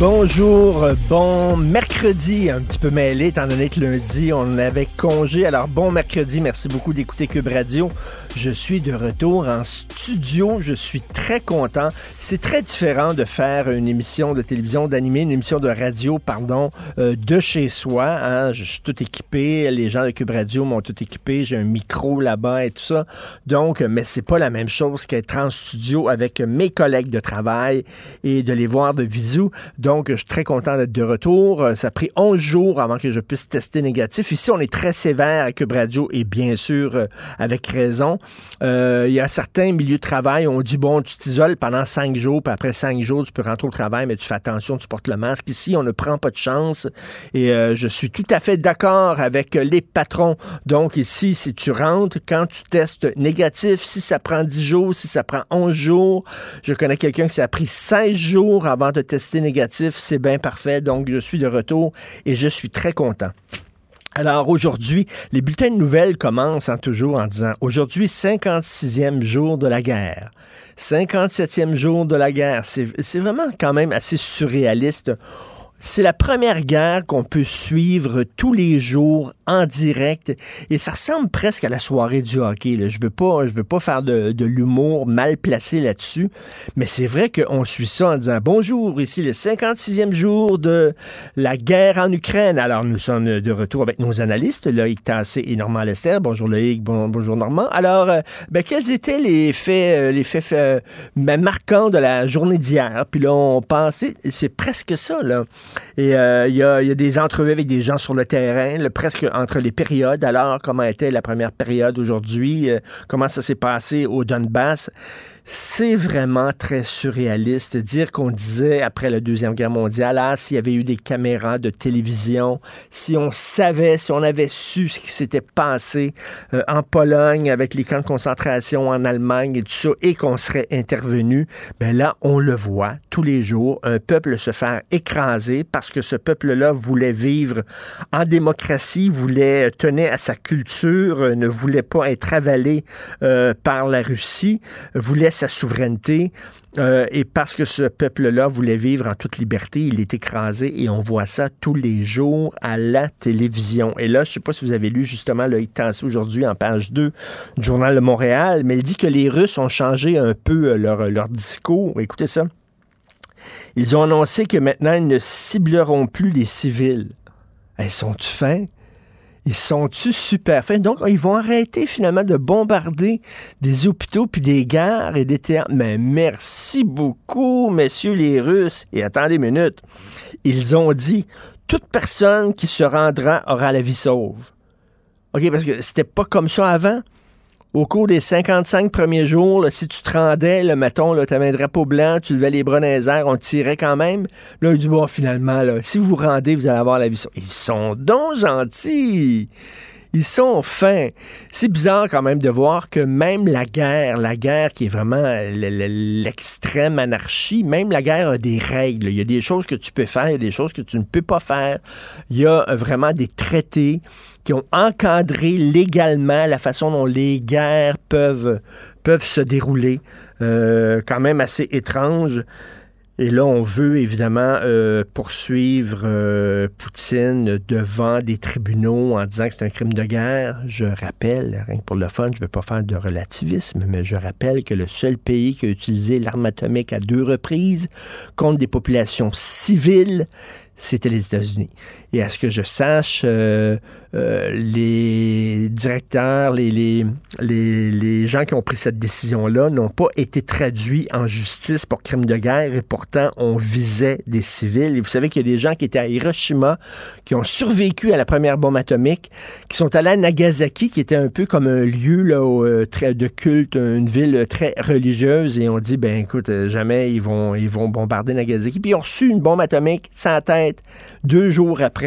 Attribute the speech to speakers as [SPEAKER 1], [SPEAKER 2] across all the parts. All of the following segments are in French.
[SPEAKER 1] Bonjour, bon mercredi, un petit peu mêlé étant donné que lundi on avait congé. Alors bon mercredi, merci beaucoup d'écouter Cube Radio. Je suis de retour en studio, je suis très content. C'est très différent de faire une émission de télévision, d'animer une émission de radio, pardon, euh, de chez soi. Hein. Je suis tout équipé, les gens de Cube Radio m'ont tout équipé, j'ai un micro là-bas et tout ça. Donc, mais c'est pas la même chose qu'être en studio avec mes collègues de travail et de les voir de visu. Je suis très content d'être de retour. Euh, Ça a pris 11 jours avant que je puisse tester négatif. Ici, on est très sévère à Cube Radio et bien sûr, euh, avec raison. Euh, Il y a certains milieux de travail, on dit, bon, tu t'isoles pendant 5 jours, puis après 5 jours, tu peux rentrer au travail, mais tu fais attention, tu portes le masque. Ici, on ne prend pas de chance et euh, je suis tout à fait d'accord avec les patrons. Donc ici, si tu rentres, quand tu testes négatif, si ça prend 10 jours, si ça prend 11 jours, je connais quelqu'un qui a pris 16 jours avant de tester négatif, c'est bien parfait. Donc, je suis de retour et je suis très content. Alors aujourd'hui, les bulletins de nouvelles commencent hein, toujours en disant aujourd'hui 56e jour de la guerre. 57e jour de la guerre. C'est vraiment quand même assez surréaliste. C'est la première guerre qu'on peut suivre tous les jours en direct et ça ressemble presque à la soirée du hockey. Je veux pas, je veux pas faire de, l'humour mal placé là-dessus, mais c'est vrai qu'on suit ça en disant bonjour, ici le 56e jour de la guerre en Ukraine. Alors nous sommes de retour avec nos analystes, Loïc Tassé et Normand Lester. Bonjour Loïc, bon- bonjour Normand. Alors, euh, ben, quels étaient les faits, euh, les faits euh, marquants de la journée d'hier? Puis là, on pensait, c'est presque ça, là. Et euh, il y, a, des entrevues avec des gens sur le terrain, presque entre les périodes. Alors, comment était la première période aujourd'hui? Euh, comment ça s'est passé au Donbass? C'est vraiment très surréaliste. Dire qu'on disait après la Deuxième Guerre mondiale, ah, s'il y avait eu des caméras de télévision, si on savait, si on avait su ce qui s'était passé euh, en Pologne avec les camps de concentration en Allemagne et tout ça, et qu'on serait intervenu, ben là, on le voit tous les jours, un peuple se faire écraser parce que ce peuple-là voulait vivre en démocratie, voulait tenir à sa culture, euh, ne voulait pas être avalé euh, par la Russie, voulait sa souveraineté. euh, et parce que ce peuple-là voulait vivre en toute liberté, il est écrasé et on voit ça tous les jours à la télévision. Et là, je ne sais pas si vous avez lu justement le Tassé aujourd'hui en page 2 du Journal de Montréal, mais il dit que les Russes ont changé un peu euh, leur, leur discours. Écoutez ça. Ils ont annoncé que maintenant, ils ne cibleront plus les civils. Ils sont-tu fins? Ils sont-tu super fins? Donc, ils vont arrêter finalement de bombarder des hôpitaux puis des gares et des théâtres. Mais merci beaucoup, messieurs les Russes. Et attendez une minute. Ils ont dit, toute personne qui se rendra aura la vie sauve. OK, parce que c'était pas comme ça avant. Au cours des 55 premiers jours, là, si tu te rendais, là, mettons, tu avais un drapeau blanc, tu levais les bras dans les on tirait quand même. Là, il dit, bon, finalement, là, si vous vous rendez, vous allez avoir la vie. Ils sont donc gentils. Ils sont fins. C'est bizarre quand même de voir que même la guerre, la guerre qui est vraiment le- le- l'extrême anarchie, même la guerre a des règles. Il y a des choses que tu peux faire, il y a des choses que tu ne peux pas faire. Il y a euh, vraiment des traités qui ont encadré légalement la façon dont les guerres peuvent, peuvent se dérouler. Euh, quand même assez étrange. Et là, on veut évidemment euh, poursuivre euh, Poutine devant des tribunaux en disant que c'est un crime de guerre. Je rappelle, rien que pour le fun, je ne veux pas faire de relativisme, mais je rappelle que le seul pays qui a utilisé l'arme atomique à deux reprises contre des populations civiles, c'était les États-Unis. Et à ce que je sache, euh, euh, les directeurs, les, les, les, gens qui ont pris cette décision-là n'ont pas été traduits en justice pour crimes de guerre et pourtant on visait des civils. Et vous savez qu'il y a des gens qui étaient à Hiroshima, qui ont survécu à la première bombe atomique, qui sont allés à Nagasaki, qui était un peu comme un lieu là, euh, très, de culte, une ville très religieuse, et on dit, ben écoute, euh, jamais ils vont, ils vont bombarder Nagasaki. Puis ils ont reçu une bombe atomique sans tête deux jours après,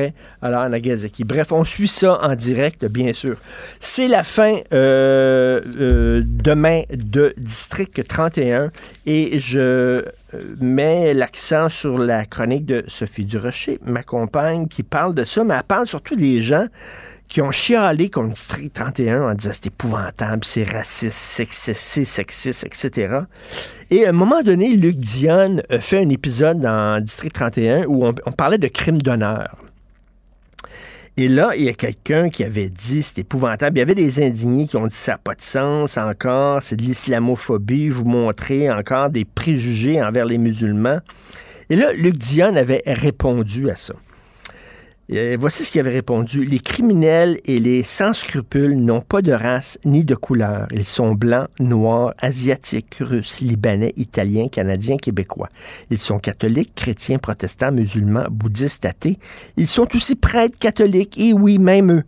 [SPEAKER 1] alors Nagasaki. Bref, on suit ça en direct, bien sûr. C'est la fin euh, euh, demain de District 31 et je euh, mets l'accent sur la chronique de Sophie Durocher, ma compagne, qui parle de ça, mais elle parle surtout des gens qui ont chialé contre District 31 en disant c'est épouvantable, c'est raciste, c'est sexiste, etc. Et à un moment donné, Luc Dionne fait un épisode dans District 31 où on, on parlait de crime d'honneur. Et là, il y a quelqu'un qui avait dit, c'est épouvantable. Il y avait des indignés qui ont dit, ça n'a pas de sens encore, c'est de l'islamophobie, vous montrez encore des préjugés envers les musulmans. Et là, Luc Dion avait répondu à ça. Euh, voici ce qu'il avait répondu. Les criminels et les sans-scrupules n'ont pas de race ni de couleur. Ils sont blancs, noirs, asiatiques, russes, libanais, italiens, canadiens, québécois. Ils sont catholiques, chrétiens, protestants, musulmans, bouddhistes, athées. Ils sont aussi prêtres catholiques, et oui, même eux.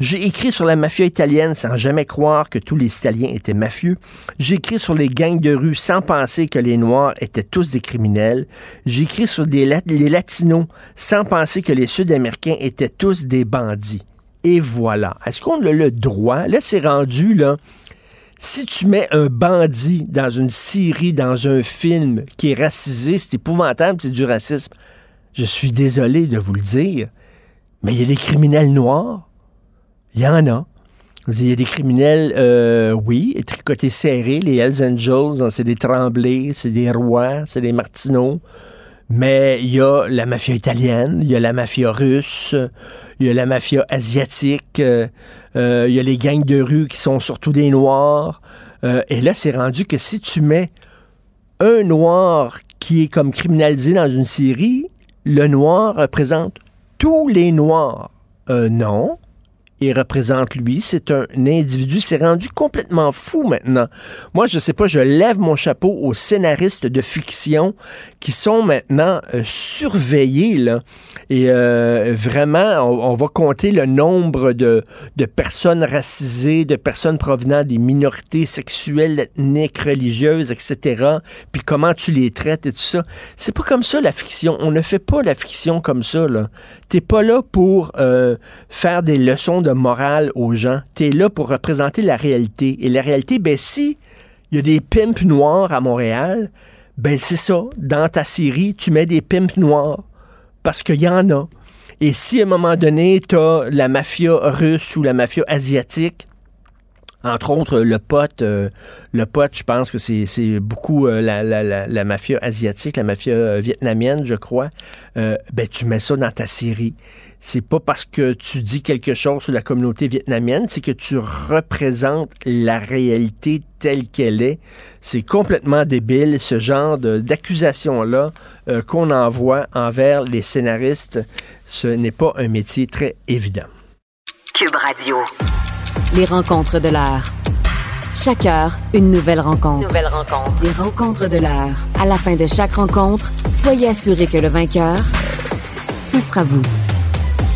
[SPEAKER 1] J'ai écrit sur la mafia italienne sans jamais croire que tous les Italiens étaient mafieux. J'ai écrit sur les gangs de rue sans penser que les Noirs étaient tous des criminels. J'ai écrit sur les Latinos sans penser que les Sud-Américains étaient tous des bandits. Et voilà. Est-ce qu'on a le droit? Là, c'est rendu, là. Si tu mets un bandit dans une série, dans un film qui est racisé, c'est épouvantable, c'est du racisme. Je suis désolé de vous le dire, mais il y a des criminels noirs il y en a. Il y a des criminels, euh, oui, tricotés serrés, les Hells Angels, hein, c'est des Tremblés, c'est des Rois, c'est des Martineaux. Mais il y a la mafia italienne, il y a la mafia russe, il y a la mafia asiatique, euh, euh, il y a les gangs de rue qui sont surtout des noirs. et là, c'est rendu que si tu mets un noir qui est comme criminalisé dans une série, le noir représente tous les noirs. non il représente lui. C'est un individu. C'est rendu complètement fou maintenant. Moi, je sais pas, je lève mon chapeau aux scénaristes de fiction qui sont maintenant euh, surveillés, là. Et euh, vraiment, on, va compter le nombre de, de personnes racisées, de personnes provenant des minorités sexuelles, ethniques, religieuses, etc. Puis comment tu les traites et tout ça. C'est pas comme ça, la fiction. On ne fait pas la fiction comme ça, là. T'es pas là pour euh, faire des leçons de morale aux gens. Tu es là pour représenter la réalité. Et la réalité, ben si il y a des pimps noirs à Montréal, ben c'est ça. Dans ta série, tu mets des pimps noirs. Parce qu'il y en a. Et si à un moment donné, tu as la mafia russe ou la mafia asiatique, entre autres, le pote, euh, le pote, je pense que c'est beaucoup euh, la, mafia asiatique, la mafia euh, vietnamienne, je crois. ben, tu mets ça dans ta série c'est pas parce que tu dis quelque chose sur la communauté vietnamienne, c'est que tu représentes la réalité telle qu'elle est. C'est complètement débile, ce genre d'accusation-là qu'on envoie envers les scénaristes. Ce n'est pas un métier très évident.
[SPEAKER 2] Cube Radio.
[SPEAKER 3] Les rencontres de l'art. Chaque heure, une nouvelle rencontre.
[SPEAKER 2] Nouvelle rencontre.
[SPEAKER 3] Les rencontres de l'art. À la fin de chaque rencontre, soyez assurés que le vainqueur, ce sera vous.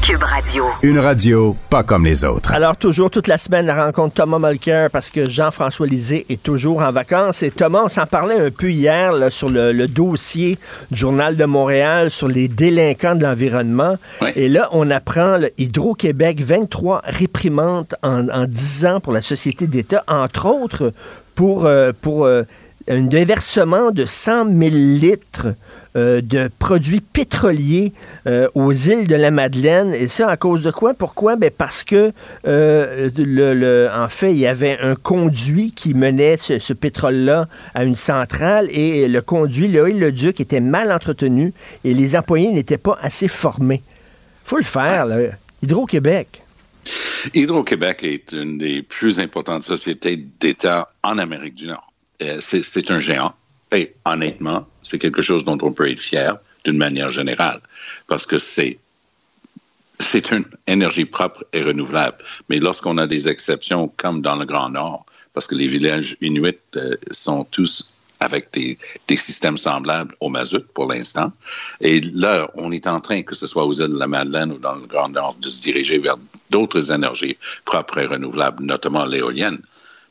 [SPEAKER 2] Cube Radio.
[SPEAKER 4] Une radio pas comme les autres.
[SPEAKER 1] Alors, toujours toute la semaine, la rencontre Thomas Mulcair parce que Jean-François Lisée est toujours en vacances. Et Thomas, on s'en parlait un peu hier sur le, dossier du Journal de Montréal sur les délinquants de l'environnement. Et là, on apprend Hydro-Québec, 23 réprimandes en, en 10 ans pour la société d'État, entre autres pour, euh, pour euh, un déversement de 100 000 litres euh, de produits pétroliers euh, aux îles de la Madeleine. Et ça, à cause de quoi? Pourquoi? Ben parce que, euh, en fait, il y avait un conduit qui menait ce, pétrole-là à une centrale et le conduit, le duc, était mal entretenu et les employés n'étaient pas assez formés. faut le faire, là. Hydro-Québec.
[SPEAKER 5] Hydro-Québec est une des plus importantes sociétés d'État en Amérique du Nord. C'est un géant. Et honnêtement, c'est quelque chose dont on peut être fier d'une manière générale, parce que c'est c'est une énergie propre et renouvelable. Mais lorsqu'on a des exceptions, comme dans le Grand Nord, parce que les villages inuits euh, sont tous avec des, systèmes semblables au mazout pour l'instant. Et là, on est en train, que ce soit aux îles de la Madeleine ou dans le Grand Nord, de se diriger vers d'autres énergies propres et renouvelables, notamment l'éolienne.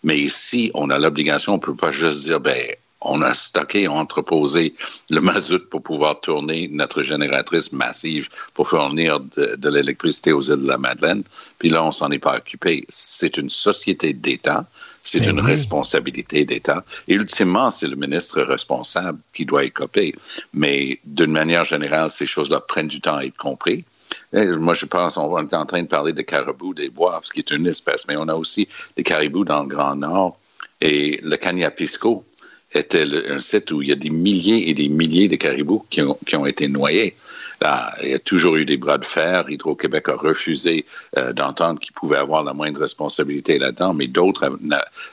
[SPEAKER 5] Mais ici, on a l'obligation, on ne peut pas juste dire, ben, on a stocké, entreposé le mazout pour pouvoir tourner notre génératrice massive pour fournir de, de l'électricité aux îles de la Madeleine. Puis là, on s'en est pas occupé. C'est une société d'État. C'est une oui. responsabilité d'État. Et ultimement, c'est le ministre responsable qui doit écoper. Mais d'une manière générale, ces choses-là prennent du temps à être compris. Et moi, je pense, on est en train de parler de caribous des bois, ce qui est une espèce, mais on a aussi des caribous dans le Grand Nord. Et le Cagnapisco était un site où il y a des milliers et des milliers de caribous qui ont, qui ont été noyés. Là, il y a toujours eu des bras de fer. Hydro-Québec a refusé euh, d'entendre qu'il pouvait avoir la moindre responsabilité là-dedans, mais d'autres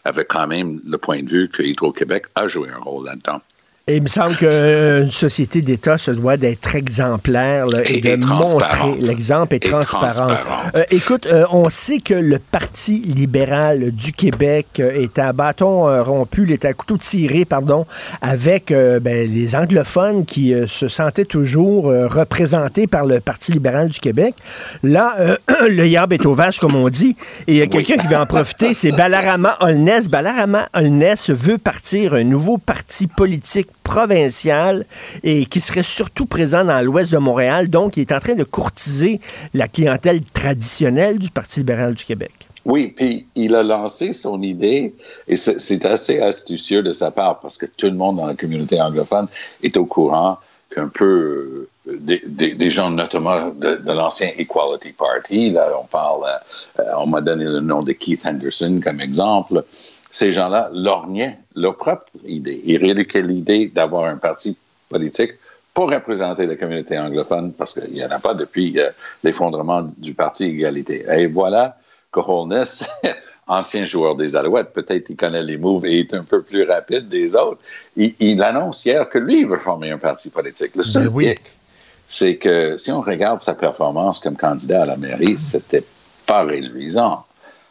[SPEAKER 5] avaient quand même le point de vue que Hydro-Québec a joué un rôle là-dedans.
[SPEAKER 1] Et il me semble qu'une société d'État se doit d'être exemplaire là, et, et, de montrer l'exemple est transparent. Euh, écoute, euh, on sait que le Parti libéral du Québec euh, est à bâton euh, rompu, est à couteau tiré, pardon, avec euh, ben, les anglophones qui se sentaient toujours représentés par le Parti libéral du Québec. Là, le yab est au vache, comme on dit, et il y a quelqu'un oui. qui veut en profiter, c'est Balarama Holness. Balarama Holness veut partir un nouveau parti politique provincial et qui serait surtout présent dans l'ouest de Montréal. Donc, il est en train de courtiser la clientèle traditionnelle du Parti libéral du Québec.
[SPEAKER 5] Oui, puis il a lancé son idée et c'est assez astucieux de sa part parce que tout le monde dans la communauté anglophone est au courant qu'un peu des, des, des, gens notamment de, de l'ancien Equality Party, là on parle, euh, on m'a donné le nom de Keith Henderson comme exemple, ces gens-là lorgnaient leur propre idée. Ils ridiculisaient l'idée d'avoir un parti politique pour représenter la communauté anglophone, parce qu'il n'y en a pas depuis euh, l'effondrement du parti Égalité. Et voilà que Holness, ancien joueur des Alouettes, peut-être il connaît les moves et est un peu plus rapide des autres, il, il annonce hier que lui, il veut former un parti politique. Le seul oui. hic, c'est que si on regarde sa performance comme candidat à la mairie, c'était pas réduisant.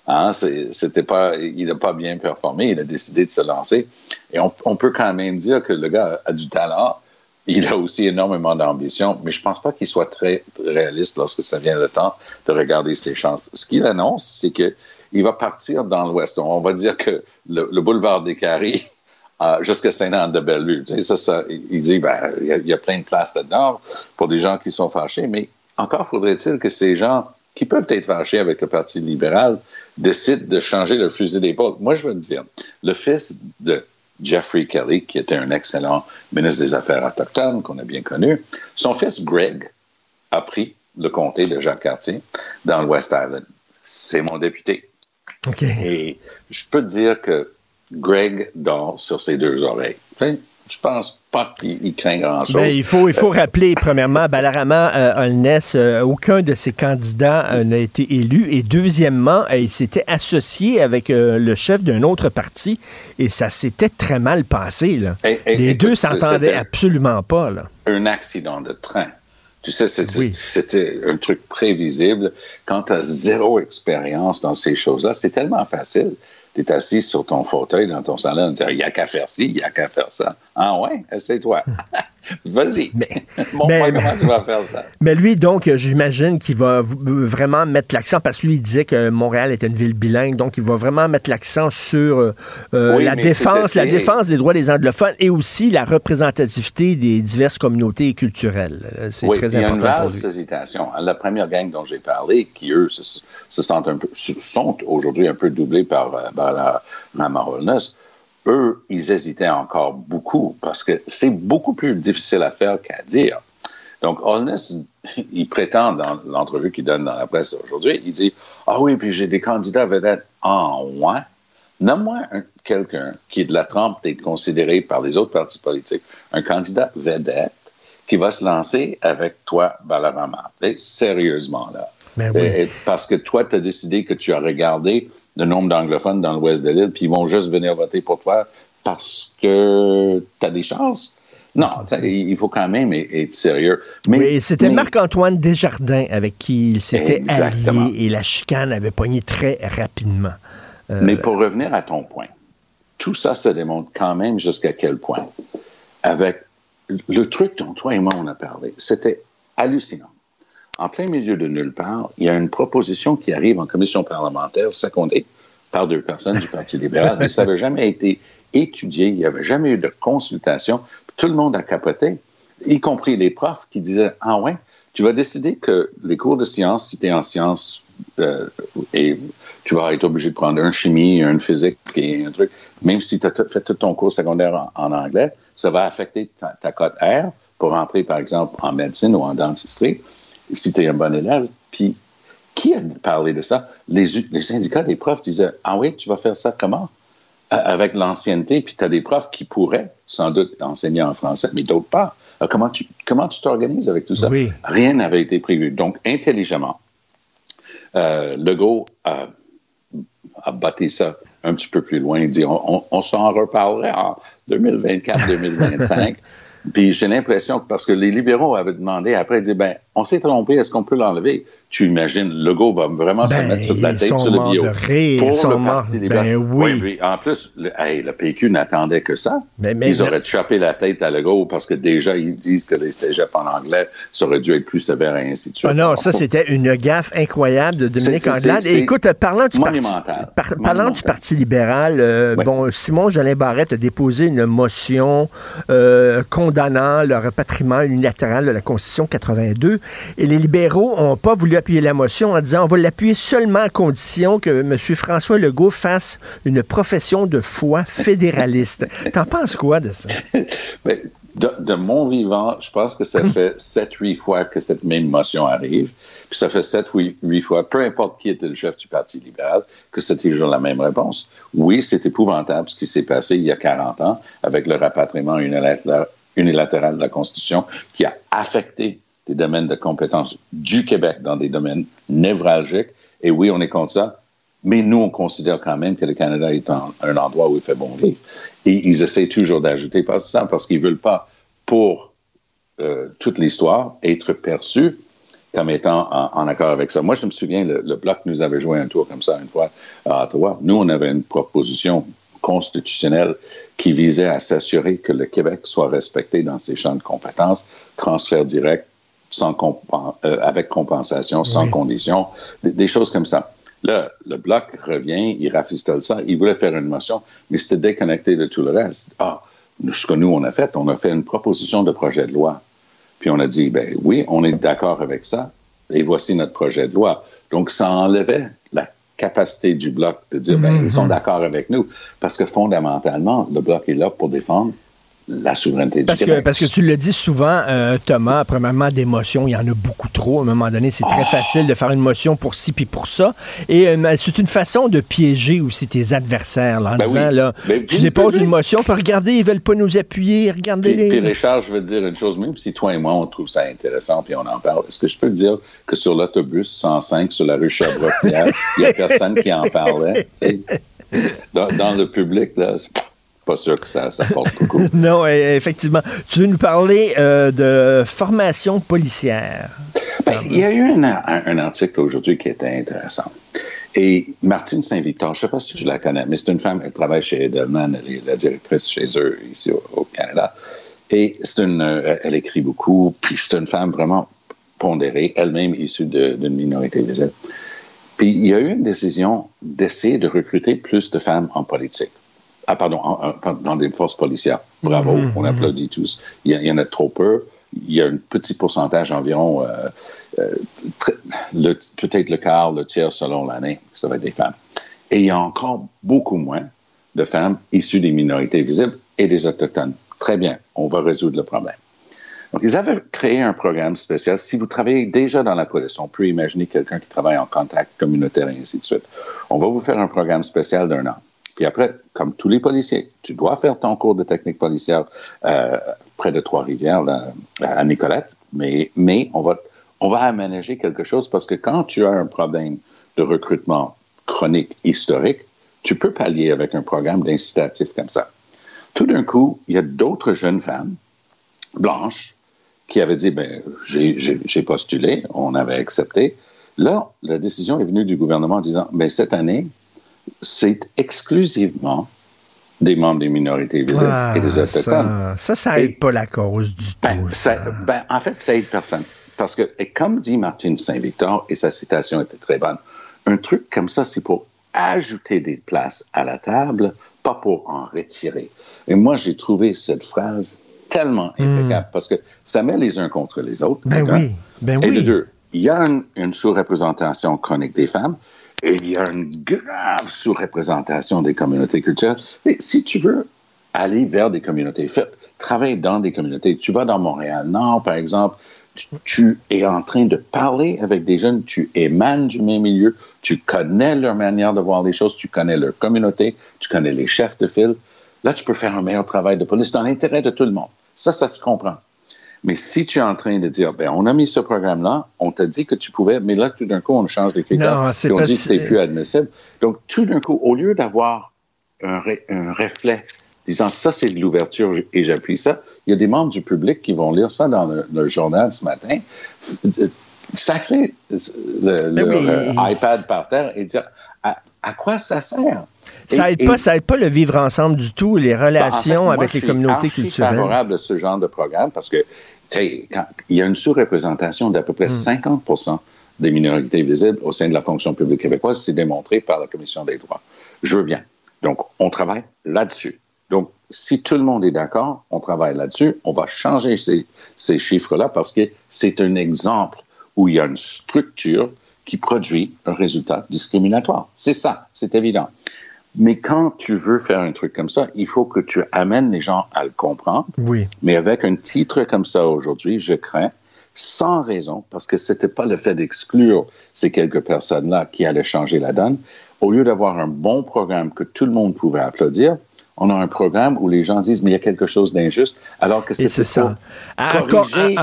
[SPEAKER 5] Hein, c'était pas, il n'a pas bien performé, il a décidé de se lancer. Et on, on, peut quand même dire que le gars a du talent, il a aussi énormément d'ambition, mais je pense pas qu'il soit très réaliste lorsque ça vient le temps de regarder ses chances. Ce qu'il annonce, c'est que il va partir dans l'Ouest. On va dire que le, le boulevard des Carrés euh, jusqu'à Saint-Anne-de-Bellevue. Tu sais, ça, ça, il dit, ben, il y, a, il y a plein de places là-dedans pour des gens qui sont fâchés, mais encore faudrait-il que ces gens qui peuvent être fâchés avec le Parti libéral décident de changer le fusil d'épaule. Moi, je veux te dire, le fils de Jeffrey Kelly, qui était un excellent ministre des Affaires autochtones qu'on a bien connu, son fils Greg a pris le comté de Jacques-Cartier dans le West Island. C'est mon député.
[SPEAKER 1] Okay.
[SPEAKER 5] Et je peux te dire que Greg dort sur ses deux oreilles. Je pense pas qu'il craint grand-chose.
[SPEAKER 1] Ben, il faut, il faut rappeler, premièrement, Balarama euh, Holness, euh, aucun de ses candidats euh, n'a été élu. Et deuxièmement, euh, il s'était associé avec le chef d'un autre parti et ça s'était très mal passé. Là. Et, et, Les deux s'entendaient absolument pas. Là.
[SPEAKER 5] Un accident de train. Tu sais, c'était oui. un truc prévisible. Quand tu as zéro expérience dans ces choses-là, c'est tellement facile tu es assis sur ton fauteuil dans ton salon, il n'y a qu'à faire ci, il n'y a qu'à faire ça. Ah ouais, essaie-toi. Vas-y. Mais, mais, comment tu vas faire ça?
[SPEAKER 1] Mais lui, donc, j'imagine qu'il va vraiment mettre l'accent, parce que lui, il disait que Montréal est une ville bilingue, donc il va vraiment mettre l'accent sur euh, oui, la défense, la défense des droits des anglophones et aussi la représentativité des diverses communautés culturelles. C'est
[SPEAKER 5] oui,
[SPEAKER 1] très
[SPEAKER 5] il y a
[SPEAKER 1] important.
[SPEAKER 5] une vaste hésitation. La première gang dont j'ai parlé, qui eux se, se sentent un peu, sont aujourd'hui un peu doublés par, euh, par la Holness, eux, ils hésitaient encore beaucoup parce que c'est beaucoup plus difficile à faire qu'à dire. Donc, Holness, il prétend dans l'entrevue qu'il donne dans la presse aujourd'hui, il dit Ah oui, puis j'ai des candidats vedettes en moi. Nomme-moi quelqu'un qui est de la trempe d'être considéré par les autres partis politiques, un candidat vedette qui va se lancer avec toi, Balarama. Et sérieusement, là.
[SPEAKER 1] Ben oui.
[SPEAKER 5] Et, parce que toi, tu as décidé que tu as regardé le nombre d'anglophones dans l'ouest de l'île, puis ils vont juste venir voter pour toi parce que tu as des chances. Non, il faut quand même être sérieux. Mais,
[SPEAKER 1] oui, c'était Marc-Antoine Desjardins avec qui il s'était allié et la chicane avait pogné très rapidement.
[SPEAKER 5] Euh, mais pour revenir à ton point, tout ça se démontre quand même jusqu'à quel point. Avec le truc dont toi et moi on a parlé, c'était hallucinant. En plein milieu de nulle part, il y a une proposition qui arrive en commission parlementaire secondée par deux personnes du Parti libéral, mais ça n'avait jamais été étudié, il n'y avait jamais eu de consultation. Tout le monde a capoté, y compris les profs qui disaient Ah ouais, tu vas décider que les cours de sciences, si tu es en sciences, euh, et tu vas être obligé de prendre un chimie, un physique et un truc, même si tu as fait tout ton cours secondaire en, anglais, ça va affecter ta, ta cote R pour entrer, par exemple, en médecine ou en dentisterie si tu es un bon élève. Puis, qui a parlé de ça? Les, les, syndicats des profs disaient Ah oui, tu vas faire ça comment? Avec l'ancienneté, puis tu as des profs qui pourraient sans doute enseigner en français, mais d'autres pas. comment tu comment tu t'organises avec tout ça? Rien n'avait été prévu. Donc, intelligemment, euh, Legault a, a bâti ça un petit peu plus loin. Il dit on, on s'en reparlerait en 2024-2025. Puis j'ai l'impression que parce que les libéraux avaient demandé après, ils disaient, ben, on s'est trompé, est-ce qu'on peut l'enlever? Tu imagines, Legault va vraiment se
[SPEAKER 1] ben,
[SPEAKER 5] mettre sur la tête sur le bio.
[SPEAKER 1] pour le Parti libéral. Ben oui.
[SPEAKER 5] En plus, le, PQ n'attendait que ça. ils auraient chopé la tête à Legault parce que déjà, ils disent que les cégeps en anglais, ça aurait dû être plus sévère et ainsi de suite.
[SPEAKER 1] Ah non, ça, c'était une gaffe incroyable de Dominique Anglade. Et écoute, parlant du, parti, parlant du Parti libéral, euh, bon, Simon Jolin Barrette a déposé une motion euh, condamnant le rapatriement unilatéral de la Constitution 82. Et les libéraux n'ont pas voulu appuyer la motion en disant on va l'appuyer seulement à condition que M. François Legault fasse une profession de foi fédéraliste. T'en penses quoi de ça?
[SPEAKER 5] Ben, de, mon vivant, je pense que ça fait sept, huit fois que cette même motion arrive. Puis ça fait sept, huit, fois, peu importe qui était le chef du Parti libéral, que c'était toujours la même réponse. Oui, c'est épouvantable ce qui s'est passé il y a 40 ans avec le rapatriement unilatéral de la Constitution qui a affecté des domaines de compétences du Québec dans des domaines névralgiques. Et oui, on est contre ça. Mais nous, on considère quand même que le Canada est un endroit où il fait bon vivre. Et ils essaient toujours d'ajouter pas ça parce qu'ils veulent pas, pour euh, toute l'histoire, être perçus comme étant en, accord avec ça. Moi, je me souviens, le, le, Bloc nous avait joué un tour comme ça une fois à Ottawa. Nous, on avait une proposition constitutionnelle qui visait à s'assurer que le Québec soit respecté dans ses champs de compétences, transfert direct, sans euh, avec compensation, sans condition, des, choses comme ça. Là, le bloc revient, il rafistole ça, il voulait faire une motion, mais c'était déconnecté de tout le reste. Ah, ce que nous, on a fait, on a fait une proposition de projet de loi. Puis on a dit, ben oui, on est d'accord avec ça, et voici notre projet de loi. Donc, ça enlevait la capacité du bloc de dire, ben, ils sont mm-hmm. d'accord avec nous, parce que fondamentalement, le bloc est là pour défendre la souveraineté
[SPEAKER 1] parce
[SPEAKER 5] du
[SPEAKER 1] que, Parce que tu le dis souvent, euh, Thomas, premièrement, des motions, il y en a beaucoup trop. À un moment donné, c'est très ah. facile de faire une motion pour ci puis pour ça. Et euh, c'est une façon de piéger aussi tes adversaires, là, en ben disant, là, ben, tu déposes une motion, puis regardez, ils veulent pas nous appuyer, regardez
[SPEAKER 5] les... Puis Richard, je veux te dire une chose, même si toi et moi, on trouve ça intéressant, puis on en parle, est-ce que je peux te dire que sur l'autobus 105, sur la rue Sherbrooke, il y a personne qui en parlait, dans, dans, le public, là pas sûr que ça, porte beaucoup.
[SPEAKER 1] non, e, effectivement. Tu veux nous parler euh, de formation policière?
[SPEAKER 5] Ben, il y a eu un, article aujourd'hui qui était intéressant. Et Martine Saint-Victor, je ne sais pas si tu la connais, mais c'est une femme, elle travaille chez Edelman, elle est la directrice chez eux ici au, Canada. Et c'est une, euh, elle écrit beaucoup, puis c'est une femme vraiment pondérée, elle-même issue d'une minorité visible. Puis il y a eu une décision d'essayer de recruter plus de femmes en politique. Ah, pardon, dans des forces policières. Bravo, mhm, on applaudit tous. Il y, en a trop peu. Il y a un petit pourcentage environ, euh, euh, peut-être le quart, le tiers selon l'année, ça va être des femmes. Et il y a encore beaucoup moins de femmes issues des minorités visibles et des autochtones. Très bien, on va résoudre le problème. Donc, ils avaient créé un programme spécial. Si vous travaillez déjà dans la police, on peut imaginer quelqu'un qui travaille en contact communautaire et ainsi de suite. On va vous faire un programme spécial d'un an. Puis après, comme tous les policiers, tu dois faire ton cours de technique policière euh, près de Trois-Rivières, à Nicolette, mais, mais on, va, aménager quelque chose parce que quand tu as un problème de recrutement chronique historique, tu peux pallier avec un programme d'incitatif comme ça. Tout d'un coup, il y a d'autres jeunes femmes blanche qui avait dit, ben, j'ai postulé, on avait accepté. Là, la décision est venue du gouvernement en disant, ben, cette année, c'est exclusivement des membres des minorités visibles et des autochtones.
[SPEAKER 1] Ça, ça, aide pas la cause du
[SPEAKER 5] ben,
[SPEAKER 1] tout.
[SPEAKER 5] Ça, ben, en fait, ça aide personne. Parce que, et comme dit Martine Saint-Victor, et sa citation était très bonne, un truc comme ça, c'est pour ajouter des places à la table, pas pour en retirer. Et moi, j'ai trouvé cette phrase tellement hmm. impeccable parce que ça met les uns contre les autres.
[SPEAKER 1] Ben oui, ben
[SPEAKER 5] et
[SPEAKER 1] oui.
[SPEAKER 5] de deux, il y a une, une sous-représentation chronique des femmes il y a une grave sous-représentation des communautés culturelles. Et si tu veux aller vers des communautés, travailler dans des communautés, tu vas dans Montréal-Nord, par exemple, tu, es en train de parler avec des jeunes, tu émanes du même milieu, tu connais leur manière de voir les choses, tu connais leur communauté, tu connais les chefs de file. Là, tu peux faire un meilleur travail de police dans l'intérêt de tout le monde. Ça, ça se comprend. Mais si tu es en train de dire, ben, on a mis ce programme-là, on t'a dit que tu pouvais, mais là, tout d'un coup, on change les critères et on dit que c'est plus admissible. Donc, tout d'un coup, au lieu d'avoir un, un reflet disant ça, c'est de l'ouverture et j'appuie ça. Il y a des membres du public qui vont lire ça dans le, journal ce matin, sacrer le, le iPad par terre et dire à, quoi ça sert?
[SPEAKER 1] Ça n'aide pas, pas le vivre ensemble du tout, les relations avec les communautés culturelles.
[SPEAKER 5] Je suis favorable à ce genre de programme parce que il y a une sous-représentation d'à peu près 50 hmm. des minorités visibles au sein de la fonction publique québécoise. C'est démontré par la Commission des droits. Je veux bien. Donc, on travaille là-dessus. Donc, si tout le monde est d'accord, on travaille là-dessus, on va changer ces, ces chiffres-là parce que c'est un exemple où il y a une structure qui produit un résultat discriminatoire. C'est ça, c'est évident. Mais quand tu veux faire un truc comme ça, il faut que tu amènes les gens à le comprendre.
[SPEAKER 1] Oui.
[SPEAKER 5] Mais avec un titre comme ça aujourd'hui, je crains, sans raison, parce que c'était pas le fait d'exclure ces quelques personnes-là qui allaient changer la donne. Au lieu d'avoir un bon programme que tout le monde pouvait applaudir, on a un programme où les gens disent mais il y a quelque chose d'injuste, alors que c'est ça. À,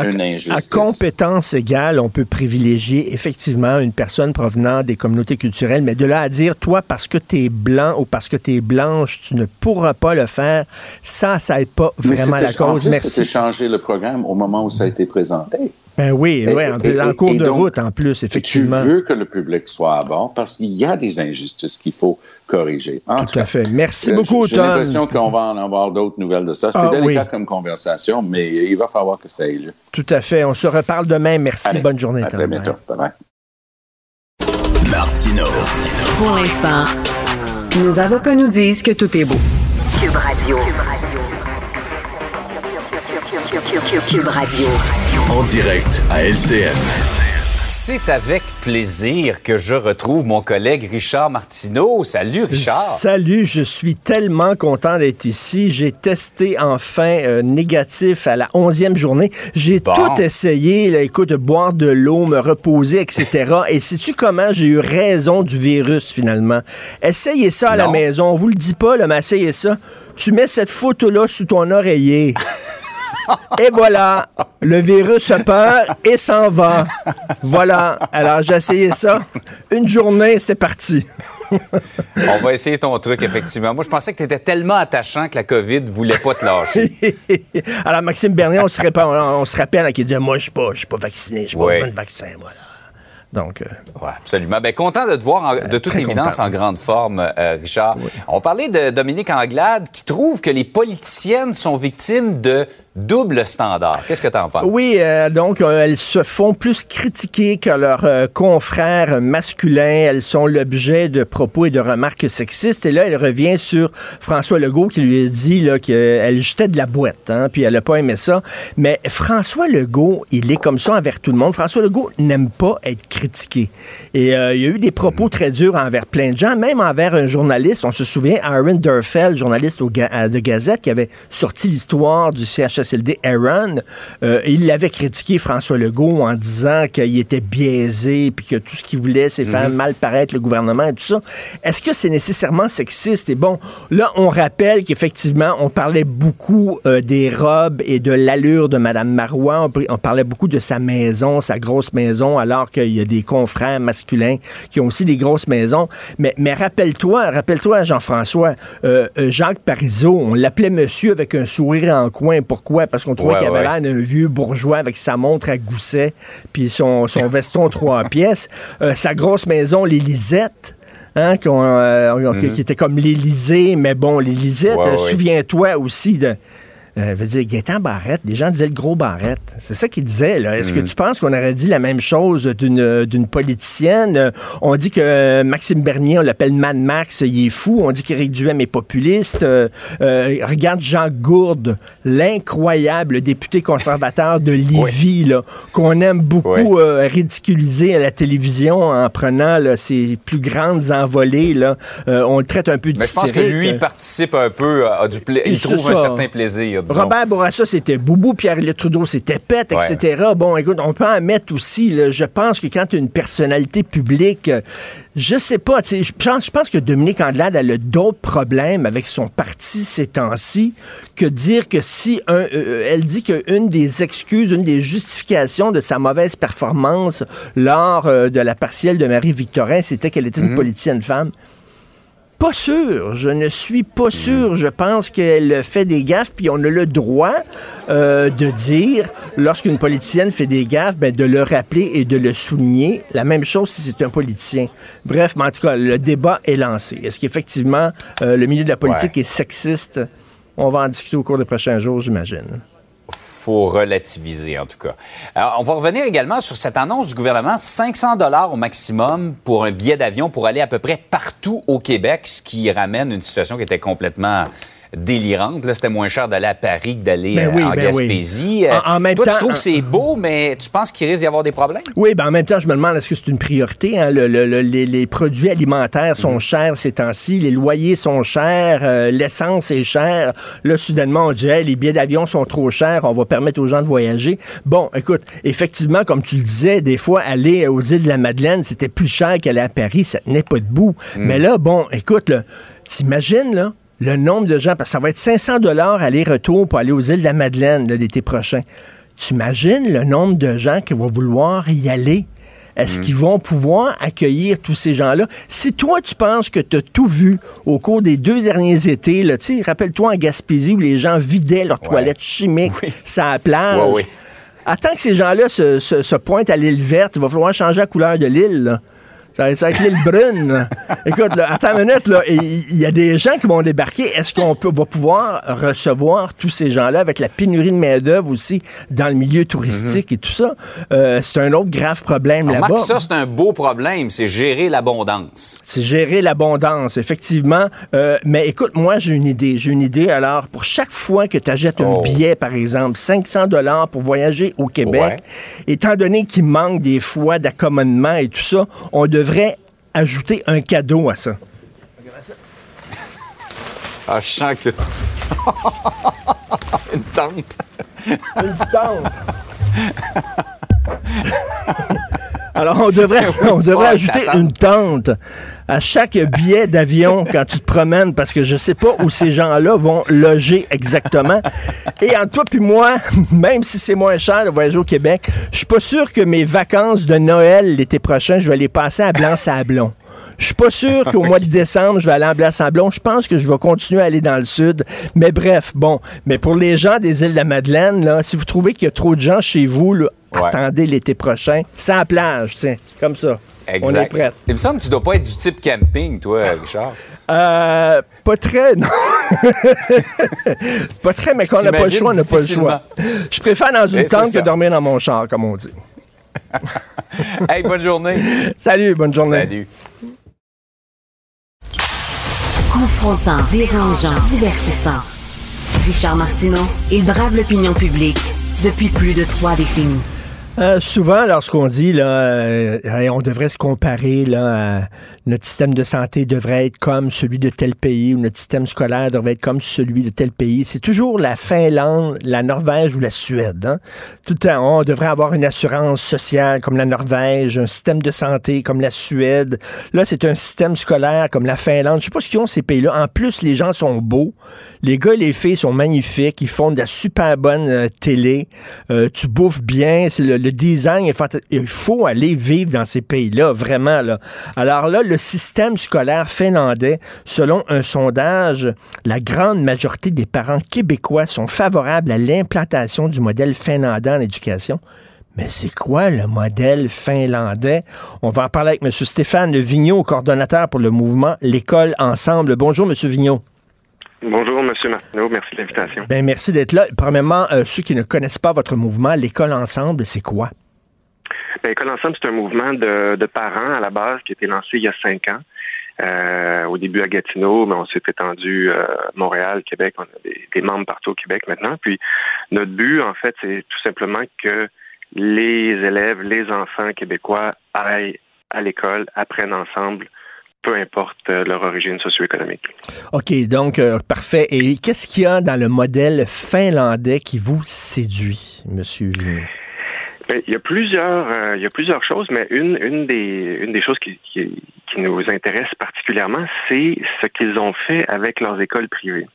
[SPEAKER 5] une injustice.
[SPEAKER 1] À compétence égale, on peut privilégier effectivement une personne provenant des communautés culturelles, mais de là à dire toi parce que tu es blanc ou parce que tu es blanche, tu ne pourras pas le faire, ça ça n'est pas vraiment la cause. Merci.
[SPEAKER 5] C'était changer le programme au moment où ça a été présenté.
[SPEAKER 1] Ben oui, oui en, cours de route en plus, effectivement.
[SPEAKER 5] Tu veux que le public soit à bord parce qu'il y a des injustices qu'il faut corriger.
[SPEAKER 1] tout, à fait. Merci beaucoup,
[SPEAKER 5] Tom. J'ai l'impression qu'on va en avoir d'autres nouvelles de ça. C'est ah, délicat comme conversation, mais il va falloir que ça ait lieu.
[SPEAKER 1] Tout à fait. On se reparle demain. Merci. Bonne journée,
[SPEAKER 5] à Très bientôt. Bye
[SPEAKER 4] Martino.
[SPEAKER 3] Pour l'instant, nos avocats nous disent que tout est beau.
[SPEAKER 2] Cube Radio. Cube Radio.
[SPEAKER 4] En direct à LCN.
[SPEAKER 6] C'est avec plaisir que je retrouve mon collègue Richard Martineau. Salut Richard.
[SPEAKER 1] Salut, je suis tellement content d'être ici. J'ai testé enfin euh, négatif à la onzième journée. J'ai tout essayé, là, écoute, de boire de l'eau, me reposer, etc. Et sais-tu comment? J'ai eu raison du virus finalement? Essayez ça à la maison. On vous le dit pas, là, mais essayez ça. Tu mets cette photo-là sous ton oreiller. Et voilà, le virus a peur et s'en va. Voilà. Alors, j'ai essayé ça. Une journée, c'est parti.
[SPEAKER 6] On va essayer ton truc, effectivement. Moi, je pensais que tu étais tellement attachant que la COVID ne voulait pas te lâcher.
[SPEAKER 1] Alors, Maxime Bernier, on se, rappelle, on se rappelle qu'il disait Moi, je ne suis, pas vacciné, je suis pas besoin de vaccin, voilà. Donc, euh,
[SPEAKER 6] ouais, absolument. Ben, content de te voir de toute évidence en grande forme, euh, Richard. On parlait de Dominique Anglade qui trouve que les politiciennes sont victimes de double standard. Qu'est-ce que tu en penses?
[SPEAKER 1] Oui, euh, donc euh, elles se font plus critiquer que leurs euh, confrères masculins. Elles sont l'objet de propos et de remarques sexistes. Et là, elle revient sur François Legault qui lui a dit qu'elle jetait de la boîte, hein, puis elle n'a pas aimé ça. Mais François Legault, il est comme ça envers tout le monde. François Legault n'aime pas être critiqué. Et il y a eu des propos très durs envers plein de gens, même envers un journaliste. On se souvient, Aaron Durfeld, journaliste de Gazette, qui avait sorti l'histoire du CHS CHSLD Aaron, euh, il l'avait critiqué François Legault en disant qu'il était biaisé puis que tout ce qu'il voulait, c'est faire mhm. mal paraître le gouvernement et tout ça. Est-ce que c'est nécessairement sexiste? Et bon, là, on rappelle qu'effectivement, on parlait beaucoup euh, des robes et de l'allure de Mme Marois. On, parlait beaucoup de sa maison, sa grosse maison, alors qu'il y a des confrères masculins qui ont aussi des grosses maisons. Mais, mais rappelle-toi, rappelle-toi, Jean-François, euh, Jacques Parizeau, on l'appelait monsieur avec un sourire en coin. Pourquoi? Quoi, parce qu'on trouvait
[SPEAKER 6] Ouais,
[SPEAKER 1] qu'il avait
[SPEAKER 6] ouais.
[SPEAKER 1] l'air d'un vieux bourgeois avec sa montre à gousset, puis son, son veston trois pièces, Euh, sa grosse maison, les Lisettes. Hein, euh, qui- qui était comme l'Élysée, mais bon, l'Élysée.
[SPEAKER 6] Ouais,
[SPEAKER 1] euh, souviens-toi aussi de. Euh, veut dire, Gaétan Barrette, des gens disaient le gros Barrette. C'est ça qu'ils disaient. Est-ce que
[SPEAKER 6] Mhm.
[SPEAKER 1] tu penses qu'on aurait dit la même chose d'une, d'une politicienne? Euh, On dit que euh, Maxime Bernier, on l'appelle Mad Max, il est fou. On dit qu'Éric Duhem est populiste. Euh, euh, regarde Jean Gourde, l'incroyable député conservateur de Lévis, qu'on aime beaucoup ridiculiser à la télévision en prenant là, ses plus grandes envolées. Là. Euh, on le traite un peu
[SPEAKER 6] Mais je pense que lui, il participe un peu à, du Il trouve un certain plaisir, disons.
[SPEAKER 1] Robert Bourassa, c'était Boubou, Pierre-Éliott Trudeau, c'était Pet,
[SPEAKER 6] Ouais.
[SPEAKER 1] etc. Bon, écoute, on peut en mettre aussi. là, je pense que quand une personnalité publique, euh, je sais pas, tu sais, je pense, je pense que Dominique Andelade a d'autres problèmes avec son parti ces temps-ci que dire que si un, euh, elle dit qu'une des excuses, une des justifications de sa mauvaise performance lors euh, de la partielle de Marie-Victorin, c'était qu'elle était une politicienne femme. Pas sûr. Je ne suis pas sûr. Je pense qu'elle fait des gaffes, puis on a le droit euh, de dire, lorsqu'une politicienne fait des gaffes, ben, de le rappeler et de le souligner. La même chose si c'est un politicien. Bref, mais en tout cas, le débat est lancé. Est-ce qu'effectivement, euh, le milieu de la politique
[SPEAKER 6] Ouais.
[SPEAKER 1] est sexiste? On va en discuter au cours des prochains jours, j'imagine.
[SPEAKER 6] Faut relativiser, en tout cas. Alors, on va revenir également sur cette annonce du gouvernement, 500 dollars au maximum pour un billet d'avion pour aller à peu près partout au Québec, ce qui ramène une situation qui était complètement délirante. Là, c'était moins cher d'aller à Paris que d'aller
[SPEAKER 1] Ben
[SPEAKER 6] euh,
[SPEAKER 1] oui,
[SPEAKER 6] en
[SPEAKER 1] ben oui.
[SPEAKER 6] Gaspésie.
[SPEAKER 1] En- en même
[SPEAKER 6] Toi,
[SPEAKER 1] temps,
[SPEAKER 6] tu trouves
[SPEAKER 1] en-
[SPEAKER 6] que c'est beau, mais tu penses qu'il risque d'y avoir des problèmes?
[SPEAKER 1] Oui, ben en même temps, je me demande est-ce que c'est une priorité. hein? Le- le- le- les, les produits alimentaires
[SPEAKER 6] Mhm.
[SPEAKER 1] sont chers ces temps-ci, les loyers sont chers, euh, l'essence est chère. Là, soudainement, on dit Hey, les billets d'avion sont trop chers, on va permettre aux gens de voyager. Bon, écoute, effectivement, comme tu le disais, des fois, aller aux îles de la Madeleine, c'était plus cher qu'aller à Paris, ça tenait pas debout.
[SPEAKER 6] Mhm.
[SPEAKER 1] Mais là, bon, écoute, là, t'imagines, là, le nombre de gens, parce que ça va être 500 dollars aller-retour pour aller aux îles de la Madeleine l'été prochain. T'imagines le nombre de gens qui vont vouloir y aller? Est-ce qu'ils vont pouvoir accueillir tous ces gens-là? Si toi, tu penses que tu as tout vu au cours des deux derniers étés, là, tu sais, rappelle-toi en Gaspésie où les gens vidaient leurs
[SPEAKER 6] Ouais.
[SPEAKER 1] toilettes chimiques
[SPEAKER 6] Oui.
[SPEAKER 1] sur la plage.
[SPEAKER 6] Ouais, oui.
[SPEAKER 1] Attends que ces gens-là se, se- se pointent à l'île verte, il va falloir changer la couleur de l'île. Ça va ça va être l'île brune. Écoute, là, attends une minute, là, il y a des gens qui vont débarquer. Est-ce qu'on peut, va pouvoir recevoir tous ces gens-là avec la pénurie de main-d'œuvre aussi dans le milieu touristique et tout ça? Euh, c'est un autre grave problème là-bas.
[SPEAKER 6] Ça, c'est un beau problème, c'est gérer l'abondance.
[SPEAKER 1] C'est gérer l'abondance, effectivement. Euh, mais écoute, moi, j'ai une idée. J'ai une idée. Alors, pour chaque fois que tu achètes un
[SPEAKER 6] Oh.
[SPEAKER 1] billet, par exemple, 500 dollars pour voyager au Québec,
[SPEAKER 6] Ouais.
[SPEAKER 1] étant donné qu'il manque des fois d'accommodement et tout ça, on devrait ajouter un cadeau à ça.
[SPEAKER 6] Ah, je sens que... Une tente.
[SPEAKER 1] Une tente. Alors, on devrait, on devrait ajouter une tente à chaque billet d'avion quand tu te promènes parce que je sais pas où ces gens-là vont loger exactement. Et entre toi puis moi, même si c'est moins cher de voyager au Québec, je suis pas sûr que mes vacances de Noël l'été prochain, je vais les passer à Blanc-Sablon. Je suis pas sûr qu'au mois de décembre, je vais aller en Blanc-Sablon. Je pense que je vais continuer à aller dans le sud. Mais bref, bon. Mais pour les gens des îles de la Madeleine, là, si vous trouvez qu'il y a trop de gens chez vous, là,
[SPEAKER 6] Ouais.
[SPEAKER 1] attendez l'été prochain. C'est à la plage, tiens. Comme ça.
[SPEAKER 6] Exact.
[SPEAKER 1] On est prêt.
[SPEAKER 6] Il me semble que tu dois pas être du type camping, toi, Richard.
[SPEAKER 1] Euh, pas très, non. pas très, mais quand on n'a pas le choix, on n'a pas le choix. Je préfère dans une tente que dormir dans mon char, comme on dit.
[SPEAKER 6] hey, bonne journée.
[SPEAKER 1] Salut, bonne journée.
[SPEAKER 6] Salut.
[SPEAKER 3] Confrontant, dérangeant, divertissant. Richard Martineau, il brave l'opinion publique depuis plus de trois décennies.
[SPEAKER 1] Euh, souvent, lorsqu'on dit là, euh, on devrait se comparer là, à- notre système de santé devrait être comme celui de tel pays ou notre système scolaire devrait être comme celui de tel pays, c'est toujours la Finlande, la Norvège ou la Suède. hein. Tout le temps, on devrait avoir une assurance sociale comme la Norvège, un système de santé comme la Suède. Là, c'est un système scolaire comme la Finlande. Je sais pas ce qu'ils ont ces pays-là. En plus, les gens sont beaux. Les gars les filles sont magnifiques. Ils font de la super bonne euh, télé. Euh, tu bouffes bien. Le, le design. Il faut aller vivre dans ces pays-là, vraiment. Là. Alors là, le système scolaire finlandais, selon un sondage, la grande majorité des parents québécois sont favorables à l'implantation du modèle finlandais en éducation. Mais c'est quoi le modèle finlandais? On va en parler avec M. Stéphane Vigneault, coordonnateur pour le mouvement L'école ensemble. Bonjour, M. Vigneault.
[SPEAKER 7] Bonjour, M. Martineau. Merci de l'invitation.
[SPEAKER 1] Ben, merci d'être là. Premièrement, euh, ceux qui ne connaissent pas votre mouvement, l'École ensemble, c'est quoi?
[SPEAKER 7] L'École ensemble, c'est un mouvement de, parents à la base qui a été lancé il y a cinq ans. Euh, au début à Gatineau, mais on s'est étendu à euh, Montréal, Québec. On a des, membres partout au Québec maintenant. Puis notre but, en fait, c'est tout simplement que les élèves, les enfants québécois aillent à l'école, apprennent ensemble, peu importe euh, leur origine socio-économique.
[SPEAKER 1] OK, donc parfait. Et qu'est-ce qu'il y a dans le modèle finlandais qui vous séduit, Monsieur?
[SPEAKER 7] Ben, il y a plusieurs, euh, il y a plusieurs choses, mais une, une des, une des choses qui, qui, qui nous intéresse particulièrement, c'est ce qu'ils ont fait avec leurs écoles privées.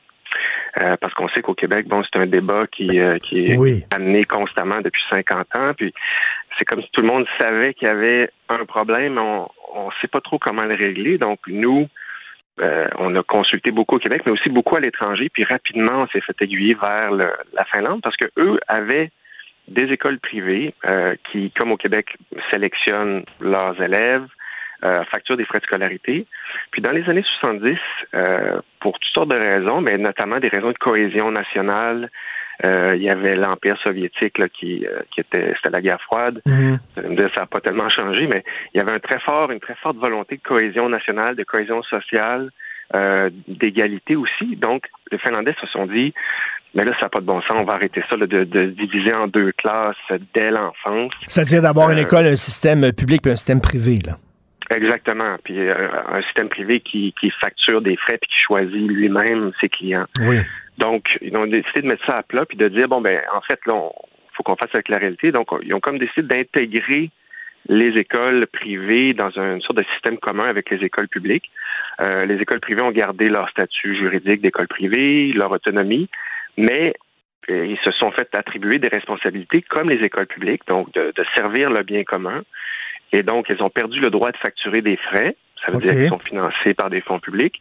[SPEAKER 7] Euh, parce qu'on sait qu'au Québec, bon, c'est un débat qui, euh, qui est
[SPEAKER 1] Oui.
[SPEAKER 7] amené constamment depuis 50 ans. Puis c'est comme si tout le monde savait qu'il y avait un problème, mais on ne sait pas trop comment le régler. Donc nous, euh, on a consulté beaucoup au Québec, mais aussi beaucoup à l'étranger. Puis rapidement, on s'est fait aiguiller vers le- la Finlande parce que eux avaient des écoles privées euh, qui, comme au Québec, sélectionnent leurs élèves, euh, facturent des frais de scolarité. Puis dans les années 70, euh, pour toutes sortes de raisons, mais notamment des raisons de cohésion nationale, euh, il y avait l'Empire soviétique là, qui, euh, qui était, c'était la guerre froide.
[SPEAKER 1] Mhm.
[SPEAKER 7] Ça n'a pas tellement changé, mais il y avait un très fort, une très forte volonté de cohésion nationale, de cohésion sociale, euh, d'égalité aussi. Donc, les Finlandais se sont dit, mais là, ça n'a pas de bon sens, on va arrêter ça là, de, de diviser en deux classes dès l'enfance.
[SPEAKER 1] C'est-à-dire d'avoir une
[SPEAKER 7] Euh,
[SPEAKER 1] école, un système public et un système privé, là.
[SPEAKER 7] Exactement. Puis euh, un système privé qui, qui facture des frais puis qui choisit lui-même ses clients.
[SPEAKER 1] Oui.
[SPEAKER 7] Donc, ils ont décidé de mettre ça à plat puis de dire bon ben en fait là, il faut qu'on fasse avec la réalité. Donc, ils ont comme décidé d'intégrer les écoles privées dans une sorte de système commun avec les écoles publiques. Euh, les écoles privées ont gardé leur statut juridique d'école privée, leur autonomie, mais euh, ils se sont fait attribuer des responsabilités comme les écoles publiques, donc de, de servir le bien commun. Et donc, ils ont perdu le droit de facturer des frais. Ça veut dire qu'ils sont financés par des fonds publics.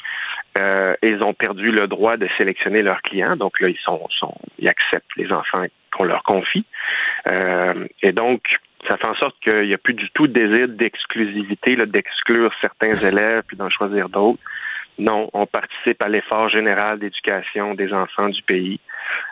[SPEAKER 7] Euh, ils ont perdu le droit de sélectionner leurs clients. Donc là, ils sont, sont ils acceptent les enfants qu'on leur confie. Euh, et donc, ça fait en sorte qu'il n'y a plus du tout de désir d'exclusivité, là, d'exclure certains élèves puis d'en choisir d'autres. Non, on participe à l'effort général d'éducation des enfants du pays.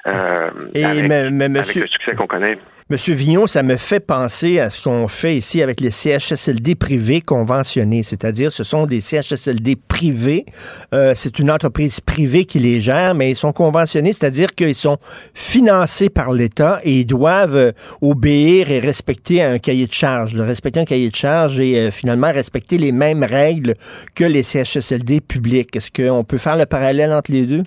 [SPEAKER 7] Euh,
[SPEAKER 1] Et
[SPEAKER 7] avec,
[SPEAKER 1] mais- mais
[SPEAKER 7] avec
[SPEAKER 1] monsieur-
[SPEAKER 7] le succès qu'on connaît.
[SPEAKER 1] Monsieur Vignon, ça me fait penser à ce qu'on fait ici avec les CHSLD privés conventionnés, c'est-à-dire ce sont des CHSLD privés. Euh, c'est une entreprise privée qui les gère, mais ils sont conventionnés, c'est-à-dire qu'ils sont financés par l'État et ils doivent euh, obéir et respecter un cahier de charge, respecter un cahier de charge et euh, finalement respecter les mêmes règles que les CHSLD publics. Est-ce qu'on peut faire le parallèle entre les deux?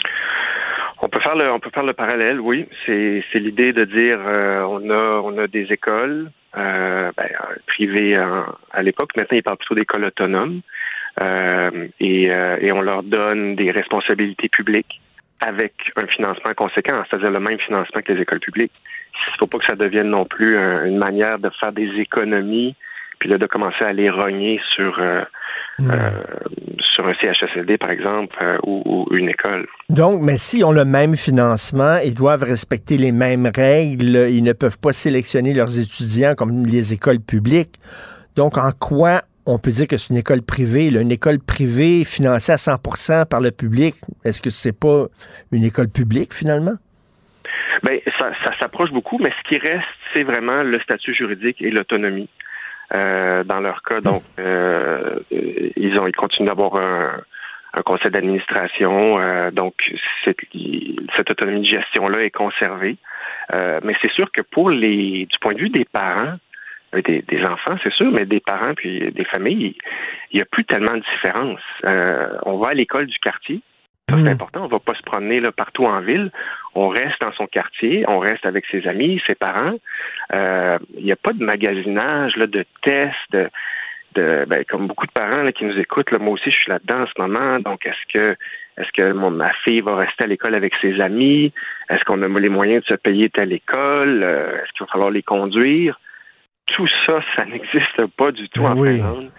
[SPEAKER 7] On peut faire le, on peut faire le parallèle, oui. C'est, c'est l'idée de dire, euh, on a, on a des écoles euh, ben, euh, privées en- à l'époque. Maintenant, ils parlent plutôt d'écoles autonomes, Euh, et, euh, et on leur donne des responsabilités publiques avec un financement conséquent, c'est-à-dire le même financement que les écoles publiques. Il ne faut pas que ça devienne non plus un- une manière de faire des économies, puis là de commencer à les rogner sur euh, euh, sur un CHSLD par exemple euh, ou, ou une école.
[SPEAKER 1] Donc, mais s'ils ont le même financement, ils doivent respecter les mêmes règles, ils ne peuvent pas sélectionner leurs étudiants comme les écoles publiques. Donc, en quoi on peut dire que c'est une école privée? là? Une école privée financée à 100% par le public, est-ce que c'est pas une école publique finalement?
[SPEAKER 7] Ben, ça, ça s'approche beaucoup, mais ce qui reste, c'est vraiment le statut juridique et l'autonomie. Euh, dans leur cas, donc, euh, ils ont, ils continuent d'avoir un, un conseil d'administration, euh, donc cette, cette autonomie de gestion-là est conservée. Euh, mais c'est sûr que pour les, du point de vue des parents, euh, des, des enfants, c'est sûr, mais des parents puis des familles, il n'y a plus tellement de différence. Euh, on va à l'école du quartier. Ça, c'est
[SPEAKER 1] Mm.
[SPEAKER 7] important. On va pas se promener là, partout en ville. On reste dans son quartier, on reste avec ses amis, ses parents. Euh, Il n'y a pas de magasinage, là, de tests, de, de ben, comme beaucoup de parents là, qui nous écoutent. Là, moi aussi, je suis là-dedans en ce moment. Donc, est-ce que est-ce que mon, ma fille va rester à l'école avec ses amis? Est-ce qu'on a les moyens de se payer telle école? Euh, est-ce qu'il va falloir les conduire? tout ça, ça n'existe pas du tout en Finlande.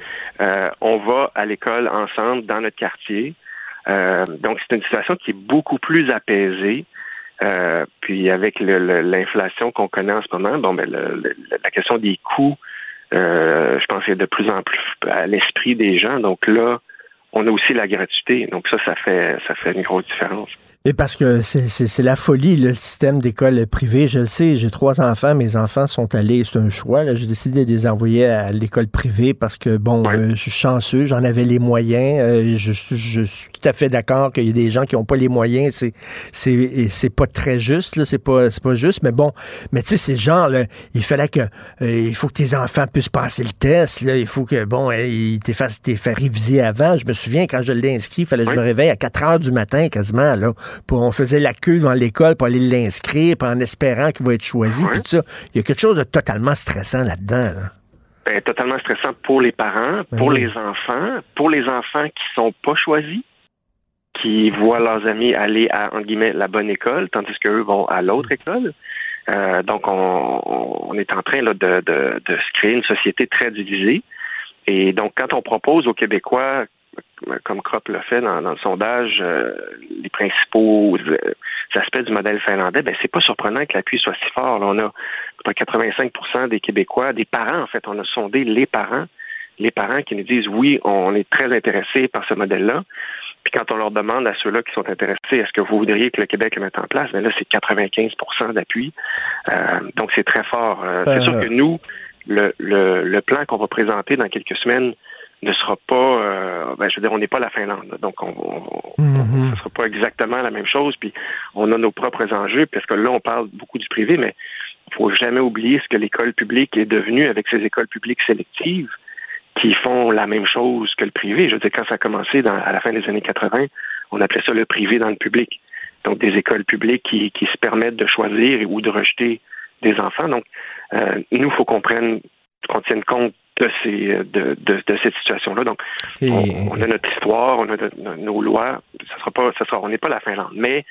[SPEAKER 7] on va à l'école ensemble dans notre quartier. Donc, c'est une situation qui est beaucoup plus apaisée. puis avec l'inflation qu'on connaît en ce moment, bon, ben, la question des coûts, je pense, est de plus en plus à l'esprit des gens. Donc là, on a aussi la gratuité. Donc ça, ça fait ça fait une grosse différence.
[SPEAKER 1] Et parce que c'est la folie, le système d'école privée. Je le sais, j'ai trois enfants. Mes enfants sont allés, c'est un choix. J'ai décidé de les envoyer à l'école privée parce que, bon, euh, je suis chanceux, j'en avais les moyens. Euh, je, je, suis tout à fait d'accord qu'il y a des gens qui n'ont pas les moyens. C'est c'est pas très juste, là. C'est pas, pas juste. Mais bon, mais tu sais, c'est le genre, là, il fallait que, euh, il faut que tes enfants puissent passer le test. Là. Il faut que, bon, ils t'aient fait, fait réviser avant. Je me souviens, quand je l'ai inscrit, il fallait que je me réveille à 4 heures du matin quasiment, là on faisait la queue devant l'école pour aller l'inscrire, en espérant qu'il va être choisi. Ça, il y a quelque chose de totalement stressant là-dedans.
[SPEAKER 7] Ben, totalement stressant pour les parents, ben pour les enfants, pour les enfants qui sont pas choisis, qui voient leurs amis aller à en guillemets la bonne école, tandis qu'eux vont à l'autre école. Euh, donc, on, est en train de, de se créer une société très divisée. Et donc, quand on propose aux Québécois comme Kropp l'a fait dans, le sondage, euh, les principaux euh, aspects du modèle finlandais, ben c'est pas surprenant que l'appui soit si fort. on a 85% des Québécois, des parents en fait, on a sondé les parents, les parents qui nous disent oui, on est très intéressés par ce modèle-là. Puis quand on leur demande à ceux-là qui sont intéressés, est-ce que vous voudriez que le Québec le mette en place, ben là c'est 95% d'appui. Euh, donc c'est très fort. c'est sûr que nous, le, le, le plan qu'on va présenter dans quelques semaines ne sera pas, euh, ben, je veux dire, on n'est pas la Finlande, donc on, on, mhm. sera pas exactement la même chose. Puis on a nos propres enjeux, parce que là, on parle beaucoup du privé, mais il faut jamais oublier ce que l'école publique est devenue avec ces écoles publiques sélectives qui font la même chose que le privé. Je veux dire, quand ça a commencé dans, à la fin des années 80, on appelait ça le privé dans le public. Donc des écoles publiques qui, qui se permettent de choisir ou de rejeter des enfants. Donc, euh, nous, il faut qu'on prenne, qu'on tienne compte de, ces, de, de, de cette situation-là. Donc, on, a notre histoire, on a nos lois. Ça sera pas, ça sera, on n'est pas la Finlande, mais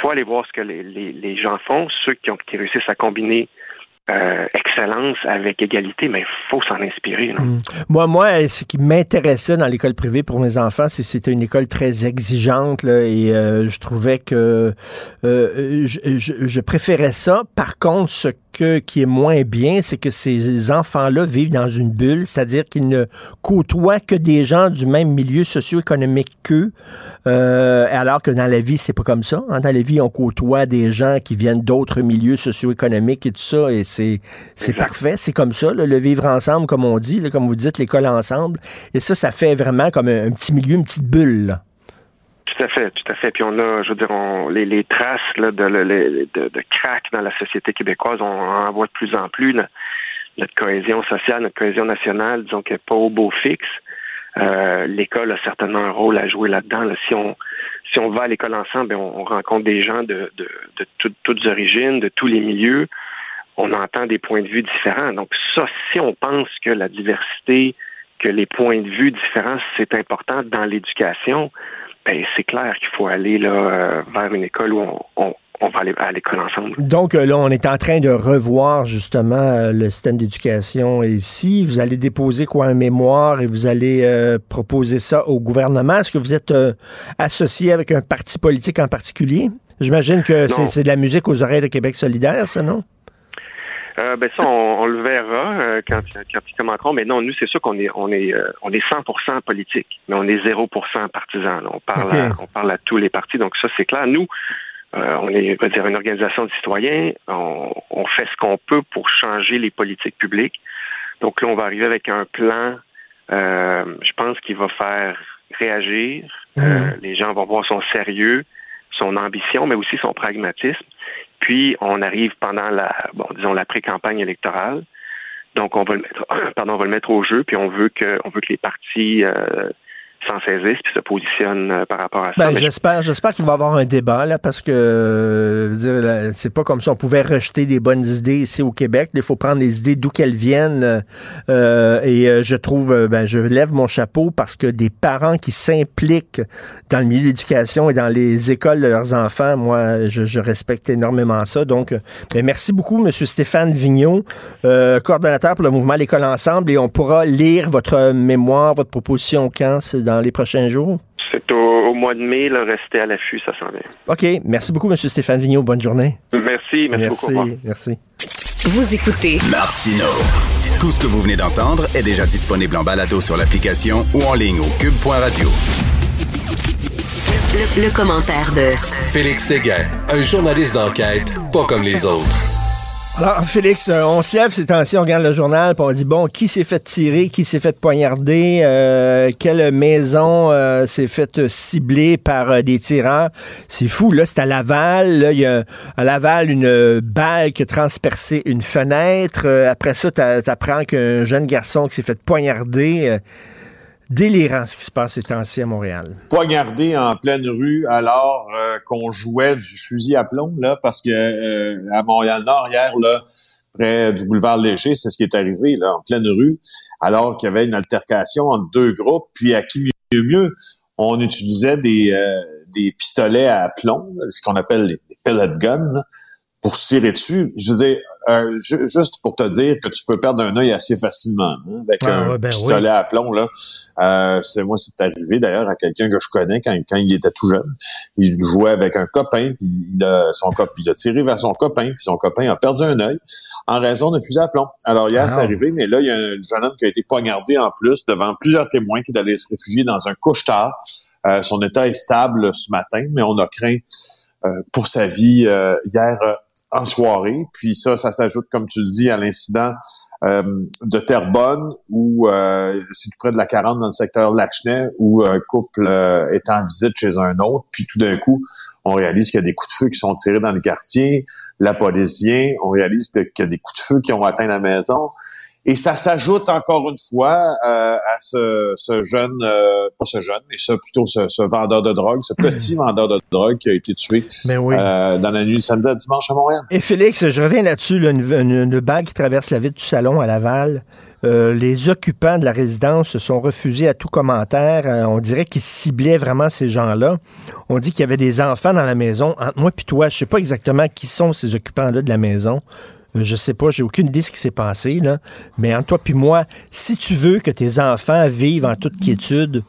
[SPEAKER 7] faut aller voir ce que les, les, les gens font, ceux qui, ont, qui réussissent à combiner euh, excellence avec égalité, mais il faut s'en inspirer. Hmm.
[SPEAKER 1] Moi, moi, ce qui m'intéressait dans l'école privée pour mes enfants, c'est que c'était une école très exigeante là, et euh, je trouvais que euh, je, je, préférais ça. Par contre, ce qui est moins bien, c'est que ces enfants-là vivent dans une bulle, c'est-à-dire qu'ils ne côtoient que des gens du même milieu socio-économique qu'eux, euh, alors que dans la vie, c'est pas comme ça. Hein. Dans la vie, on côtoie des gens qui viennent d'autres milieux socio-économiques et tout ça, et c'est c'est parfait, c'est comme ça, le vivre ensemble, comme on dit, comme vous dites, l'école ensemble, et ça, ça fait vraiment comme un, petit milieu, une petite bulle.
[SPEAKER 7] Tout à fait, tout à fait. Puis on a, je veux dire, on, les, les, traces de, de, dans la société québécoise, on en voit de plus en plus. notre cohésion sociale, notre cohésion nationale, disons qu'elle n'est pas au beau fixe. Euh, l'école a certainement un rôle à jouer là-dedans. Si on si on va à l'école ensemble, ben, on, rencontre des gens de, de, de toutes origines, de tous les milieux. On entend des points de vue différents. Donc ça, si on pense que la diversité, que les points de vue différents, c'est important dans l'éducation, ben, c'est clair qu'il faut aller là, euh, vers une école où on, va aller à l'école ensemble.
[SPEAKER 1] Donc euh, là, on est en train de revoir justement euh, le système d'éducation ici. Vous allez déposer quoi un mémoire et vous allez proposer ça au gouvernement. Est-ce que vous êtes associé avec un parti politique en particulier? J'imagine que c'est de la musique aux oreilles de Québec solidaire, ça, non?
[SPEAKER 7] Euh, ben ça, on, le verra euh, quand, quand ils commenteront. Mais non, nous, c'est sûr qu'on est on est euh, on est 100% politique, mais on est 0% partisan. On parle à, on parle à tous les partis, donc ça c'est clair. Nous, on est va dire une organisation de citoyens. On, on fait ce qu'on peut pour changer les politiques publiques. Donc là, on va arriver avec un plan. je pense qu'il va faire réagir. Mmh. les gens vont voir son sérieux, son ambition, mais aussi son pragmatisme. Puis on arrive pendant la, bon, disons la pré-campagne électorale. Donc on va le mettre, pardon, on va le mettre au jeu. Puis on veut que, on veut que les partis euh, s'en saisissent puis se positionnent euh, par rapport à ça.
[SPEAKER 1] Ben, j'espère, j'espère qu'il va y avoir un débat là, parce que euh, c'est pas comme si on pouvait rejeter des bonnes idées ici au Québec. Il faut prendre les idées d'où qu'elles viennent. euh, et euh, je trouve, euh, ben, je lève mon chapeau parce que des parents qui s'impliquent dans le milieu de l'éducation et dans les écoles de leurs enfants, moi, je, je respecte énormément ça. Donc, euh, ben, merci beaucoup, Monsieur Stéphane Vigneault, euh, coordonnateur pour le mouvement L'école ensemble, et on pourra lire votre mémoire, votre proposition quand c'est dans les prochains jours?
[SPEAKER 7] c'est au, au mois de mai, là, restez à l'affût, ça s'en vient.
[SPEAKER 1] OK. Merci beaucoup, M. Stéphane Vigneault. Bonne journée.
[SPEAKER 7] Merci, merci, beaucoup. au revoir.
[SPEAKER 1] Merci.
[SPEAKER 3] Vous écoutez
[SPEAKER 4] Martino. Tout ce que vous venez d'entendre est déjà disponible en balado sur l'application ou en ligne au cube.radio.
[SPEAKER 3] le, le commentaire de
[SPEAKER 8] Félix Séguin, un journaliste d'enquête pas comme les autres.
[SPEAKER 1] Alors, Félix, euh, on se lève ces temps-ci, on regarde le journal, puis on dit, bon, qui s'est fait tirer, qui s'est fait poignarder, euh, quelle maison euh, s'est fait cibler par des tireurs. C'est fou, là, c'est à Laval. Là, il y a à Laval une balle qui a transpercé une fenêtre. Après ça, t'a- t'apprends qu'un jeune garçon qui s'est fait poignarder. Délirant ce qui se passe ces temps-ci à Montréal.
[SPEAKER 9] poignardé en pleine rue alors euh, qu'on jouait du fusil à plomb là parce que euh, à Montréal-Nord hier là près du boulevard Léger, c'est ce qui est arrivé là en pleine rue alors qu'il y avait une altercation entre deux groupes puis à qui mieux mieux on utilisait des euh, des pistolets à plomb, ce qu'on appelle les, pellet guns pour se tirer dessus. Je veux euh, ju- juste pour te dire que tu peux perdre un œil assez facilement hein, avec
[SPEAKER 1] Ah,
[SPEAKER 9] un
[SPEAKER 1] ouais, ben
[SPEAKER 9] pistolet à plomb là. Euh, c'est moi, c'est arrivé d'ailleurs à quelqu'un que je connais quand, quand il était tout jeune. Il jouait avec un copain, puis il a, son cop, il a tiré vers son copain, puis son copain a perdu un œil en raison d'un fusil à plomb. Alors hier,
[SPEAKER 1] Ah.
[SPEAKER 9] c'est arrivé, mais là, il y a un jeune homme qui a été poignardé en plus devant plusieurs témoins qui est allé se réfugier dans un couche-tard. Euh, son état est stable ce matin, mais on a craint euh, pour sa vie euh, hier euh, en soirée. Puis ça, ça s'ajoute, comme tu le dis, à l'incident euh, de Terrebonne, où euh, c'est près de la 40 dans le secteur Lachenay, où un couple euh, est en visite chez un autre, puis tout d'un coup, on réalise qu'il y a des coups de feu qui sont tirés dans le quartier, la police vient, on réalise qu'il y a des coups de feu qui ont atteint la maison. Et ça s'ajoute encore une fois euh, à ce, ce jeune, euh, pas ce jeune, mais ce, plutôt ce, ce vendeur de drogue, ce petit vendeur de drogue qui a été tué
[SPEAKER 1] oui.
[SPEAKER 9] euh, dans la nuit de samedi à dimanche à Montréal.
[SPEAKER 1] Et Félix, je reviens là-dessus, là, une, une, une balle qui traverse la vitre du salon à Laval. Les occupants de la résidence se sont refusés à tout commentaire. On dirait qu'ils ciblaient vraiment ces gens-là. On dit qu'il y avait des enfants dans la maison. Entre moi et toi, je sais pas exactement qui sont ces occupants-là de la maison. Je sais pas, j'ai aucune idée de ce qui s'est passé, là. Mais entre toi puis moi, si tu veux que tes enfants vivent en toute quiétude,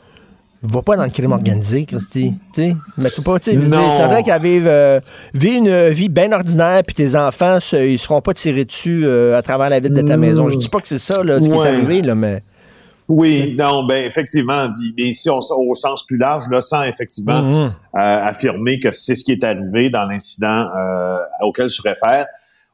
[SPEAKER 1] va pas dans le crime organisé, Christy. Tu sais, mais pas, tu sais, qu'à vivre, euh, vivre une vie bien ordinaire, puis tes enfants, se- ils seront pas tirés dessus euh, à travers la vitre de ta maison. Je dis pas que c'est ça, là, ce qui est arrivé, là, mais.
[SPEAKER 9] Oui, non, ben effectivement, mais ici on- au sens plus large, là, sans effectivement
[SPEAKER 1] Mhm.
[SPEAKER 9] euh, affirmer que c'est ce qui est arrivé dans l'incident euh, auquel je réfère.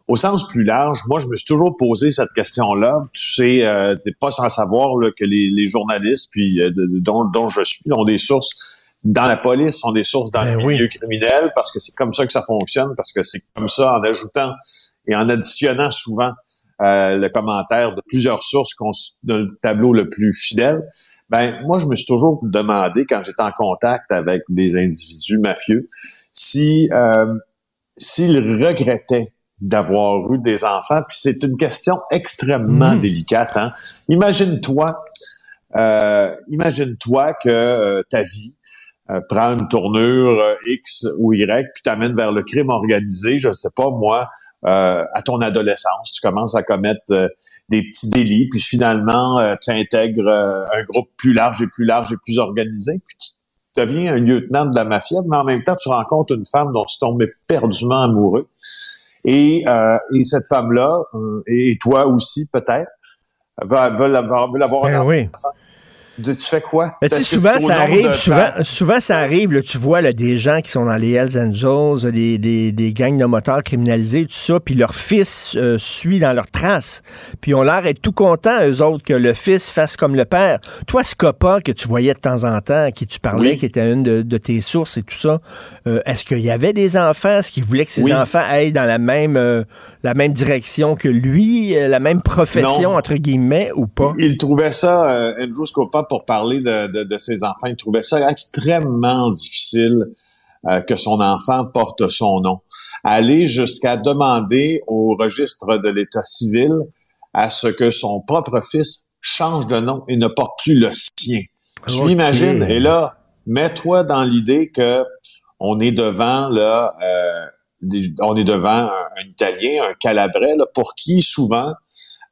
[SPEAKER 9] Au sens plus large, moi, je me suis toujours posé cette question-là. Tu sais, euh, t'es pas sans savoir là, que les, les journalistes, puis euh, de- de- dont, dont je suis, ont des sources dans la police, ont des sources dans
[SPEAKER 1] Ben
[SPEAKER 9] le
[SPEAKER 1] oui.
[SPEAKER 9] milieu criminel, parce que c'est comme ça que ça fonctionne, parce que c'est comme ça, en ajoutant et en additionnant souvent euh, le commentaire de plusieurs sources qu'on le tableau le plus fidèle. Ben moi, je me suis toujours demandé quand j'étais en contact avec des individus mafieux si euh, s'ils regrettaient d'avoir eu des enfants. Puis c'est une question extrêmement
[SPEAKER 1] Mhm.
[SPEAKER 9] délicate. Hein? Imagine-toi, euh, imagine-toi que euh, ta vie euh, prend une tournure euh, X ou Y, puis t'amène vers le crime organisé. Je sais pas moi. euh, à ton adolescence, tu commences à commettre des petits délits, puis finalement, euh, tu intègres un groupe plus large et plus large et plus organisé, puis tu deviens un lieutenant de la mafia, mais en même temps, tu rencontres une femme dont tu tombes éperdument amoureux. Et, euh, et cette femme-là, euh, et toi aussi peut-être, va, va l'avoir, veut l'avoir
[SPEAKER 1] Ben
[SPEAKER 9] un
[SPEAKER 1] oui.
[SPEAKER 9] enfant. Tu fais quoi?
[SPEAKER 1] Souvent, ça arrive, souvent, ça arrive, là, tu vois, là, des gens qui sont dans les Hells Angels, des, des, des gangs de motards criminalisés, tout ça, puis leur fils euh, suit dans leurs traces. Puis on l'air d'être tout contents, eux autres, que le fils fasse comme le père. Toi, Scopa, que tu voyais de temps en temps, à qui tu parlais,
[SPEAKER 9] Oui.
[SPEAKER 1] qui était une de, de tes sources et tout ça, euh, est-ce qu'il y avait des enfants? Est-ce qu'il voulait que ses
[SPEAKER 9] Oui.
[SPEAKER 1] enfants aillent dans la même, euh, la même direction que lui, euh, la même profession,
[SPEAKER 9] Non.
[SPEAKER 1] entre guillemets, ou pas?
[SPEAKER 9] Il trouvait ça, euh, Andrew Scopa pour parler de, de, de ses enfants. Il trouvait ça extrêmement difficile euh, que son enfant porte son nom. Aller jusqu'à demander au registre de l'État civil à ce que son propre fils change de nom et ne porte plus le sien. Tu imagines? Et là, mets-toi dans l'idée que on est devant là, euh, des- on est devant un, un Italien, un Calabrais, là, pour qui souvent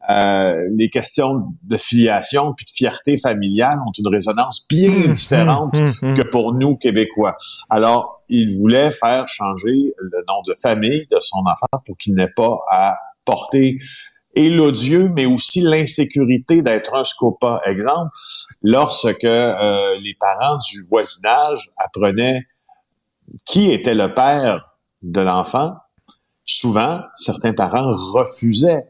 [SPEAKER 9] euh, les questions de filiation puis de fierté familiale ont une résonance bien
[SPEAKER 1] Hum,
[SPEAKER 9] différente
[SPEAKER 1] hum, hum.
[SPEAKER 9] que pour nous Québécois. Alors, il voulait faire changer le nom de famille de son enfant pour qu'il n'ait pas à porter et l'odieux, mais aussi l'insécurité d'être un scopa. Exemple, lorsque euh, les parents du voisinage apprenaient qui était le père de l'enfant, souvent, certains parents refusaient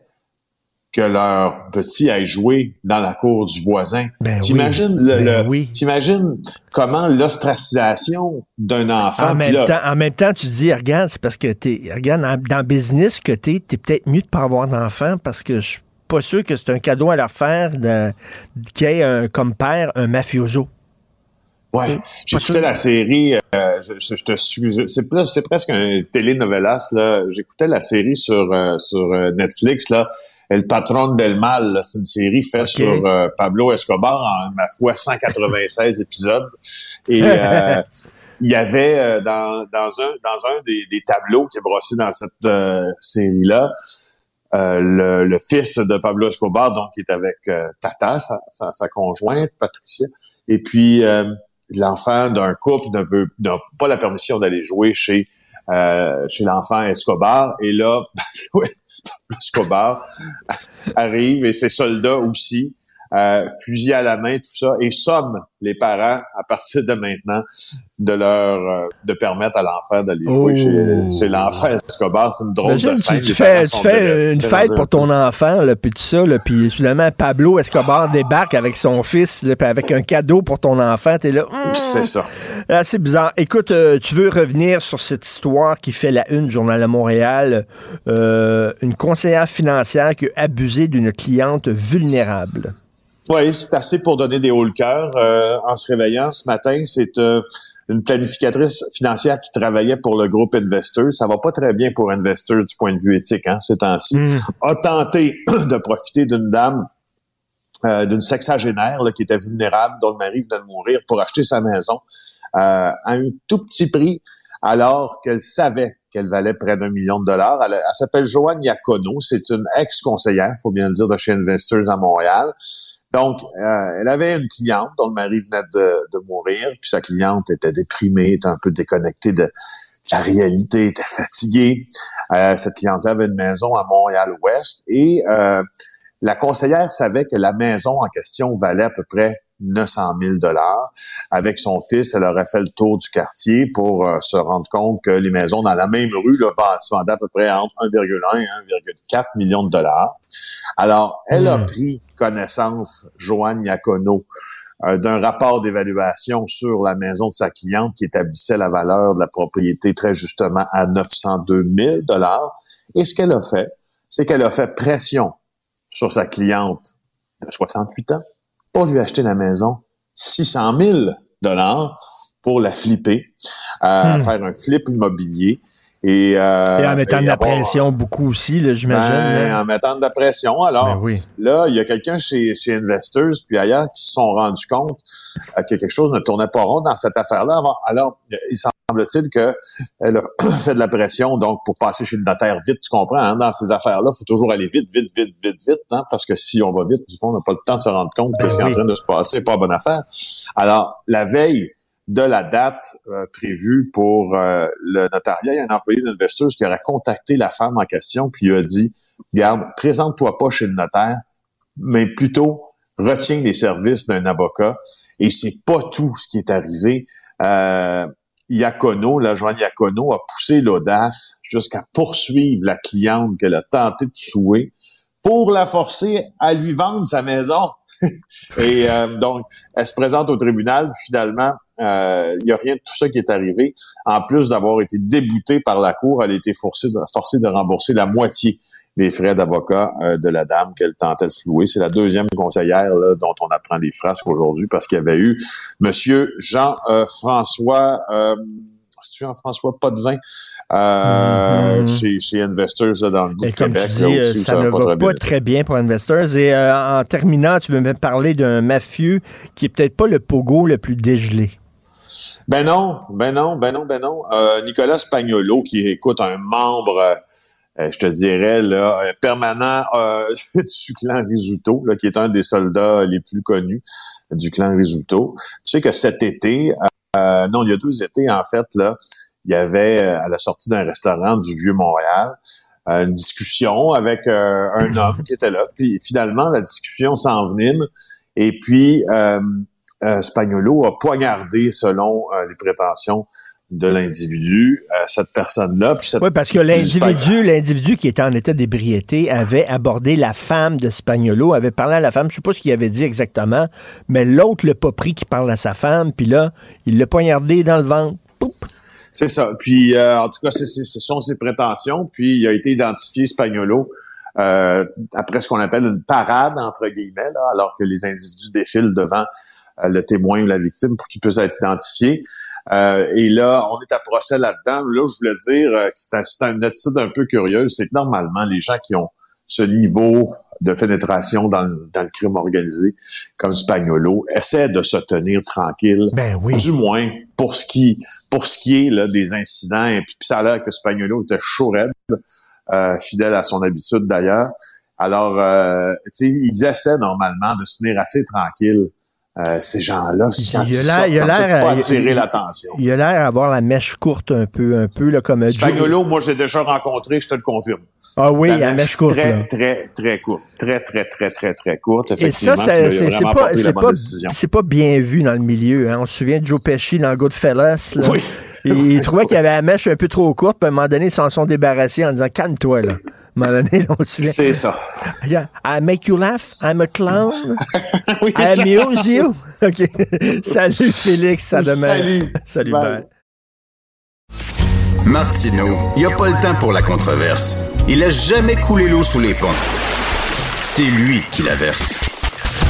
[SPEAKER 9] que leur petit aille jouer dans la cour du voisin.
[SPEAKER 1] Ben oui.
[SPEAKER 9] T'imagines le,
[SPEAKER 1] Ben
[SPEAKER 9] le-
[SPEAKER 1] oui.
[SPEAKER 9] t'imagines comment l'ostracisation d'un enfant.
[SPEAKER 1] En même,
[SPEAKER 9] là,
[SPEAKER 1] temps, en même temps, tu dis, regarde, c'est parce que t'es, regarde, dans, le business que t'es, t'es peut-être mieux de pas avoir d'enfant parce que je suis pas sûr que c'est un cadeau à leur faire y ait un, comme père un mafioso.
[SPEAKER 9] Ouais, j'écoutais
[SPEAKER 1] sûr.
[SPEAKER 9] la série, euh, je, je- je te suis, c'est presque un telenovelas là. J'écoutais la série sur euh, sur euh, Netflix là, El Patron del Mal. C'est une série faite sur euh, Pablo Escobar en ma foi 196 épisodes. Et euh, il y avait euh, dans dans un dans un des, des tableaux qui est brossé dans cette euh, série là. le, le fils de Pablo Escobar, donc, qui est avec euh, Tata, sa, sa, sa conjointe, Patricia. Et puis, euh, l'enfant d'un couple ne veut n'a pas la permission d'aller jouer chez euh, chez l'enfant Escobar. Et là, Escobar arrive et ses soldats aussi, euh, fusil à la main, tout ça, et somme les parents à partir de maintenant de leur euh, de permettre à l'enfant d'aller jouer
[SPEAKER 1] Oh.
[SPEAKER 9] chez, chez l'enfant Escobar. C'est une drôle
[SPEAKER 1] Imagine,
[SPEAKER 9] de scène.
[SPEAKER 1] tu, fais, tu fais une fête pour ton enfant, là, puis tout ça, là, puis finalement, Pablo Escobar débarque avec son fils, là, puis avec un cadeau pour ton enfant. T'es là, hum,
[SPEAKER 9] C'est ça.
[SPEAKER 1] Ah, c'est bizarre. Écoute, euh, tu veux revenir sur cette histoire qui fait la une du Journal de Montréal. Euh, une conseillère financière qui a abusé d'une cliente vulnérable.
[SPEAKER 9] Oui, c'est assez pour donner des hauts le cœur. Euh, en se réveillant ce matin, c'est euh, une planificatrice financière qui travaillait pour le groupe Investors. Ça va pas très bien pour Investors du point de vue éthique hein, ces temps-ci.
[SPEAKER 1] Hum.
[SPEAKER 9] A tenté de profiter d'une dame, euh, d'une sexagénaire là, qui était vulnérable, dont le mari venait de mourir, pour acheter sa maison euh, à un tout petit prix, alors qu'elle savait qu'elle valait près d'un million de dollars. Elle, elle s'appelle Joanne Iacono. C'est une ex-conseillère, faut bien le dire, de chez Investors à Montréal. Donc, euh, elle avait une cliente dont le mari venait de, de mourir, puis sa cliente était déprimée, était un peu déconnectée de la réalité, était fatiguée. Euh, cette cliente avait une maison à Montréal-Ouest et euh, la conseillère savait que la maison en question valait à peu près 900 000 dollars. Avec son fils, elle aurait fait le tour du quartier pour euh, se rendre compte que les maisons dans la même rue là, se vendaient à peu près entre 1,1 et 1,4 millions de dollars. Alors, elle a
[SPEAKER 1] Hmm.
[SPEAKER 9] pris connaissance, Joanne Iacono, euh, d'un rapport d'évaluation sur la maison de sa cliente qui établissait la valeur de la propriété très justement à 902 000 dollars. Et ce qu'elle a fait, c'est qu'elle a fait pression sur sa cliente de 68 ans pour lui acheter la maison 600 000 dollars pour la flipper, euh,
[SPEAKER 1] Hmm.
[SPEAKER 9] faire un flip immobilier. Et, euh,
[SPEAKER 1] Et en mettant de la
[SPEAKER 9] avoir-
[SPEAKER 1] pression beaucoup aussi, j'imagine.
[SPEAKER 9] ben, en mettant de la pression. Alors,
[SPEAKER 1] Ben oui.
[SPEAKER 9] là, il y a quelqu'un chez, chez Investors, puis ailleurs, qui se sont rendus compte euh, que quelque chose ne tournait pas rond dans cette affaire-là. Alors, il semble-t-il qu'elle a fait de la pression, donc, pour passer chez le notaire vite, tu comprends, hein, dans ces affaires-là, il faut toujours aller vite, vite, vite, vite, vite, hein, parce que si on va vite, du fond, on n'a pas le temps de se rendre compte que
[SPEAKER 1] Ben
[SPEAKER 9] ce qui est en train de se passer n'est pas bonne affaire. Alors, la veille de la date euh, prévue pour euh, le notariat, il y a un employé d'Investors qui aurait contacté la femme en question, puis lui a dit, garde, présente-toi pas chez le notaire, mais plutôt retiens les services d'un avocat. Et c'est pas tout ce qui est arrivé. Euh, Iacono, la Joanne Iacono, a poussé l'audace jusqu'à poursuivre la cliente qu'elle a tenté de flouer pour la forcer à lui vendre sa maison. Et euh, donc, elle se présente au tribunal. Finalement, euh, il n'y a rien de tout ça qui est arrivé. En plus d'avoir été déboutée par la cour, elle a été forcée de, forcée de rembourser la moitié les frais d'avocat euh, de la dame qu'elle tentait de flouer. C'est la deuxième conseillère là, dont on apprend les frasques aujourd'hui parce qu'il y avait eu Monsieur Jean-François euh, Jean-François Potvin euh, mm chez, chez Investors là, dans le
[SPEAKER 1] Et
[SPEAKER 9] de
[SPEAKER 1] comme
[SPEAKER 9] Québec.
[SPEAKER 1] tu
[SPEAKER 9] là
[SPEAKER 1] dis,
[SPEAKER 9] aussi,
[SPEAKER 1] euh, ça, ne va pas très bien pour Investors. Et euh, en terminant, tu veux me parler d'un mafieux qui est peut-être pas le pogo le plus dégelé.
[SPEAKER 9] Ben non, ben non, ben non, ben non. Euh, Nicolas Spagnolo, qui écoute un membre, euh, euh, je te dirais, là, permanent euh, du clan Risuto, là, qui est un des soldats les plus connus du clan Risuto. Tu sais que cet été, non, il y a deux étés, en fait, là, il y avait, à la sortie d'un restaurant du Vieux-Montréal, une discussion avec un homme qui était là. Puis finalement, la discussion s'envenime. Et puis, Spagnolo a poignardé, selon euh, les prétentions de l'individu, euh, cette personne-là.
[SPEAKER 1] Oui, parce que l'individu, l'individu qui était en état d'ébriété avait abordé la femme de Spagnolo, avait parlé à la femme, je sais pas ce qu'il avait dit exactement, mais l'autre l'a pas pris qui parle à sa femme, puis là, il l'a poignardé dans le ventre.
[SPEAKER 9] C'est ça. Puis, euh, en tout cas, ce sont ses prétentions. Puis, il a été identifié Spagnolo euh, après ce qu'on appelle une parade, entre guillemets, là, alors que les individus défilent devant euh, le témoin ou la victime pour qu'il puisse être identifié. Euh, et là, on est à procès là-dedans. Là, je voulais dire euh, que c'est un- une attitude un peu curieuse. C'est que normalement, les gens qui ont ce niveau de pénétration dans, le- dans le crime organisé, comme Spagnolo, essaient de se tenir tranquille
[SPEAKER 1] Ben oui.
[SPEAKER 9] du moins pour ce qui pour ce qui est là, des incidents et puis, ça a l'air que Spagnolo était chaud raide, euh, fidèle à son habitude d'ailleurs alors euh, ils essaient normalement de se tenir assez tranquille euh, ces gens-là
[SPEAKER 1] Il
[SPEAKER 9] quand
[SPEAKER 1] il a l'air,
[SPEAKER 9] pas attirer l'attention
[SPEAKER 1] Il a l'air d'avoir la mèche courte un peu, un peu, là, comme
[SPEAKER 9] Spagnolo moi j'ai déjà rencontré je te le confirme
[SPEAKER 1] Ah oui,
[SPEAKER 9] La
[SPEAKER 1] la mèche courte,
[SPEAKER 9] très
[SPEAKER 1] là.
[SPEAKER 9] très très courte très très très très très courte
[SPEAKER 1] Et
[SPEAKER 9] effectivement a
[SPEAKER 1] ça, c'est pas, c'est pas, c'est pas bien vu dans le milieu. Hein. On se souvient de Joe Pesci dans Goodfellas. Là.
[SPEAKER 9] Oui.
[SPEAKER 1] Et il trouvait qu'il avait la mèche un peu trop courte, puis à un moment donné, ils s'en sont débarrassés en disant calme-toi là. Moment donné, on se
[SPEAKER 9] c'est ça
[SPEAKER 1] Yeah, I make you laugh, I'm a clown,
[SPEAKER 9] Oui,
[SPEAKER 1] I amuse you. OK. Salut Félix, à demain.
[SPEAKER 9] Salut.
[SPEAKER 1] Salut,
[SPEAKER 9] Bye.
[SPEAKER 1] bye.
[SPEAKER 4] Martineau, il n'y a pas le temps pour la controverse. Il a jamais coulé l'eau sous les ponts. C'est lui qui la verse.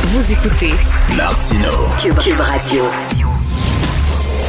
[SPEAKER 3] Vous écoutez
[SPEAKER 4] Martineau.
[SPEAKER 2] Cube, Cube Radio.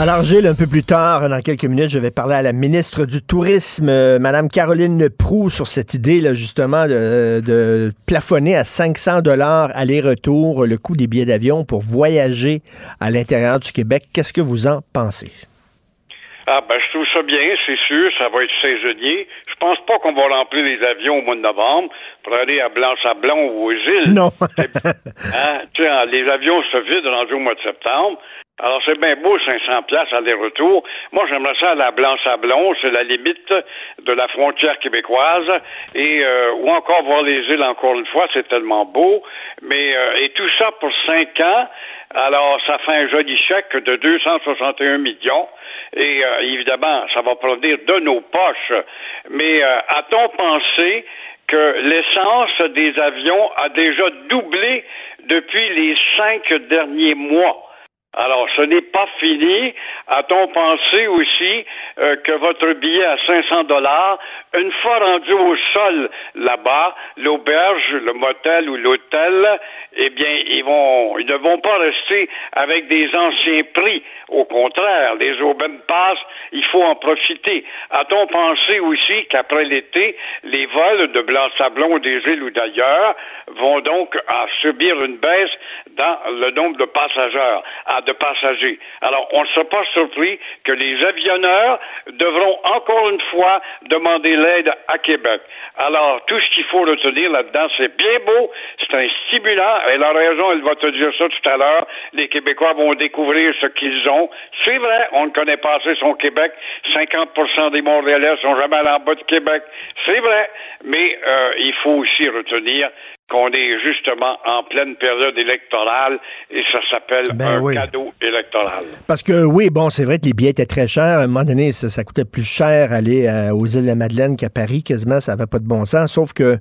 [SPEAKER 1] Alors, Gilles, un peu plus tard, dans quelques minutes, je vais parler à la ministre du Tourisme, euh, Madame Caroline Proux, sur cette idée, là, justement, de, de plafonner à 500 dollars aller-retour le coût des billets d'avion pour voyager à l'intérieur du Québec. Qu'est-ce que vous en pensez?
[SPEAKER 10] Ah ben je trouve ça bien, c'est sûr, ça va être saisonnier. Je pense pas qu'on va remplir les avions au mois de novembre pour aller à Blanc-Sablon ou aux îles.
[SPEAKER 1] Non.
[SPEAKER 10] Hein? Tu sais, les avions se vident rendus au mois de septembre. Alors, c'est bien beau, 500 places aller-retour. Moi, j'aimerais ça à Blanc-Sablon, c'est la limite de la frontière québécoise. Et, euh, ou encore voir les îles encore une fois, c'est tellement beau. Mais, euh, et tout ça pour 5 ans. Alors, ça fait un joli chèque de 261 millions. Et euh, évidemment, ça va provenir de nos poches. Mais euh, a-t-on pensé que l'essence des avions a déjà doublé depuis les cinq derniers mois? Alors, ce n'est pas fini. A-t-on pensé aussi euh, que votre billet à 500 dollars, une fois rendu au sol là-bas, l'auberge, le motel ou l'hôtel, eh bien, ils vont, ils ne vont pas rester avec des anciens prix. Au contraire, les aubaines passent, il faut en profiter. A-t-on pensé aussi qu'après l'été, les vols de Blanc-Sablon, des îles ou d'ailleurs vont donc subir une baisse dans le nombre de passagers, de passagers. Alors, on ne sera pas surpris que les avionneurs devront encore une fois demander l'aide à Québec. Alors, tout ce qu'il faut retenir là-dedans, c'est bien beau, c'est un stimulant. Elle a raison, elle va te dire ça tout à l'heure. Les Québécois vont découvrir ce qu'ils ont. C'est vrai, on ne connaît pas assez son Québec. 50% des Montréalais sont jamais allés en bas de Québec. C'est vrai. Mais euh, il faut aussi retenir qu'on est justement en pleine période électorale et ça s'appelle
[SPEAKER 1] Ben
[SPEAKER 10] un
[SPEAKER 1] oui.
[SPEAKER 10] cadeau électoral.
[SPEAKER 1] Parce que oui, bon, c'est vrai que les billets étaient très chers. À un moment donné, ça, ça coûtait plus cher aller euh, aux îles de la Madeleine qu'à Paris, quasiment, ça n'avait pas de bon sens. Sauf que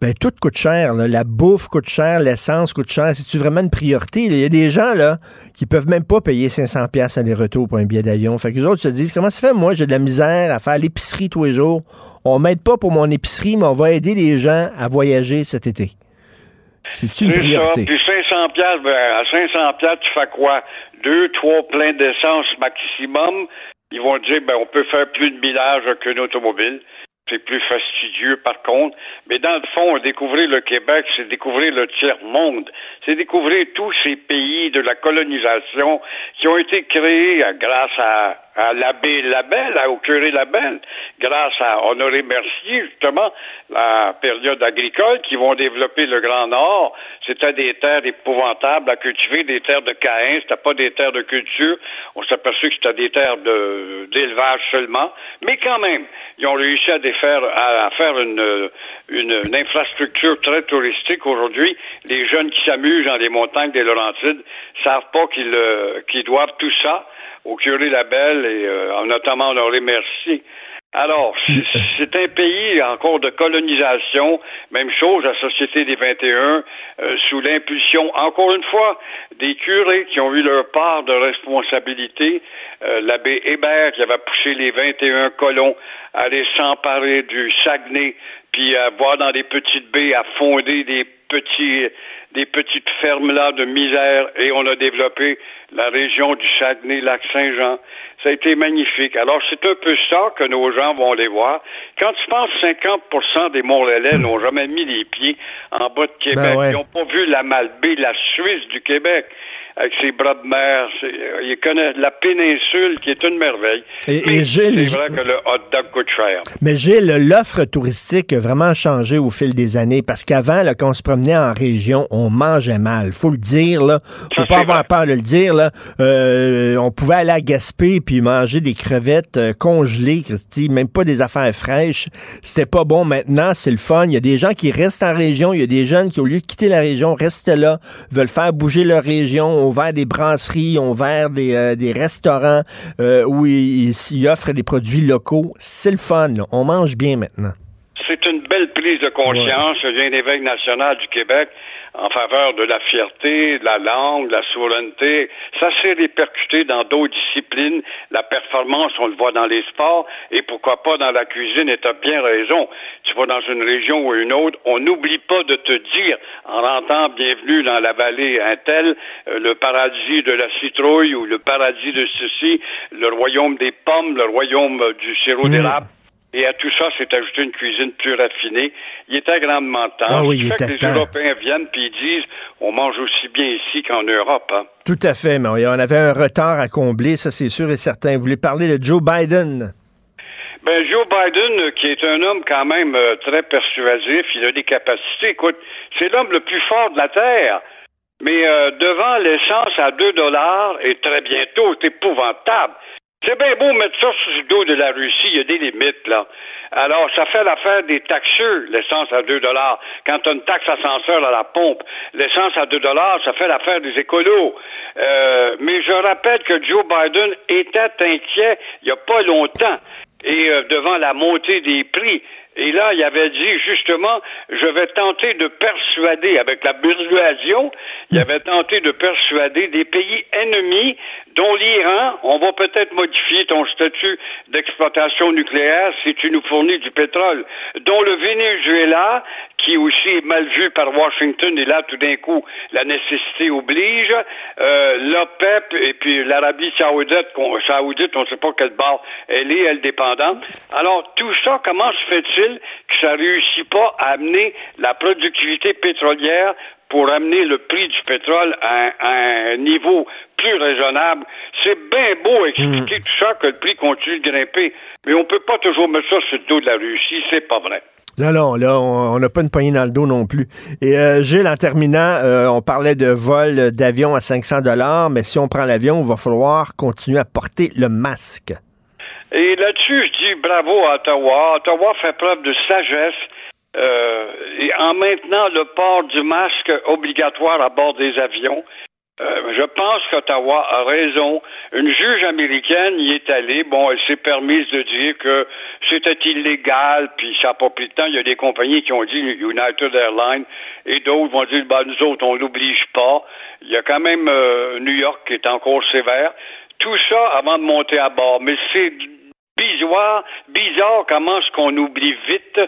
[SPEAKER 1] ben, tout coûte cher. là. La bouffe coûte cher, l'essence coûte cher. C'est-tu vraiment une priorité? Il y a des gens là qui peuvent même pas payer 500 pièces aller-retour pour un billet d'avion. Fait que les autres se disent, comment ça fait, moi, j'ai de la misère à faire l'épicerie tous les jours? On m'aide pas pour mon épicerie, mais on va aider les gens à voyager cet été. C'est une
[SPEAKER 10] ça. Puis 500 pièces, ben, à 500 pièces, tu fais quoi? Deux, trois pleins d'essence maximum. Ils vont dire, ben, on peut faire plus de millage qu'une automobile. C'est plus fastidieux, par contre. Mais dans le fond, découvrir le Québec, c'est découvrir le tiers-monde. C'est découvrir tous ces pays de la colonisation qui ont été créés grâce à, à l'abbé Labelle, au curé Labelle, grâce à Honoré Mercier, justement, la période agricole, qui vont développer le Grand Nord. C'était des terres épouvantables à cultiver, des terres de Caïn, c'était pas des terres de culture. On s'est aperçu que c'était des terres d'élevage seulement. Mais quand même, ils ont réussi à, défaire, à, à faire une, une, une infrastructure très touristique aujourd'hui. Les jeunes qui s'amusent dans les montagnes des Laurentides savent pas qu'ils euh, qu'ils doivent tout ça au curé Labelle et euh, notamment Honoré Mercier. Alors, c'est c'est un pays encore de colonisation. Même chose, la Société des 21, euh, sous l'impulsion, encore une fois, des curés qui ont eu leur part de responsabilité. Euh, L'abbé Hébert qui avait poussé les 21 colons à aller s'emparer du Saguenay, puis à voir dans des petites baies, à fonder des petits des petites fermes là de misère et on a développé la région du Saguenay, lac Saint-Jean. Ça a été magnifique. Alors, c'est un peu ça que nos gens vont aller voir. Quand tu penses 50% des Montréalais n'ont jamais mis les pieds en bas de Québec,
[SPEAKER 1] Ben ouais.
[SPEAKER 10] ils n'ont pas vu la Malbaie, la Suisse du Québec, avec ses bras de mer. C'est- Ils connaissent la péninsule qui est une merveille.
[SPEAKER 1] Et- Gilles-
[SPEAKER 10] c'est vrai que le hot dog coûte cher.
[SPEAKER 1] Mais Gilles, l'offre touristique a vraiment changé au fil des années parce qu'avant, quand on se promenait en région, on mangeait mal. Faut le dire, là. Faut
[SPEAKER 10] Ça,
[SPEAKER 1] pas avoir
[SPEAKER 10] vrai.
[SPEAKER 1] peur de le dire, là. Euh, on pouvait aller à Gaspé puis manger des crevettes euh, congelées, Christy, même pas des affaires fraîches. C'était pas bon. Maintenant, c'est le fun. Il y a des gens qui restent en région. Il y a des jeunes qui, au lieu de quitter la région, restent là, veulent faire bouger leur région, ont ouvert des brasseries, ont ouvert des, euh, des restaurants où ils, ils offrent des produits locaux. C'est le fun, là. On mange bien maintenant.
[SPEAKER 10] C'est une belle prise de conscience. Je viens d'évêque national du Québec en faveur de la fierté, de la langue, de la souveraineté. Ça s'est répercuté dans d'autres disciplines. La performance, on le voit dans les sports et pourquoi pas dans la cuisine. Et tu as bien raison. Tu vas dans une région ou une autre, on n'oublie pas de te dire, en rentrant bienvenue dans la vallée un tel, euh, le paradis de la citrouille ou le paradis de ceci, le royaume des pommes, le royaume du sirop d'érable. Et à tout ça, c'est ajouté une cuisine plus raffinée. Il était grandement temps.
[SPEAKER 1] Ah oui, il
[SPEAKER 10] fait
[SPEAKER 1] était
[SPEAKER 10] que les
[SPEAKER 1] temps.
[SPEAKER 10] Européens viennent puis ils disent on mange aussi bien ici qu'en Europe. Hein.
[SPEAKER 1] Tout à fait, mais on avait un retard à combler, ça c'est sûr et certain. Vous voulez parler de Joe Biden?
[SPEAKER 10] Ben, Joe Biden, euh, qui est un homme quand même euh, très persuasif, il a des capacités. Écoute, c'est l'homme le plus fort de la Terre. Mais euh, devant l'essence à 2 dollars, et très bientôt, c'est épouvantable. C'est bien beau mettre ça sur le dos de la Russie, il y a des limites, là. Alors, ça fait l'affaire des taxeux, l'essence à 2 dollars. Quand tu as une taxe ascenseur à la pompe, l'essence à 2 dollars, ça fait l'affaire des écolos. Euh, mais je rappelle que Joe Biden était inquiet il n'y a pas longtemps et euh, devant la montée des prix. Et là, il avait dit justement, je vais tenter de persuader, avec la persuasion, il avait tenté de persuader des pays ennemis, dont l'Iran, on va peut-être modifier ton statut d'exploitation nucléaire si tu nous fournis du pétrole, dont le Venezuela, qui aussi est mal vu par Washington, et là, tout d'un coup, la nécessité oblige, euh, l'OPEP et puis l'Arabie saoudite, qu'on- saoudite, on ne sait pas quelle barre elle est, elle dépendante. Alors, tout ça, comment se fait-il? Que ça réussit pas à amener la productivité pétrolière pour amener le prix du pétrole à un, à un niveau plus raisonnable. C'est bien beau expliquer tout ça que le prix continue de grimper, mais on peut pas toujours mettre ça sur le dos de la Russie, c'est pas vrai.
[SPEAKER 1] Non, non, là, on on n'a pas une poignée dans le dos non plus. Et euh, Gilles, en terminant, euh, on parlait de vol d'avion à 500 dollars, mais si on prend l'avion, il va falloir continuer à porter le masque.
[SPEAKER 10] Et là-dessus, je bravo à Ottawa. Ottawa fait preuve de sagesse. euh, et en maintenant le port du masque obligatoire à bord des avions, euh, je pense qu'Ottawa a raison. Une juge américaine y est allée. Bon, elle s'est permise de dire que c'était illégal, puis ça n'a pas pris de temps. Il y a des compagnies qui ont dit, United Airlines, et d'autres vont dire, bah, nous autres, on l'oblige pas. Il y a quand même euh, New York qui est encore sévère. Tout ça avant de monter à bord. Mais c'est bizarre, bizarre comment est-ce qu'on oublie vite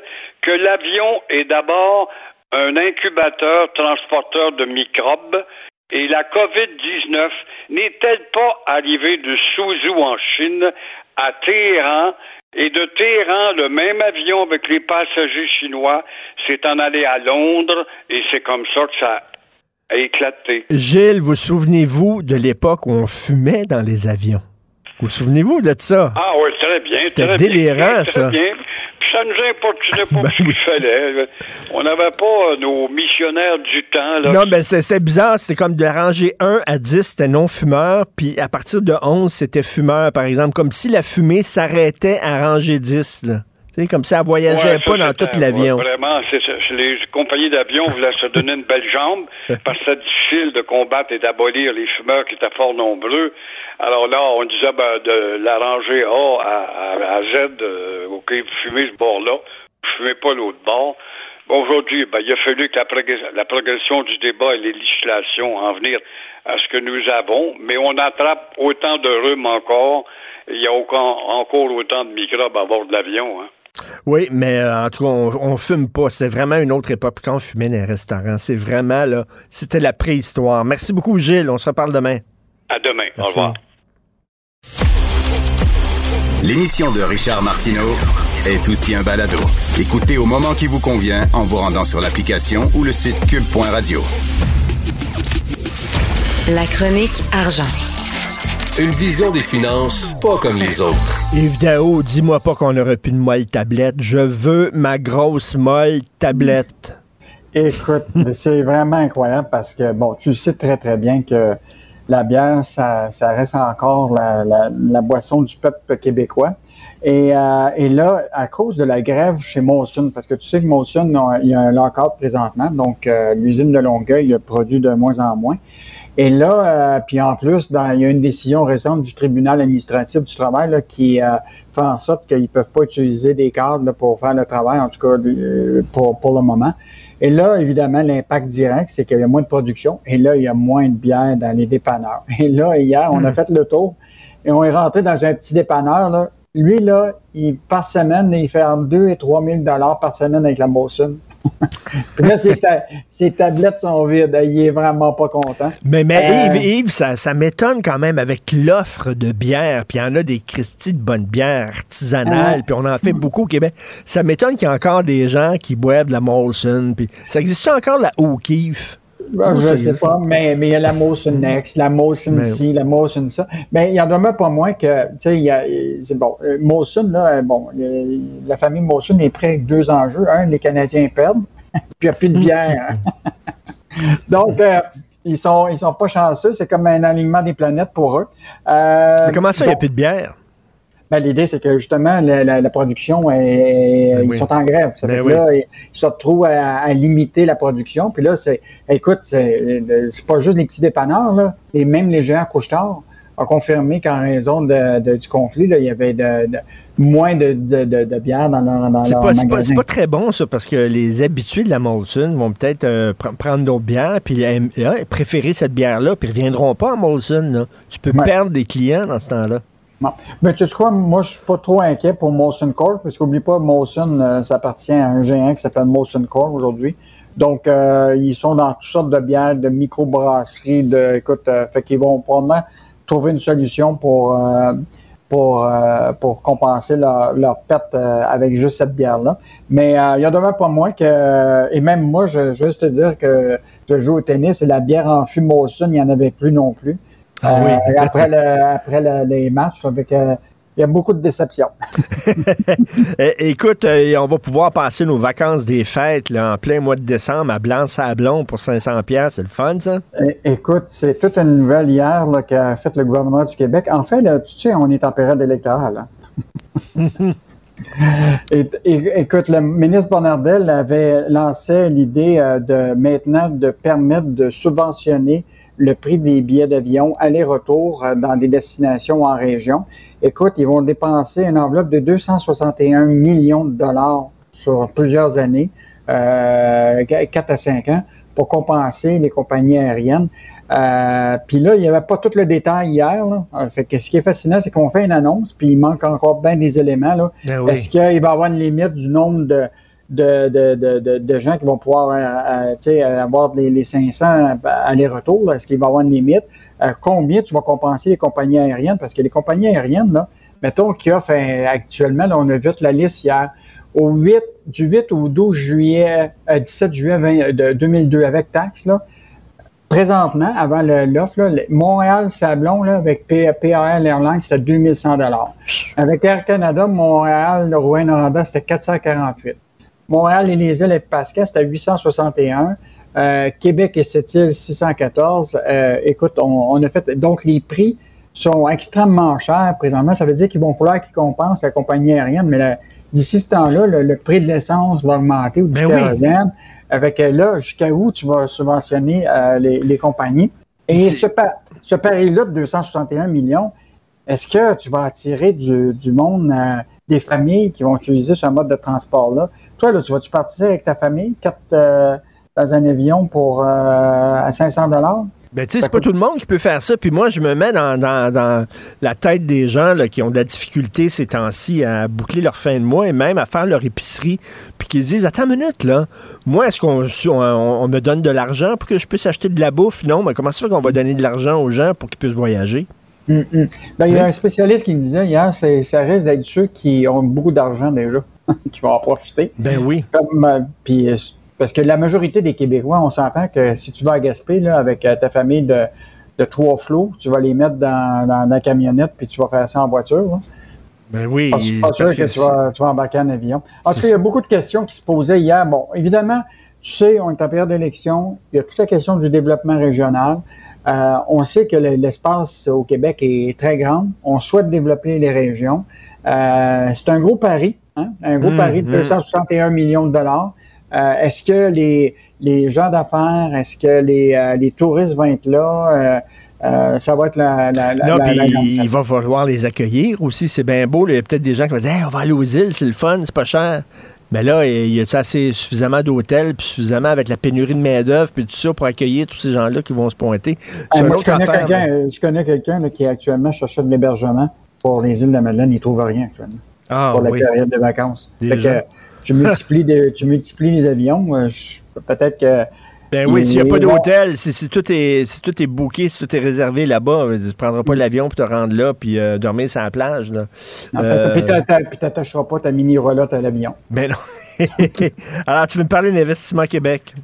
[SPEAKER 10] que l'avion est d'abord un incubateur transporteur de microbes et la COVID-19 n'est-elle pas arrivée de Suzhou en Chine à Téhéran et de Téhéran, le même avion avec les passagers chinois s'est en allé à Londres et c'est comme ça que ça a éclaté.
[SPEAKER 1] Gilles, vous souvenez-vous de l'époque où on fumait dans les avions? Vous souvenez-vous de ça?
[SPEAKER 10] Ah oui, très bien.
[SPEAKER 1] C'était délirant, ça.
[SPEAKER 10] Bien ça nous importunait pas
[SPEAKER 1] Ben
[SPEAKER 10] ce qu'il fallait. On n'avait pas euh, nos missionnaires du temps. Là,
[SPEAKER 1] Non, mais c'est- c'était bizarre. C'était comme de ranger 1 à 10, c'était non-fumeur. Puis à partir de 11, c'était fumeur, par exemple. Comme si la fumée s'arrêtait à ranger 10. Là. Tu sais, comme si elle voyageait
[SPEAKER 10] Ouais, ça,
[SPEAKER 1] pas dans tout l'avion.
[SPEAKER 10] ouais, vraiment, ça. les compagnies d'avions voulaient se donner une belle jambe parce que c'est difficile de combattre et d'abolir les fumeurs qui étaient fort nombreux. Alors là, on disait ben, de la rangée A à, à- à Z, euh, OK, vous fumez ce bord-là, vous fumez pas l'autre bord. Aujourd'hui, ben, il a fallu que la, la progression du débat et les législations en venir à ce que nous avons, mais on attrape autant de rhume encore. Il y a encore autant de microbes à bord de l'avion. Hein.
[SPEAKER 1] Oui, mais euh, en tout cas, on, on fume pas. C'était vraiment une autre époque quand on fumait dans les restaurants. C'est vraiment, là, c'était la préhistoire. Merci beaucoup, Gilles. On se reparle demain.
[SPEAKER 10] À demain. Au revoir.
[SPEAKER 4] L'émission de Richard Martineau est aussi un balado. Écoutez au moment qui vous convient en vous rendant sur l'application ou le site cube.radio.
[SPEAKER 3] La chronique argent.
[SPEAKER 8] Une vision des finances pas comme les autres.
[SPEAKER 1] Yves Dao, dis-moi pas qu'on n'aurait plus de molle tablette. Je veux ma grosse molle tablette.
[SPEAKER 11] Écoute, mais c'est vraiment incroyable parce que, bon, tu sais très, très bien que la bière, ça, ça reste encore la, la- la boisson du peuple québécois. Et, euh, et là, à cause de la grève chez Molson, parce que tu sais que Molson, on- il y a un lockout présentement, donc euh, l'usine de Longueuil produit de moins en moins. Et là, euh, puis en plus, dans- il y a une décision récente du tribunal administratif du travail là, qui euh, fait en sorte qu'ils peuvent pas utiliser des cadres là, pour faire le travail, en tout cas euh, pour, pour le moment. Et là, évidemment, l'impact direct, c'est qu'il y a moins de production. Et là, il y a moins de bière dans les dépanneurs. Et là, hier, on a fait le tour et on est rentré dans un petit dépanneur. Là. Lui, là, il, par semaine, il fait entre 2 et 3 000 par semaine avec la Molson. Là, ses, ta- ses tablettes sont vides. Il est vraiment pas content.
[SPEAKER 1] Mais, mais
[SPEAKER 11] Euh,
[SPEAKER 1] Yves, Yves, ça, ça m'étonne quand même avec l'offre de bière. Puis il y en a des Christie de bonnes bières artisanales.
[SPEAKER 11] Ouais.
[SPEAKER 1] Puis on en fait beaucoup au Québec. Ça m'étonne qu'il y a encore des gens qui boivent de la Molson. Puis ça existe encore la O'Keeffe?
[SPEAKER 11] Ben, je sais pas, mais, mais il y a la Molson Next, la
[SPEAKER 1] Mais-
[SPEAKER 11] ci, la Molson ça. Mais il y en demeure pas moins que, tu sais, c'est bon. euh, là, euh, bon, euh, la famille Molson est prête avec deux enjeux. Un, les Canadiens perdent, puis il n'y a plus de bière. Donc, euh, ils sont, ils sont pas chanceux. C'est comme un alignement des planètes pour eux. Euh,
[SPEAKER 1] Mais comment ça, il n'y a plus de bière?
[SPEAKER 11] Ben, L'idée, c'est que justement, la, la- la production, est,
[SPEAKER 1] Ben
[SPEAKER 11] ils
[SPEAKER 1] oui.
[SPEAKER 11] sont en grève. Ça
[SPEAKER 1] Ben
[SPEAKER 11] fait là, ils se retrouvent à, à limiter la production. Puis là, c'est, écoute, c'est, c'est pas juste les petits dépanneurs, là. Et même les géants couche-tard ont confirmé qu'en raison de, de- du conflit, là, il y avait de, de- moins de, de, de, de bière dans leur, dans
[SPEAKER 1] C'est
[SPEAKER 11] leur
[SPEAKER 1] pas, c'est pas-
[SPEAKER 11] magasin.
[SPEAKER 1] c'est pas très bon, ça, parce que les habitués de la Molson vont peut-être euh, pr- prendre d'autres bières, puis euh, euh, préférer cette bière-là, puis ils reviendront pas à Molson. là. Tu peux
[SPEAKER 11] Ouais.
[SPEAKER 1] perdre des clients dans ce temps-là.
[SPEAKER 11] Bon. Mais tu sais quoi, moi, je suis pas trop inquiet pour Molson Corp, parce qu'oublie pas, Molson, euh, ça appartient à un géant qui s'appelle Molson Corp aujourd'hui. Donc, euh, ils sont dans toutes sortes de bières, de microbrasseries, de, écoute, euh, fait qu'ils vont probablement trouver une solution pour, pour, pour compenser leur, perte avec juste cette bière-là. Mais il y en demeure pas moins que, et même moi, je, je veux juste te dire que je joue au tennis et la bière en fût Molson, il n'y en avait plus non plus.
[SPEAKER 1] Ah oui.
[SPEAKER 11] Euh, après le, après le- les matchs, avec, euh, il y a beaucoup de déceptions.
[SPEAKER 1] Eh, écoute, euh, on va pouvoir passer nos vacances des fêtes là, en plein mois de décembre à Blanc-Sablon pour 500 pièces. C'est le fun, ça?
[SPEAKER 11] É- Écoute, c'est toute une nouvelle hier qu'a fait le gouvernement du Québec. En fait, là, tu sais, on est en période électorale. hein. Et- et- écoute, le ministre Bonnardel avait lancé l'idée euh, de maintenant de permettre de subventionner le prix des billets d'avion aller-retour euh, dans des destinations en région. Écoute, ils vont dépenser une enveloppe de 261 millions de dollars sur plusieurs années, euh, 4 à 5 ans, pour compenser les compagnies aériennes. Euh, puis là, il n'y avait pas tout le détail hier. Là. Euh, Fait que ce qui est fascinant, c'est qu'on fait une annonce, puis il manque encore bien des éléments. Là.
[SPEAKER 1] Ben oui.
[SPEAKER 11] Est-ce qu'il va y avoir une limite du nombre de, de, de, de, de, gens qui vont pouvoir euh, euh, sais, avoir les, les 500 aller-retour? Est-ce qu'il va y avoir une limite? Euh, combien tu vas compenser les compagnies aériennes? Parce que les compagnies aériennes, là, mettons, qui offrent euh, actuellement, on a vu la liste hier, au 8, du 8 au 12 juillet, euh, 17 juillet 20 de 2002 avec taxe, là, présentement, avant l'offre, Montréal-Sablon, avec PAL Airlines, c'était 2100 Avec Air Canada, Montréal, Rouen-Noranda, c'était 448. Montréal et les îles et Pascal, c'était 861. Euh, Québec et Sept-Îles, 614. Euh, écoute, on, on a fait. Donc, les prix sont extrêmement chers présentement. Ça veut dire qu'ils vont falloir qu'ils compensent la compagnie aérienne, mais d'ici ce temps-là, le, le prix de l'essence va augmenter ou du
[SPEAKER 1] oui.
[SPEAKER 11] kérosène. Avec euh, là, jusqu'à où tu vas subventionner euh, les, les compagnies? Et
[SPEAKER 1] C'est-
[SPEAKER 11] ce, pa- ce pari-là de 261 millions, est-ce que tu vas attirer du, du monde, euh, des familles qui vont utiliser ce mode de transport-là? Toi, là, tu vas-tu partir avec ta famille, quatre, euh, dans un avion pour euh, à 500 dollars?
[SPEAKER 1] Ben, tu sais, c'est pas tout le monde qui peut faire ça. Puis moi, je me mets dans, dans- dans la tête des gens là, qui ont de la difficulté ces temps-ci à boucler leur fin de mois et même à faire leur épicerie. Puis qui se disent Attends une minute, là. Moi, est-ce qu'on on, on me donne de l'argent pour que je puisse acheter de la bouffe? Non, mais comment ça fait qu'on va donner de l'argent aux gens pour qu'ils puissent voyager?
[SPEAKER 11] Hum, hum. Ben, il y a un spécialiste qui me disait hier, ça risque d'être ceux qui ont beaucoup d'argent déjà, qui vont en profiter.
[SPEAKER 1] Ben oui.
[SPEAKER 11] Comme, euh, euh, parce que la majorité des Québécois, on s'entend que si tu vas à Gaspé là, avec euh, ta famille de, de trois flots, tu vas les mettre dans, dans, dans la camionnette puis tu vas faire ça en voiture. là.
[SPEAKER 1] Ben oui.
[SPEAKER 11] Je suis pas sûr que tu, vas, tu vas embarquer en avion. En tout cas, il y a beaucoup de questions qui se posaient hier. Bon, évidemment, tu sais, on est en période d'élection. Il y a toute la question du développement régional. Euh, on sait que le- l'espace au Québec est très grand. On souhaite développer les régions. Euh, c'est un gros pari, hein? un gros
[SPEAKER 1] Mmh,
[SPEAKER 11] pari de
[SPEAKER 1] mmh.
[SPEAKER 11] 261 millions de dollars. Euh, est-ce que les, les gens d'affaires, est-ce que les, les touristes vont être là? Euh, ça va être la, la, la,
[SPEAKER 1] Non,
[SPEAKER 11] la-
[SPEAKER 1] puis
[SPEAKER 11] la grande
[SPEAKER 1] il va falloir les accueillir aussi. C'est bien beau. Il y a peut-être des gens qui vont dire Hey, on va aller aux îles, c'est le fun, c'est pas cher. Mais là, il y a assez suffisamment d'hôtels, puis suffisamment avec la pénurie de main-d'œuvre, puis tout ça pour accueillir tous ces gens-là qui vont se pointer?
[SPEAKER 11] Ah, moi, je connais euh, je connais quelqu'un qui actuellement cherchait de l'hébergement pour les îles de la Madeleine. Il ne trouve rien actuellement
[SPEAKER 1] Ah,
[SPEAKER 11] pour la
[SPEAKER 1] oui.
[SPEAKER 11] période de vacances. Fait
[SPEAKER 1] Déjà?
[SPEAKER 11] que, tu, multiplies des- tu multiplies les avions. euh, Peut-être que.
[SPEAKER 1] Ben oui, s'il n'y a pas d'hôtel, si, si tout est si tout est booké, si tout est réservé là-bas, tu ne prendras pas l'avion pour te rendre là puis euh, dormir sur la plage. Là. Euh,
[SPEAKER 11] Puis t'attacheras pas ta mini relotte à l'avion.
[SPEAKER 1] ben non. Alors, tu veux me parler d'Investissement Québec?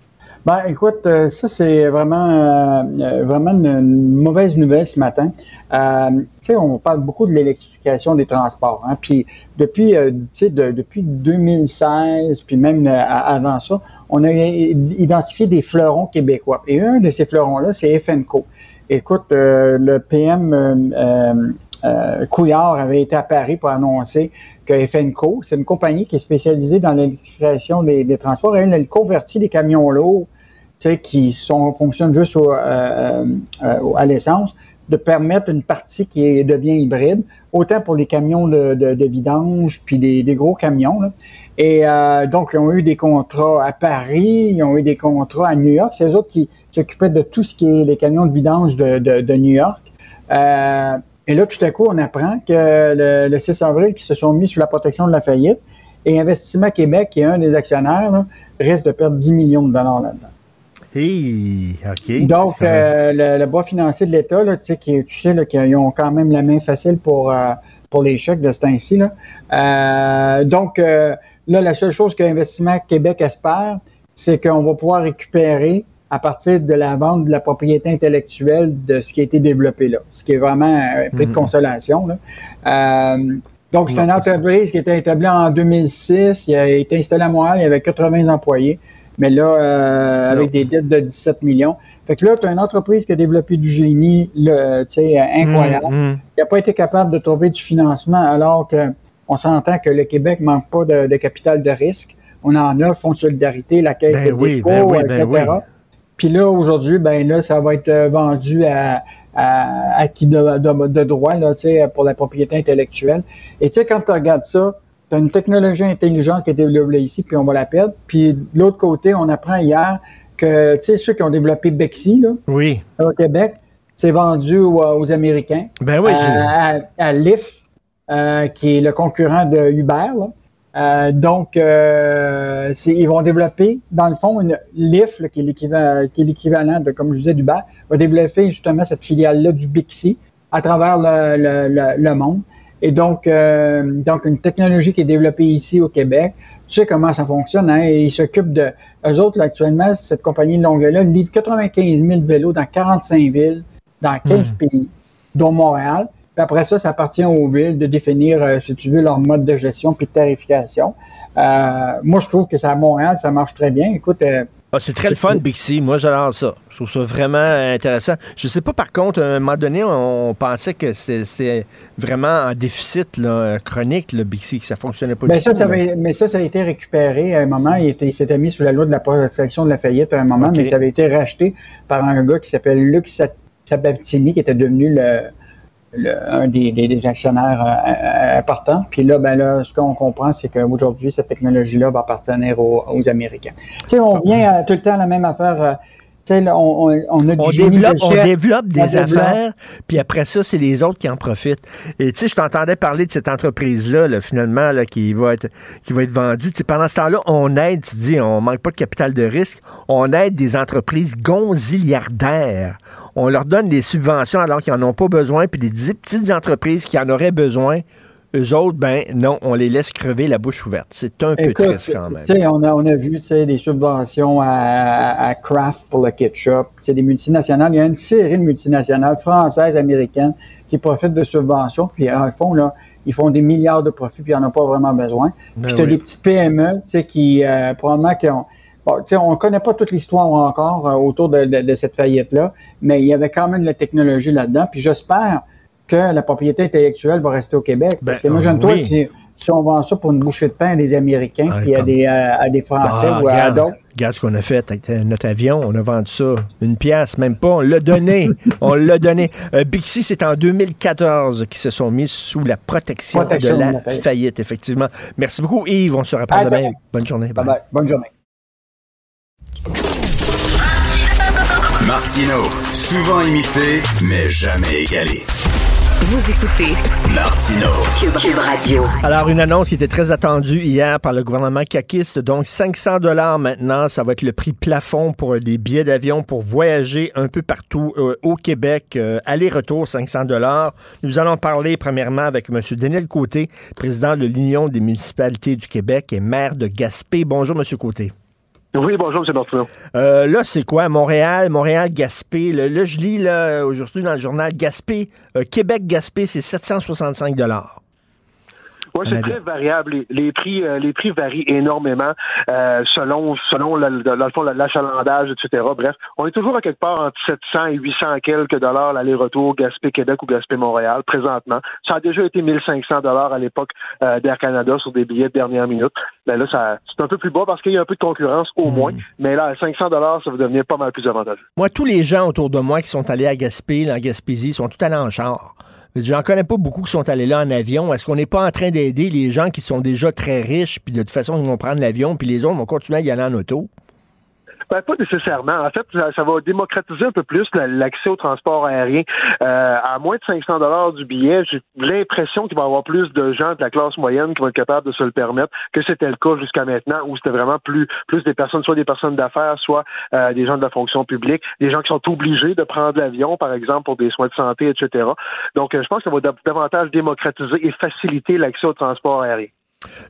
[SPEAKER 11] Ben, écoute, euh, ça, c'est vraiment, euh, vraiment une, une mauvaise nouvelle ce matin. Euh, on parle beaucoup de l'électrification des transports. Hein, puis depuis, euh, depuis 2016, puis même euh, avant ça, on a identifié des fleurons québécois. Et un de ces fleurons-là, c'est FNCO. Écoute, le PM Couillard avait été à Paris pour annoncer que FNCO, c'est une compagnie qui est spécialisée dans l'électrification des, transports. Elle, convertit des camions lourds qui fonctionnent juste au, à l'essence, de permettre une partie qui devient hybride, autant pour les camions de, de, de vidange, puis des, gros camions. là. Et euh, donc, ils ont eu des contrats à Paris, ils ont eu des contrats à New York. C'est eux autres qui s'occupaient de tout ce qui est les camions de vidange de, de, de New York. Euh, et là, tout à coup, on apprend que le, le 6 avril, qui se sont mis sous la protection de la faillite, et Investissement Québec, qui est un des actionnaires, là, risque de perdre 10 millions de dollars là-dedans.
[SPEAKER 1] Hey, OK.
[SPEAKER 11] Donc, euh, le, le bas financier de l'État, là, tu sais, qui- tu sais là, qu'ils ont quand même la main facile pour, euh, pour les chèques de ce temps-ci. là. Euh, donc, euh, là, la seule chose qu'Investissement Québec espère, c'est qu'on va pouvoir récupérer à partir de la vente de la propriété intellectuelle de ce qui a été développé là, ce qui est vraiment un prix de
[SPEAKER 1] Mhm.
[SPEAKER 11] consolation. là. Donc, c'est une entreprise qui a été établie en 2006, il a été installé à Montréal, il y avait 80 employés, mais là, euh, avec des dettes de 17 millions. Fait que là, tu as une entreprise qui a développé du génie, sais, euh, incroyable
[SPEAKER 1] Mm, mm.
[SPEAKER 11] qui n'a pas été capable de trouver du financement alors que On s'entend que le Québec manque pas de, de capital de risque. On en a, Fonds de solidarité, la Caisse
[SPEAKER 1] Ben
[SPEAKER 11] de
[SPEAKER 1] oui,
[SPEAKER 11] dépôt,
[SPEAKER 1] ben oui,
[SPEAKER 11] etc.
[SPEAKER 1] ben oui.
[SPEAKER 11] Puis là, aujourd'hui, ben là, ça va être euh, vendu à, à, à qui de, de, de droit, là, tu sais, pour la propriété intellectuelle. Et tu sais, quand tu regardes ça, tu as une technologie intelligente qui est développée ici, puis on va la perdre. Puis de l'autre côté, on apprend hier que, tu sais, ceux qui ont développé Bexy, là,
[SPEAKER 1] Oui.
[SPEAKER 11] au Québec, c'est vendu aux, aux Américains.
[SPEAKER 1] Ben oui,
[SPEAKER 11] à, à, à Lyft, euh, qui est le concurrent de Uber. là. Euh, donc, euh, ils vont développer, dans le fond, une là, qui est l'équivalent, de, comme je disais, d'Uber, va développer justement cette filiale-là du Bixi à travers le, le- le- le monde. Et donc, euh, donc, une technologie qui est développée ici au Québec. Tu sais comment ça fonctionne, hein? Et ils s'occupent de. Eux autres, là, actuellement, cette compagnie de Longueuil-là livre 95 000 vélos dans 45 villes, dans 15 pays, dont Montréal. Puis après ça, ça appartient aux villes de définir, euh, si tu veux, leur mode de gestion puis de tarification. Euh, moi, je trouve que ça à Montréal, ça marche très bien. Écoute,
[SPEAKER 1] Ah, c'est très le fun, Bixi. Moi, j'adore ça. Je trouve ça vraiment intéressant. Je sais pas, par contre, à un moment donné, on pensait que c'était- vraiment en déficit là, chronique, le Bixi, que ça fonctionnait pas
[SPEAKER 11] Ben
[SPEAKER 1] du
[SPEAKER 11] ça,
[SPEAKER 1] tout.
[SPEAKER 11] ça avait- mais ça, ça a été récupéré à un moment. Il, était- il s'était mis sous la loi de la protection de la faillite à un moment, mais ça avait été racheté par un gars qui s'appelle Luc Sa- Sabatini, qui était devenu le, le- un des, des- des actionnaires euh, euh, importants. Puis là, ben là, ce qu'on comprend, c'est qu'aujourd'hui, cette technologie-là va appartenir aux, aux Américains. Tu sais, on vient euh, tout le temps à la même affaire. On, on, on a du
[SPEAKER 1] On
[SPEAKER 11] génie
[SPEAKER 1] développe,
[SPEAKER 11] de
[SPEAKER 1] on
[SPEAKER 11] chef.
[SPEAKER 1] développe des
[SPEAKER 11] développe.
[SPEAKER 1] affaires, puis après ça, c'est les autres qui en profitent. Et tu sais, je t'entendais parler de cette entreprise-là, là, finalement, là, qui va être qui va être vendue. Pendant ce temps-là, on aide, tu dis, on manque pas de capital de risque, on aide des entreprises gonziliardaires. On leur donne des subventions alors qu'ils n'en ont pas besoin, puis des petites entreprises qui en auraient besoin, eux autres, ben non, on les laisse crever la bouche ouverte. C'est un peu triste quand même.
[SPEAKER 11] on a, on a vu des subventions à, à- à Kraft pour le ketchup, sais, des multinationales. Il y a une série de multinationales françaises, américaines qui profitent de subventions. Puis, en le fond, là, ils font des milliards de profits, puis ils n'en ont pas vraiment besoin.
[SPEAKER 1] Ben
[SPEAKER 11] puis, tu as
[SPEAKER 1] oui.
[SPEAKER 11] des petits PME tu sais, qui, euh, probablement, qui ont. Bon, tu sais, on ne connaît pas toute l'histoire encore euh, autour de, de- de cette faillite-là, mais il y avait quand même de la technologie là-dedans. Puis j'espère que la propriété intellectuelle va rester au Québec.
[SPEAKER 1] Ben,
[SPEAKER 11] Parce que imagine-toi
[SPEAKER 1] oui.
[SPEAKER 11] si, si on vend ça pour une bouchée de pain à des Américains,
[SPEAKER 1] Ah,
[SPEAKER 11] puis à
[SPEAKER 1] comme-
[SPEAKER 11] des, euh, à des Français
[SPEAKER 1] Ah,
[SPEAKER 11] ou à d'autres.
[SPEAKER 1] regarde ce qu'on a fait avec notre avion. On a vendu ça une pièce, même pas. On l'a donné. on l'a donné. Euh, Bixi, c'est en 2014 qu'ils se sont mis sous la protection,
[SPEAKER 11] Protection
[SPEAKER 1] de la
[SPEAKER 11] faillite.
[SPEAKER 1] faillite, effectivement. Merci beaucoup, Yves. On se reparle demain.
[SPEAKER 11] ben-
[SPEAKER 1] Bonne journée.
[SPEAKER 11] Bye bye. Bonne journée.
[SPEAKER 4] Martino, souvent imité, mais jamais égalé.
[SPEAKER 2] Vous écoutez
[SPEAKER 4] Martino.
[SPEAKER 2] Cube, Cube Radio.
[SPEAKER 1] Alors, une annonce qui était très attendue hier par le gouvernement caquiste. Donc, 500 dollars maintenant, ça va être le prix plafond pour les billets d'avion pour voyager un peu partout euh, au Québec. Euh, Aller-retour, 500 dollars. Nous allons parler premièrement avec M. Daniel Côté, président de l'Union des municipalités du Québec et maire de Gaspé. Bonjour, M. Côté.
[SPEAKER 12] Oui, bonjour, M. Martineau.
[SPEAKER 1] Là, c'est quoi? Montréal, Montréal-Gaspé. Là, là, je lis là, aujourd'hui dans le journal Gaspé, euh, Québec-Gaspé, c'est 765 dollars.
[SPEAKER 12] Oui, c'est très variable. Les, les prix, euh, les prix varient énormément euh, selon, l'achalandage, etc. Bref, on est toujours à quelque part entre 700 et 800 quelques dollars l'aller-retour Gaspé-Québec ou Gaspé-Montréal présentement. Ça a déjà été 1500 dollars à l'époque euh, d'Air Canada sur des billets de dernière minute. Ben là, ça, c'est un peu plus bas parce qu'il y a un peu de concurrence au
[SPEAKER 1] Hmm.
[SPEAKER 12] moins. Mais là, à 500 dollars, ça va devenir pas mal plus avantageux.
[SPEAKER 1] Moi, tous les gens autour de moi qui sont allés à Gaspé, là, en Gaspésie, sont tout allés en char. J'en connais pas beaucoup qui sont allés là en avion. Est-ce qu'on n'est pas en train d'aider les gens qui sont déjà très riches, puis de toute façon, ils vont prendre l'avion, puis les autres vont continuer à y aller en auto?
[SPEAKER 12] Ben, pas nécessairement. En fait, ça, va démocratiser un peu plus la- l'accès au transport aérien. Euh, à moins de 500 dollars du billet, j'ai l'impression qu'il va y avoir plus de gens de la classe moyenne qui vont être capables de se le permettre que c'était le cas jusqu'à maintenant, où c'était vraiment plus plus des personnes, soit des personnes d'affaires, soit euh, des gens de la fonction publique, des gens qui sont obligés de prendre l'avion, par exemple, pour des soins de santé, etc. Donc, euh, je pense que ça va dav- davantage démocratiser et faciliter l'accès au transport aérien.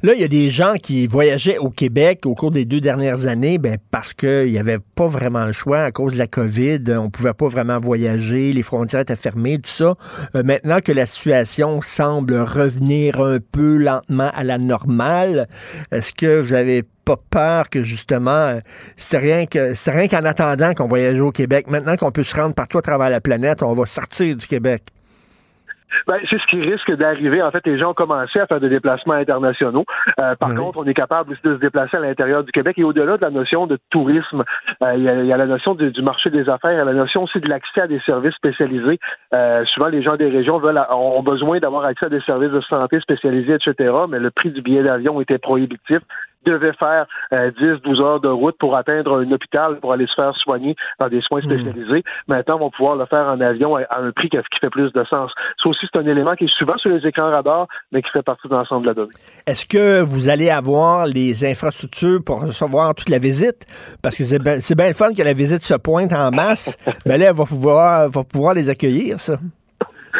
[SPEAKER 1] Là, il y a des gens qui voyageaient au Québec au cours des deux dernières années ben, parce qu'il n'y avait pas vraiment le choix à cause de la COVID. On ne pouvait pas vraiment voyager, les frontières étaient fermées, tout ça. Euh, maintenant que la situation semble revenir un peu lentement à la normale, est-ce que vous avez pas peur que justement, c'est rien que c'est rien qu'en attendant qu'on voyage au Québec. Maintenant qu'on peut se rendre partout à travers la planète, on va sortir du Québec.
[SPEAKER 12] Ben, c'est ce qui risque d'arriver. En fait, les gens ont commencé à faire des déplacements internationaux. Euh, par contre, on est capable aussi de se déplacer à l'intérieur du Québec. Et au-delà de la notion de tourisme, euh, il, y a, il, y a, la notion du, du, marché des affaires, il y a la notion aussi de l'accès à des services spécialisés. Euh, souvent, les gens des régions veulent, ont besoin d'avoir accès à des services de santé spécialisés, etc. Mais le prix du billet d'avion était prohibitif devait faire euh, 10-12 heures de route pour atteindre un hôpital pour aller se faire soigner dans des soins spécialisés. Mmh. Maintenant, on va pouvoir le faire en avion à, un prix qui fait plus de sens. Ça aussi, c'est un élément qui est souvent sur les écrans radars, mais qui fait partie de l'ensemble de la donnée.
[SPEAKER 1] Est-ce que vous allez avoir les infrastructures pour recevoir toute la visite? Parce que c'est bien, le fun que la visite se pointe en masse. mais là, elle va pouvoir, va pouvoir les accueillir, ça.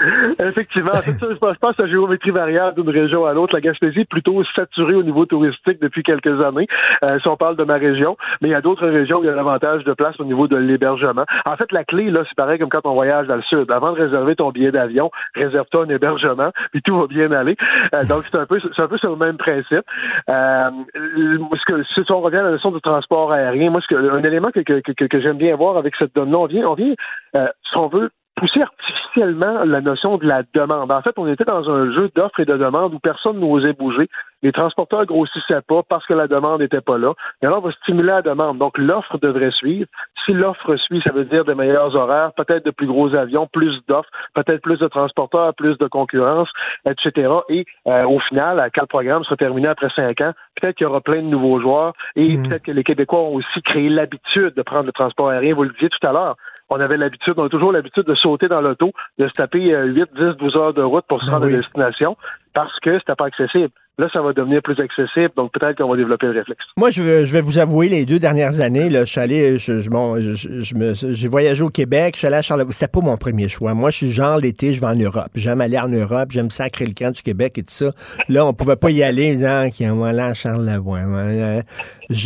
[SPEAKER 12] Effectivement. En fait, ça, je pense pas la géométrie variable d'une région à l'autre. La Gaspésie est plutôt saturée au niveau touristique depuis quelques années, euh, si on parle de ma région. Mais il y a d'autres régions où il y a davantage de place au niveau de l'hébergement. En fait, la clé, là, c'est pareil comme quand on voyage dans le sud. Avant de réserver ton billet d'avion, réserve-toi un hébergement, puis tout va bien aller. Euh, donc, c'est un peu, c'est un peu sur le même principe. Euh, ce que, si on revient à la notion du transport aérien, moi, ce que, un élément que, que, que, que j'aime bien voir avec cette donne-là, on vient, on vient, euh, si on veut, pousser artificiellement la notion de la demande. En fait, on était dans un jeu d'offres et de demandes où personne n'osait bouger. Les transporteurs grossissaient pas parce que la demande n'était pas là. Et alors, on va stimuler la demande. Donc, l'offre devrait suivre. Si l'offre suit, ça veut dire de meilleurs horaires, peut-être de plus gros avions, plus d'offres, peut-être plus de transporteurs, plus de concurrence, etc. Et euh, au final, quand le programme sera terminé après cinq ans, peut-être qu'il y aura plein de nouveaux joueurs et mmh. peut-être que les Québécois ont aussi créé l'habitude de prendre le transport aérien. Vous le disiez tout à l'heure on avait l'habitude, on a toujours l'habitude de sauter dans l'auto, de se taper 8, 10, 12 heures de route pour se rendre oui. à destination parce que c'était pas accessible. Là, ça va devenir plus accessible, donc peut-être qu'on va développer le réflexe.
[SPEAKER 1] Moi, je, vais, je vais vous avouer, les deux dernières années, là, je suis allé, je, je, j'ai voyagé au Québec, je suis allé à Charlevoix. C'était pas mon premier choix. Moi, je suis genre l'été, je vais en Europe. J'aime aller en Europe, j'aime sacrer le camp du Québec et tout ça. Là, on pouvait pas y aller, genre, qui on à Charlevoix.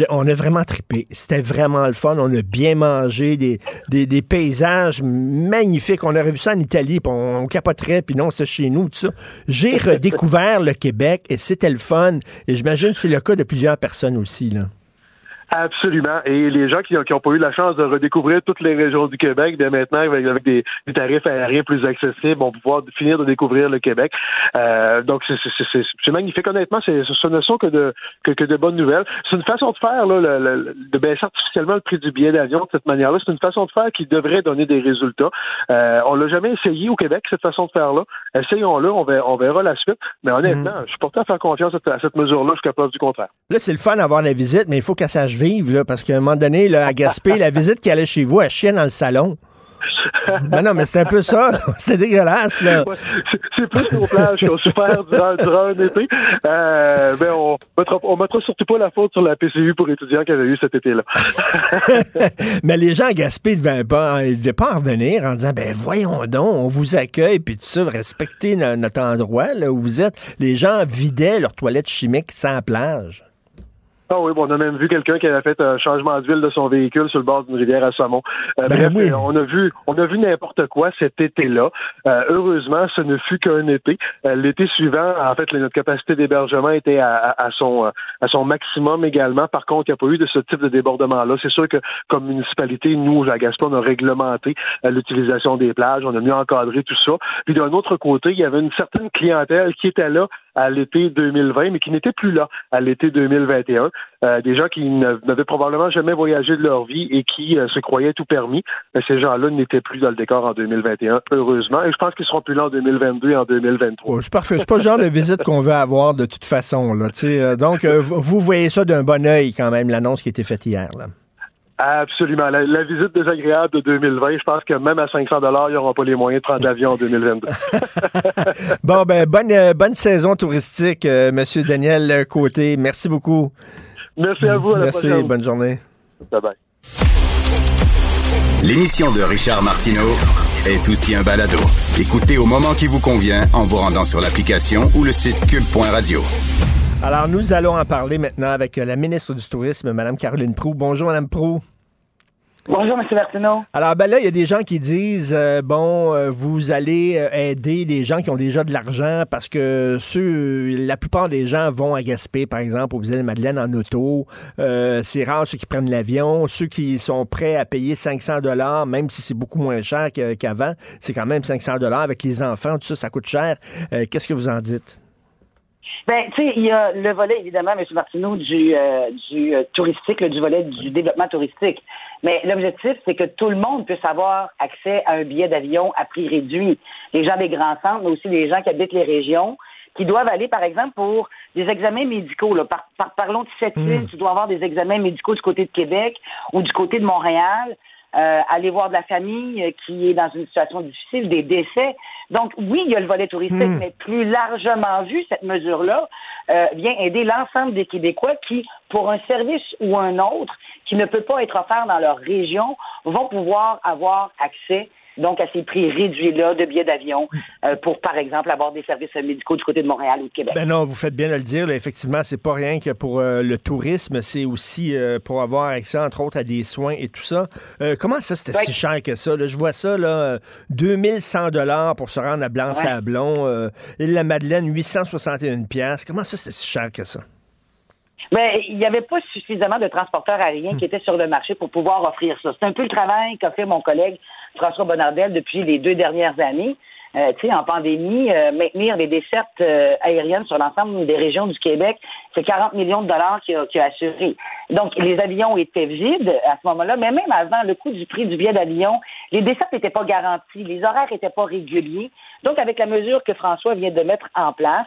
[SPEAKER 1] on a vraiment trippé. C'était vraiment le fun. On a bien mangé, des, des, des paysages magnifiques. On aurait vu ça en Italie, puis on, on capoterait, puis non, c'est chez nous, tout ça. J'ai redécouvert le Québec et Et j'imagine que c'est le cas de plusieurs personnes aussi.
[SPEAKER 12] Absolument. Et les gens qui n'ont pas eu la chance de redécouvrir toutes les régions du Québec, bien maintenant, avec, avec des, des, tarifs aériens plus accessibles, vont pouvoir finir de découvrir le Québec. Euh, donc, c'est magnifique. Honnêtement, ce ne sont que de, que, que de bonnes nouvelles. C'est une façon de faire, là, le, le, de baisser artificiellement le prix du billet d'avion de cette manière-là. C'est une façon de faire qui devrait donner des résultats. Euh, on l'a jamais essayé au Québec, cette façon de faire-là. Essayons-le, on verra, on verra la suite. Mais honnêtement, mm. je suis porté à faire confiance à, à cette mesure-là jusqu'à preuve du contraire.
[SPEAKER 1] Là, c'est le fun d'avoir la visite, mais il faut qu'elle là, parce qu'à un moment donné, là, à Gaspé, la visite qui allait chez vous, elle chiait dans le salon. Mais non, mais c'est un peu ça. C'était dégueulasse. Là.
[SPEAKER 12] Ouais, c'est plus nos plages qui ont souffert durant, durant un été. Euh, mais on mettra, on mettra surtout pas la faute sur la PCU pour étudiants y avait eu cet été-là.
[SPEAKER 1] mais les gens à Gaspé ne devaient pas, ils devaient pas en revenir en disant ben voyons donc, on vous accueille puis tout ça, respectez notre endroit là où vous êtes. Les gens vidaient leurs toilettes chimiques sans plage.
[SPEAKER 12] Ah oui, bon, on a même vu quelqu'un qui avait fait un changement d'huile de son véhicule sur le bord d'une rivière à Saumon. Euh, ben bref, oui. on a vu, on a vu n'importe quoi cet été-là. Euh, heureusement, ce ne fut qu'un été. Euh, L'été suivant, en fait, notre capacité d'hébergement était à, à, à, son à son maximum également. Par contre, il n'y a pas eu de ce type de débordement-là. C'est sûr que comme municipalité, nous, à Gaspé, on a réglementé l'utilisation des plages, on a mieux encadré tout ça. Puis d'un autre côté, il y avait une certaine clientèle qui était là à l'été 2020, mais qui n'était plus là à l'été 2021. Euh, des gens qui n'avaient probablement jamais voyagé de leur vie et qui euh, se croyaient tout permis. Mais ces gens-là n'étaient plus dans le décor en 2021, heureusement. Et je pense qu'ils seront plus là en 2022 et en 2023.
[SPEAKER 1] Oh, c'est parfait. C'est pas le genre de visite qu'on veut avoir de toute façon. Là, euh, donc, euh, vous voyez ça d'un bon oeil quand même, l'annonce qui a été faite hier.
[SPEAKER 12] Absolument. La, la, visite désagréable de 2020, je pense que même à 500 dollars, ils n'auront pas les moyens de prendre l'avion en 2022.
[SPEAKER 1] bon, ben, bonne, bonne saison touristique, euh, Monsieur Daniel Côté. Merci beaucoup.
[SPEAKER 12] Merci à vous. À
[SPEAKER 1] Merci.
[SPEAKER 12] La
[SPEAKER 1] bonne journée.
[SPEAKER 12] Bye bye.
[SPEAKER 4] L'émission de Richard Martineau est aussi un balado. Écoutez au moment qui vous convient en vous rendant sur l'application ou le site cube.radio.
[SPEAKER 1] Alors, nous allons en parler maintenant avec la ministre du Tourisme, Mme Caroline Proux. Bonjour, Mme Proux.
[SPEAKER 13] Bonjour, M. Martineau.
[SPEAKER 1] Alors, ben là, il y a des gens qui disent, euh, bon, euh, vous allez euh, aider les gens qui ont déjà de l'argent parce que ceux, la plupart des gens vont à Gaspé, par exemple, aux îles Madeleine en auto. c'est rare ceux qui prennent l'avion. Ceux qui sont prêts à payer 500 dollars, même si c'est beaucoup moins cher qu'avant, c'est quand même 500 dollars avec les enfants, tout ça, ça coûte cher. Qu'est-ce que vous en dites?
[SPEAKER 13] Ben, tu sais, il y a le volet, évidemment, M. Martineau, du, du touristique, du volet du développement touristique. Mais l'objectif, c'est que tout le monde puisse avoir accès à un billet d'avion à prix réduit. Les gens des grands centres, mais aussi les gens qui habitent les régions, qui doivent aller, par exemple, pour des examens médicaux. Là. Par, parlons de cette île, hmm. tu dois avoir des examens médicaux du côté de Québec ou du côté de Montréal. Euh, aller voir de la famille euh, qui est dans une situation difficile, des décès. Donc, oui, il y a le volet touristique, hmm. mais plus largement vu, cette mesure-là euh, vient aider l'ensemble des Québécois qui, pour un service ou un autre, qui ne peut pas être offert dans leur région, vont pouvoir avoir accès donc à ces prix réduits-là de billets d'avion euh, pour, par exemple, avoir des services médicaux du côté de Montréal ou de Québec.
[SPEAKER 1] Ben non, vous faites bien de le dire. effectivement, c'est pas rien que pour euh, le tourisme, c'est aussi euh, pour avoir accès, entre autres, à des soins et tout ça. comment ça, c'était si cher que ça? Je vois ça, là, 2100 dollars pour se rendre à Blanc-Sablon. et la Madeleine, 861 pièces. Comment ça, c'était si cher que ça?
[SPEAKER 13] Mais il n'y avait pas suffisamment de transporteurs aériens qui étaient sur le marché pour pouvoir offrir ça. C'est un peu le travail qu'a fait mon collègue François Bonnardel depuis les deux dernières années. Euh, en pandémie, euh, maintenir des dessertes euh, aériennes sur l'ensemble des régions du Québec, c'est 40 millions de dollars qu'il a, a, assuré. Donc, les avions étaient vides à ce moment-là, mais même avant le coût du prix du billet d'avion, les dessertes n'étaient pas garanties, les horaires n'étaient pas réguliers. Donc, avec la mesure que François vient de mettre en place,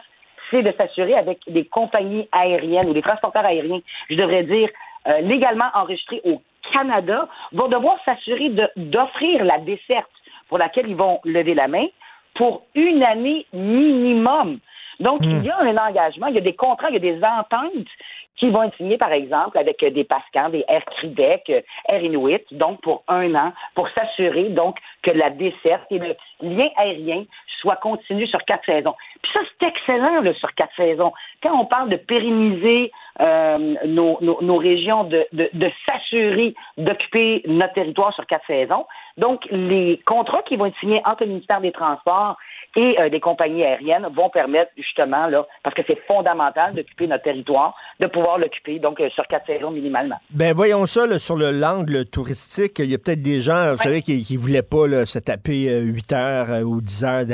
[SPEAKER 13] c'est de s'assurer avec des compagnies aériennes ou des transporteurs aériens, je devrais dire, euh, légalement enregistrés au Canada, vont devoir s'assurer d'offrir la desserte pour laquelle ils vont lever la main pour une année minimum. Donc, il y a un engagement, il y a des contrats, il y a des ententes qui vont être signés, par exemple, avec des PASCAN, des Air Québec, Air Inuit, donc pour un an, pour s'assurer donc que la desserte et le lien aérien soit continu sur quatre saisons. Puis ça, c'est excellent là, sur quatre saisons. Quand on parle de pérenniser euh, nos, nos, régions, de, de, de s'assurer d'occuper notre territoire sur quatre saisons, donc les contrats qui vont être signés entre le ministère des Transports et euh, des compagnies aériennes vont permettre justement, là, parce que c'est fondamental d'occuper notre territoire, de pouvoir l'occuper donc euh, sur quatre saisons minimalement.
[SPEAKER 1] Ben voyons ça là, sur le l'angle touristique. Il y a peut-être des gens, vous savez, qui ne voulaient pas là, se taper 8 euh, heures ou 10 heures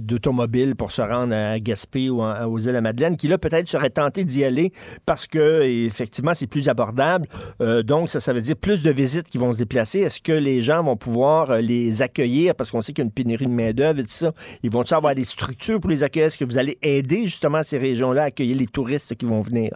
[SPEAKER 1] d'automobile pour se rendre à Gaspé ou aux îles de Madeleine, qui là peut-être seraient tentés d'y aller parce que effectivement c'est plus abordable. donc ça, ça veut dire plus de visites qui vont se déplacer. Est-ce que les gens vont pouvoir les accueillir? Parce qu'on sait qu'il y a une pénurie de main d'œuvre et tout ça? Ils vont-ils avoir des structures pour les accueillir? Est-ce que vous allez aider justement ces régions-là à accueillir les touristes qui vont venir?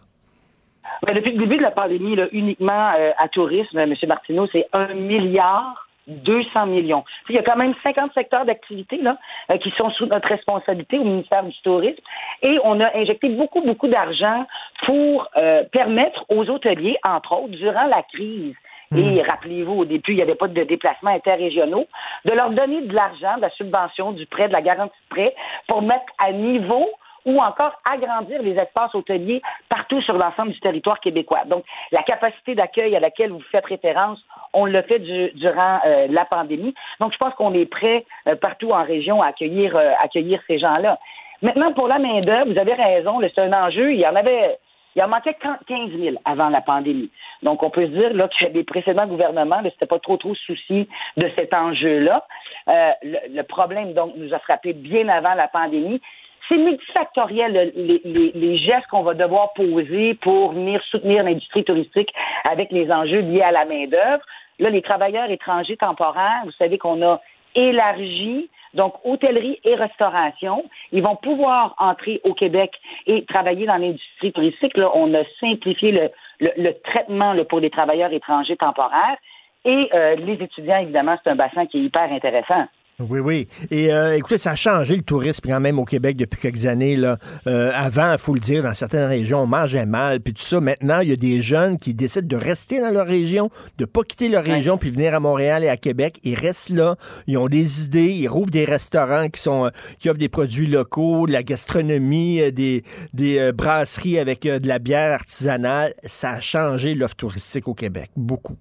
[SPEAKER 13] Ben, depuis le début de la pandémie, uniquement euh, à tourisme, M. Martineau, c'est un milliard 200 millions. Il y a quand même 50 secteurs d'activité là euh, qui sont sous notre responsabilité au ministère du Tourisme et on a injecté beaucoup, beaucoup d'argent pour euh, permettre aux hôteliers, entre autres, durant la crise, et hmm. rappelez-vous, au début, il n'y avait pas de déplacements interrégionaux, de leur donner de l'argent, de la subvention, du prêt, de la garantie de prêt, pour mettre à niveau ou encore agrandir les espaces hôteliers partout sur l'ensemble du territoire québécois. Donc, la capacité d'accueil à laquelle vous faites référence, on l'a fait durant euh, la pandémie. Donc, je pense qu'on est prêt euh, partout en région à accueillir, euh, accueillir ces gens-là. Maintenant, pour la main-d'œuvre, vous avez raison, c'est un enjeu. Il y en avait il en manquait 15 000 avant la pandémie. Donc, on peut se dire là, que les précédents gouvernements ne s'étaient pas trop trop soucis de cet enjeu-là. Euh, le, problème, donc, nous a frappé bien avant la pandémie. C'est multifactoriel, les, les, les gestes qu'on va devoir poser pour venir soutenir l'industrie touristique avec les enjeux liés à la main-d'œuvre. Là, les travailleurs étrangers temporaires, vous savez qu'on a élargi donc, hôtellerie et restauration, ils vont pouvoir entrer au Québec et travailler dans l'industrie touristique. Là, on a simplifié le, le, traitement pour les travailleurs étrangers temporaires. Et euh, les étudiants, évidemment, c'est un bassin qui est hyper intéressant.
[SPEAKER 1] Oui, oui. Et euh, écoutez, ça a changé le tourisme quand même au Québec depuis quelques années. Là. Euh, avant, il faut le dire, dans certaines régions, on mangeait mal, puis tout ça. Maintenant, il y a des jeunes qui décident de rester dans leur région, de pas quitter leur région, puis venir à Montréal et à Québec. Ils restent là, ils ont des idées, ils rouvrent des restaurants qui sont euh, qui offrent des produits locaux, de la gastronomie, euh, des, des brasseries avec de la bière artisanale. Ça a changé l'offre touristique au Québec, beaucoup.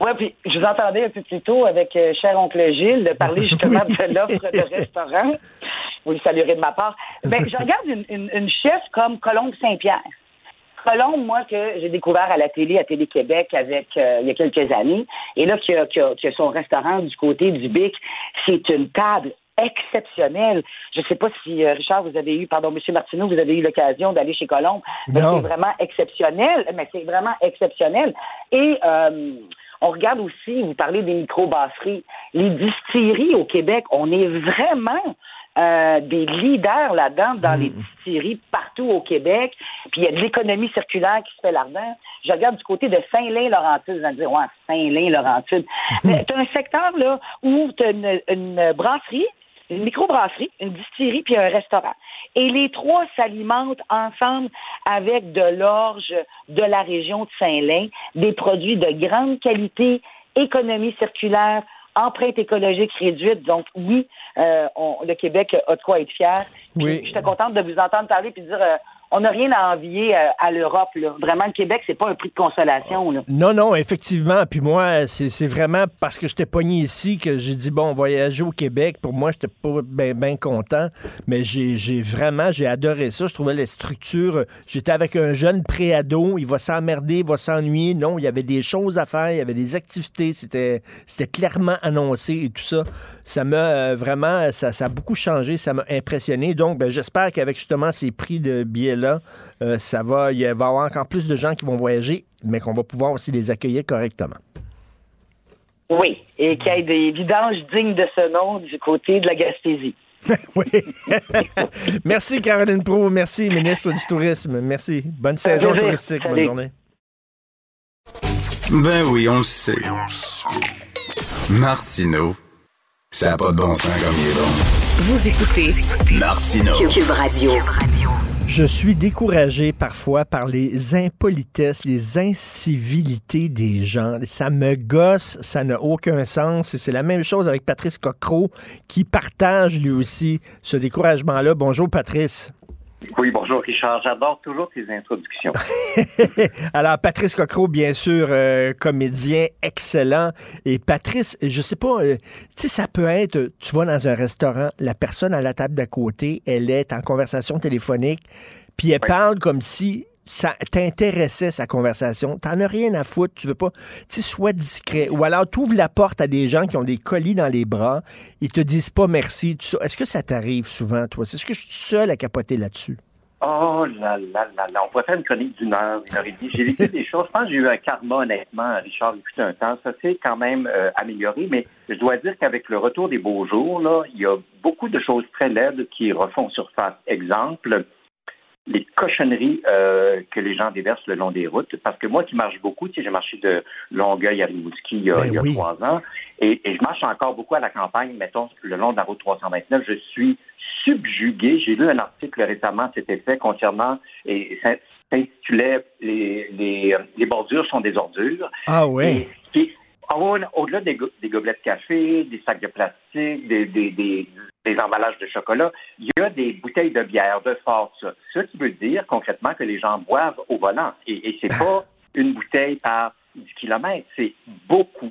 [SPEAKER 13] Oui, puis je vous entendais un peu plus tôt avec euh, cher oncle Gilles de parler justement de l'offre de restaurant. Vous le saluerez de ma part. Ben, je regarde une, une, une chef comme Colombe Saint-Pierre. Colombe, moi, que j'ai découvert à la télé, à Télé-Québec, avec euh, il y a quelques années, et là, qui a, qui a- qui a son restaurant du côté du Bic, c'est une table exceptionnelle. Je ne sais pas si, euh, Richard, vous avez eu, pardon, Monsieur Martineau, vous avez eu l'occasion d'aller chez Colombe. C'est vraiment exceptionnel, mais c'est vraiment exceptionnel. Et euh, on regarde aussi, vous parlez des microbrasseries, les distilleries au Québec, on est vraiment euh, des leaders là-dedans dans les distilleries partout au Québec. Puis il y a de l'économie circulaire qui se fait là-dedans. Je regarde du côté de Saint-Lin-Laurentide. Vous allez dire, ouais, Saint-Lin-Laurentide. Mais tu as un secteur là où tu as une, une brasserie, une microbrasserie, une distillerie puis un restaurant. Et les trois s'alimentent ensemble avec de l'orge de la région de Saint-Lin, des produits de grande qualité, économie circulaire, empreinte écologique réduite. Donc oui, euh, on- le Québec a de quoi être fier. Puis,
[SPEAKER 1] Oui.
[SPEAKER 13] J'étais contente de vous entendre parler puis dire euh, on n'a rien à envier euh, à l'Europe. Vraiment, le Québec, c'est pas un prix de consolation. Là.
[SPEAKER 1] Non, non, effectivement. Puis moi, c'est vraiment parce que j'étais pogné ici que j'ai dit, bon, voyager au Québec. Pour moi, j'étais pas bien ben content. Mais j'ai vraiment, j'ai adoré ça. Je trouvais les structures. J'étais avec un jeune préado. Il va s'emmerder, il va s'ennuyer. Non, il y avait des choses à faire. Il y avait des activités. C'était clairement annoncé et tout ça. Ça m'a euh, vraiment, ça, ça a beaucoup changé. Ça m'a impressionné. Donc, ben, j'espère qu'avec justement ces prix de euh, ça va, il va y avoir encore plus de gens qui vont voyager, mais qu'on va pouvoir aussi les accueillir correctement.
[SPEAKER 13] Oui, et qu'il y ait des vidanges dignes de ce nom du côté de la Gaspésie.
[SPEAKER 1] oui. merci, Caroline Pro. Merci, ministre du Tourisme. Merci. Bonne saison touristique. Bonne journée.
[SPEAKER 4] Ben oui, on le sait. Martineau, ça n'a pas de bon sens comme il est bon.
[SPEAKER 2] Vous écoutez
[SPEAKER 4] Martineau.
[SPEAKER 2] Cube Radio.
[SPEAKER 1] Je suis découragé parfois par les impolitesses, les incivilités des gens. Ça me gosse, ça n'a aucun sens. Et c'est la même chose avec Patrice Cocro qui partage lui aussi ce découragement-là. Bonjour Patrice.
[SPEAKER 14] Oui, bonjour Richard. J'adore toujours tes introductions.
[SPEAKER 1] Alors, Patrice Cocro, bien sûr, euh, comédien excellent. Et Patrice, je sais pas, euh, tu sais, ça peut être, tu vas dans un restaurant, la personne à la table d'à côté, elle est en conversation téléphonique, puis elle parle comme si ça t'intéressait sa conversation. T'en as rien à foutre, tu veux pas, tu sois discret. Ou alors, tu ouvres la porte à des gens qui ont des colis dans les bras, ils te disent pas merci. Est-ce que ça t'arrive souvent, toi? Est-ce que je suis seul à capoter là-dessus?
[SPEAKER 14] Oh là là là là, on pourrait faire une chronique d'une heure, une heure et demie. J'ai vécu des choses. Je pense que j'ai eu un karma, honnêtement, Richard, depuis un temps. Ça s'est quand même euh, amélioré, mais je dois dire qu'avec le retour des beaux jours, là, il y a beaucoup de choses très laides qui refont surface. Exemple, les cochonneries euh, que les gens déversent le long des routes. Parce que moi qui marche beaucoup, tu sais, j'ai marché de Longueuil à Rimouski il y a,
[SPEAKER 1] Ben
[SPEAKER 14] il y a
[SPEAKER 1] oui.
[SPEAKER 14] trois ans, et, et je marche encore beaucoup à la campagne, mettons, le long de la route 329. Je suis subjugué. J'ai lu un article récemment à cet effet concernant, et ça s'intitulait les, les, les bordures sont des ordures.
[SPEAKER 1] Ah.
[SPEAKER 14] Et ce ah Au-delà des, go- des gobelets de café, des sacs de plastique, des, des, des, des emballages de chocolat, il y a des bouteilles de bière, de fort, ça. Ce qui veut dire concrètement que les gens boivent au volant. Et, et c'est pas une bouteille par 10 kilomètres, c'est beaucoup.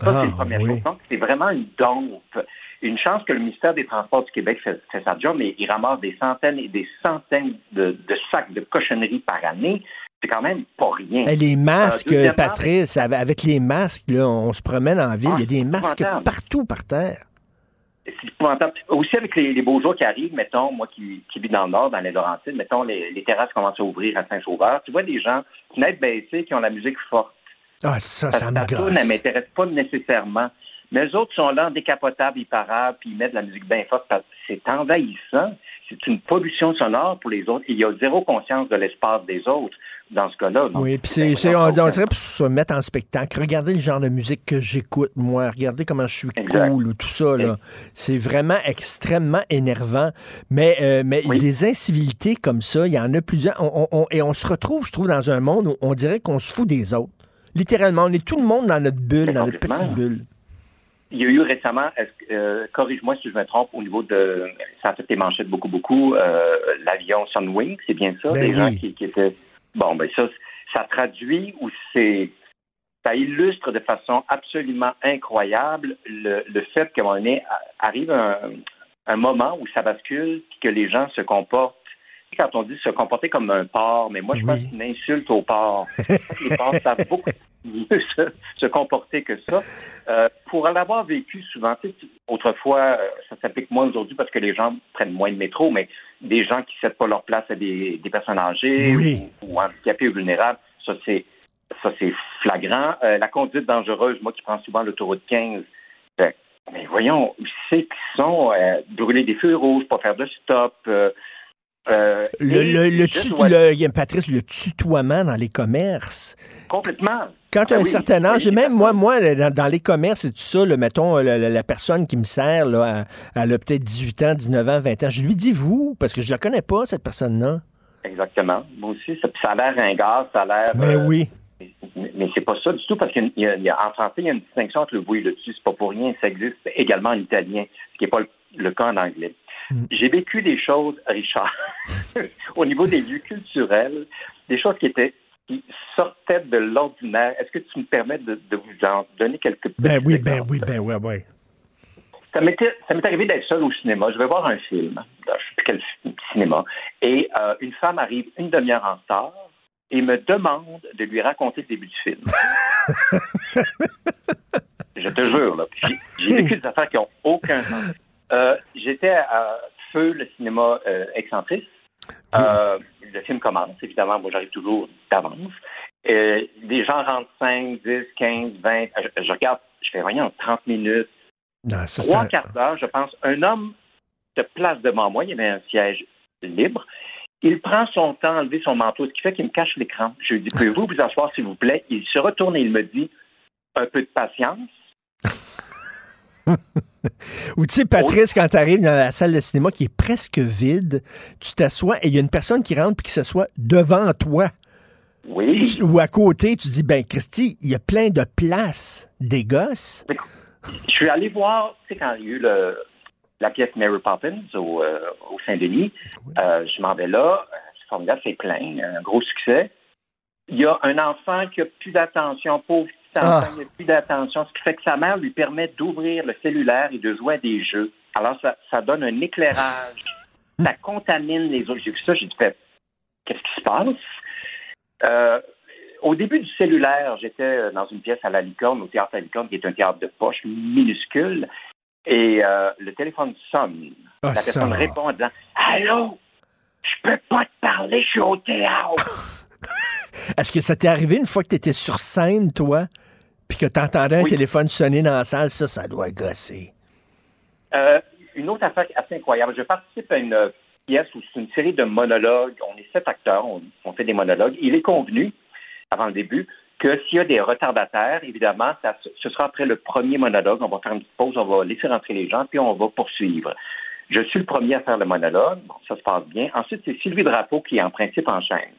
[SPEAKER 14] Ça,
[SPEAKER 1] Ah,
[SPEAKER 14] c'est la première
[SPEAKER 1] oui.
[SPEAKER 14] chose. Donc, c'est vraiment une dompe. Une chance que le ministère des Transports du Québec fait, fait sa job, mais il ramasse des centaines et des centaines de, de sacs de cochonneries par année. C'est quand même pas rien.
[SPEAKER 1] Eh, Les masques,
[SPEAKER 14] Euh, deuxièmement,
[SPEAKER 1] Patrice, avec les masques, là, on se promène en ville,
[SPEAKER 14] Ah,
[SPEAKER 1] il y a des masques partout par terre.
[SPEAKER 14] Aussi avec les, les beaux jours qui arrivent, mettons, moi qui, qui vis dans le nord, dans les Laurentides, mettons, les, les terrasses commencent à ouvrir à Saint-Sauveur. Tu vois des gens, fenêtres baissées, qui ont la musique forte.
[SPEAKER 1] Ah, ça, ça
[SPEAKER 14] que
[SPEAKER 1] me
[SPEAKER 14] elle
[SPEAKER 1] gosse.
[SPEAKER 14] m'intéresse pas nécessairement. Mais les autres sont là en décapotable, ils parlent, puis ils mettent de la musique bien forte. parce que C'est envahissant. C'est une pollution sonore pour les autres. Il y a zéro conscience de l'espace des autres dans ce cas-là.
[SPEAKER 1] Oui, puis c'est, on, on dirait pour se mettre en spectacle. Regardez le genre de musique que j'écoute, moi. Regardez comment je suis
[SPEAKER 14] Exact.
[SPEAKER 1] cool ou tout ça, là. C'est vraiment extrêmement énervant. Mais, euh, mais des incivilités comme ça, il y en a plusieurs. On- on- on- et on se retrouve, je trouve, dans un monde où on dirait qu'on se fout des autres. Littéralement, on est tout le monde dans notre bulle, dans notre petite bulle.
[SPEAKER 14] Il y a eu récemment, euh, corrige-moi si je me trompe, au niveau de, ça a fait les manchettes beaucoup, beaucoup, euh, l'avion Sunwing, c'est bien ça,
[SPEAKER 1] Ben
[SPEAKER 14] des gens qui, qui étaient, bon, ben ça, ça traduit ou c'est, ça illustre de façon absolument incroyable le, le fait qu'à un moment donné, arrive un, un moment où ça bascule et que les gens se comportent quand on dit se comporter comme un porc, mais moi, je pense que c'est une insulte au porc. les porcs savent beaucoup mieux se, se comporter que ça. Euh, pour l'avoir vécu souvent, autrefois, euh, ça s'applique moins aujourd'hui parce que les gens prennent moins de métro, mais des gens qui ne cèdent pas leur place à des, des personnes âgées
[SPEAKER 1] Oui.
[SPEAKER 14] ou, ou handicapées ou vulnérables, ça, c'est ça c'est flagrant. Euh, la conduite dangereuse, moi qui prends souvent l'autoroute 15, ben, mais voyons, c'est qu'ils sont? Euh, brûler des feux rouges, pas faire de stop. Euh,
[SPEAKER 1] Le, tu-
[SPEAKER 14] dois-
[SPEAKER 1] Patrice, le tutoiement dans les commerces.
[SPEAKER 14] Complètement.
[SPEAKER 1] Quand tu as
[SPEAKER 14] Ah
[SPEAKER 1] un
[SPEAKER 14] oui,
[SPEAKER 1] certain âge,
[SPEAKER 14] oui,
[SPEAKER 1] même moi, moi, dans, dans les commerces et tout ça, là, mettons, la, la- la personne qui me sert, là, elle, a peut-être 18 ans, 19 ans, 20 ans. Je lui dis vous, parce que je la connais pas, cette personne-là.
[SPEAKER 14] Exactement. Moi aussi, ça, ça a l'air ringard, ça a l'air.
[SPEAKER 1] Mais
[SPEAKER 14] euh,
[SPEAKER 1] oui.
[SPEAKER 14] Mais, mais c'est pas ça du tout, parce qu'en français, il y a une distinction entre le vous et le tu. C'est pas pour rien. Ça existe également en italien, ce qui n'est pas le, le cas en anglais.
[SPEAKER 1] Mm.
[SPEAKER 14] J'ai vécu des choses, Richard, au niveau des lieux culturels, des choses qui étaient qui sortaient de l'ordinaire. Est-ce que tu me permets de, de vous en donner quelques petits
[SPEAKER 1] Ben oui, ben oui, ben ouais.
[SPEAKER 14] Ça m'était, ça m'est arrivé d'être seul au cinéma. Je vais voir un film. Je ne sais plus quel cinéma. Et euh, une femme arrive une demi-heure en retard et me demande de lui raconter le début du film. je te jure, là. J'ai vécu des affaires qui n'ont aucun sens. Euh, j'étais à Feu, le cinéma euh, excentrice. Euh, le film commence, évidemment. Moi, j'arrive toujours d'avance. Les gens rentrent 5, 10, 15, 20. Je, je regarde, je fais, voyons, 30 minutes.
[SPEAKER 1] Non, c'est
[SPEAKER 14] Trois quarts d'heure, je pense. Un homme se place devant moi. Il y avait un siège libre. Il prend son temps à enlever son manteau, ce qui fait qu'il me cache l'écran. Je lui dis, pouvez-vous vous asseoir, s'il vous plaît? Il se retourne et il me dit, un peu de patience.
[SPEAKER 1] Ou tu sais, Patrice, quand tu arrives dans la salle de cinéma qui est presque vide, tu t'assois et il y a une personne qui rentre puis qui s'assoit devant toi.
[SPEAKER 14] Oui.
[SPEAKER 1] Tu- Ou à côté, tu dis, ben Christy, il y a plein de places, des gosses.
[SPEAKER 14] Je suis allé voir, tu sais, quand il y a eu le- la pièce Mary Poppins au, euh, au Saint-Denis, euh, je m'en vais là, c'est formidable, c'est plein, un gros succès. Il y a un enfant qui a plus d'attention, pauvre
[SPEAKER 1] Ah.
[SPEAKER 14] a plus d'attention, ce qui fait que sa mère lui permet d'ouvrir le cellulaire et de jouer à des jeux. Alors, ça, ça donne un éclairage, ça contamine les autres. J'ai vu ça, j'ai dit, fait, qu'est-ce qui se passe? Euh, au début du cellulaire, j'étais euh, dans une pièce à la Licorne, au théâtre à la Licorne, qui est un théâtre de poche minuscule, et euh, le téléphone sonne.
[SPEAKER 1] Ah,
[SPEAKER 14] la personne
[SPEAKER 1] ça.
[SPEAKER 14] répond en disant Allô, je peux pas te parler, je suis au théâtre.
[SPEAKER 1] Est-ce que ça t'est arrivé une fois que tu étais sur scène, toi, puis que tu entendais un
[SPEAKER 14] Oui.
[SPEAKER 1] téléphone sonner dans la salle? Ça, ça doit gosser.
[SPEAKER 14] Euh, une autre affaire assez incroyable. Je participe à une euh, pièce où c'est une série de monologues. On est sept acteurs, on, on fait des monologues. Il est convenu, avant le début, que s'il y a des retardataires, évidemment, ça, ce sera après le premier monologue. On va faire une petite pause, on va laisser rentrer les gens, puis on va poursuivre. Je suis le premier à faire le monologue. Bon, ça se passe bien. Ensuite, c'est Sylvie Drapeau qui, en principe, enchaîne.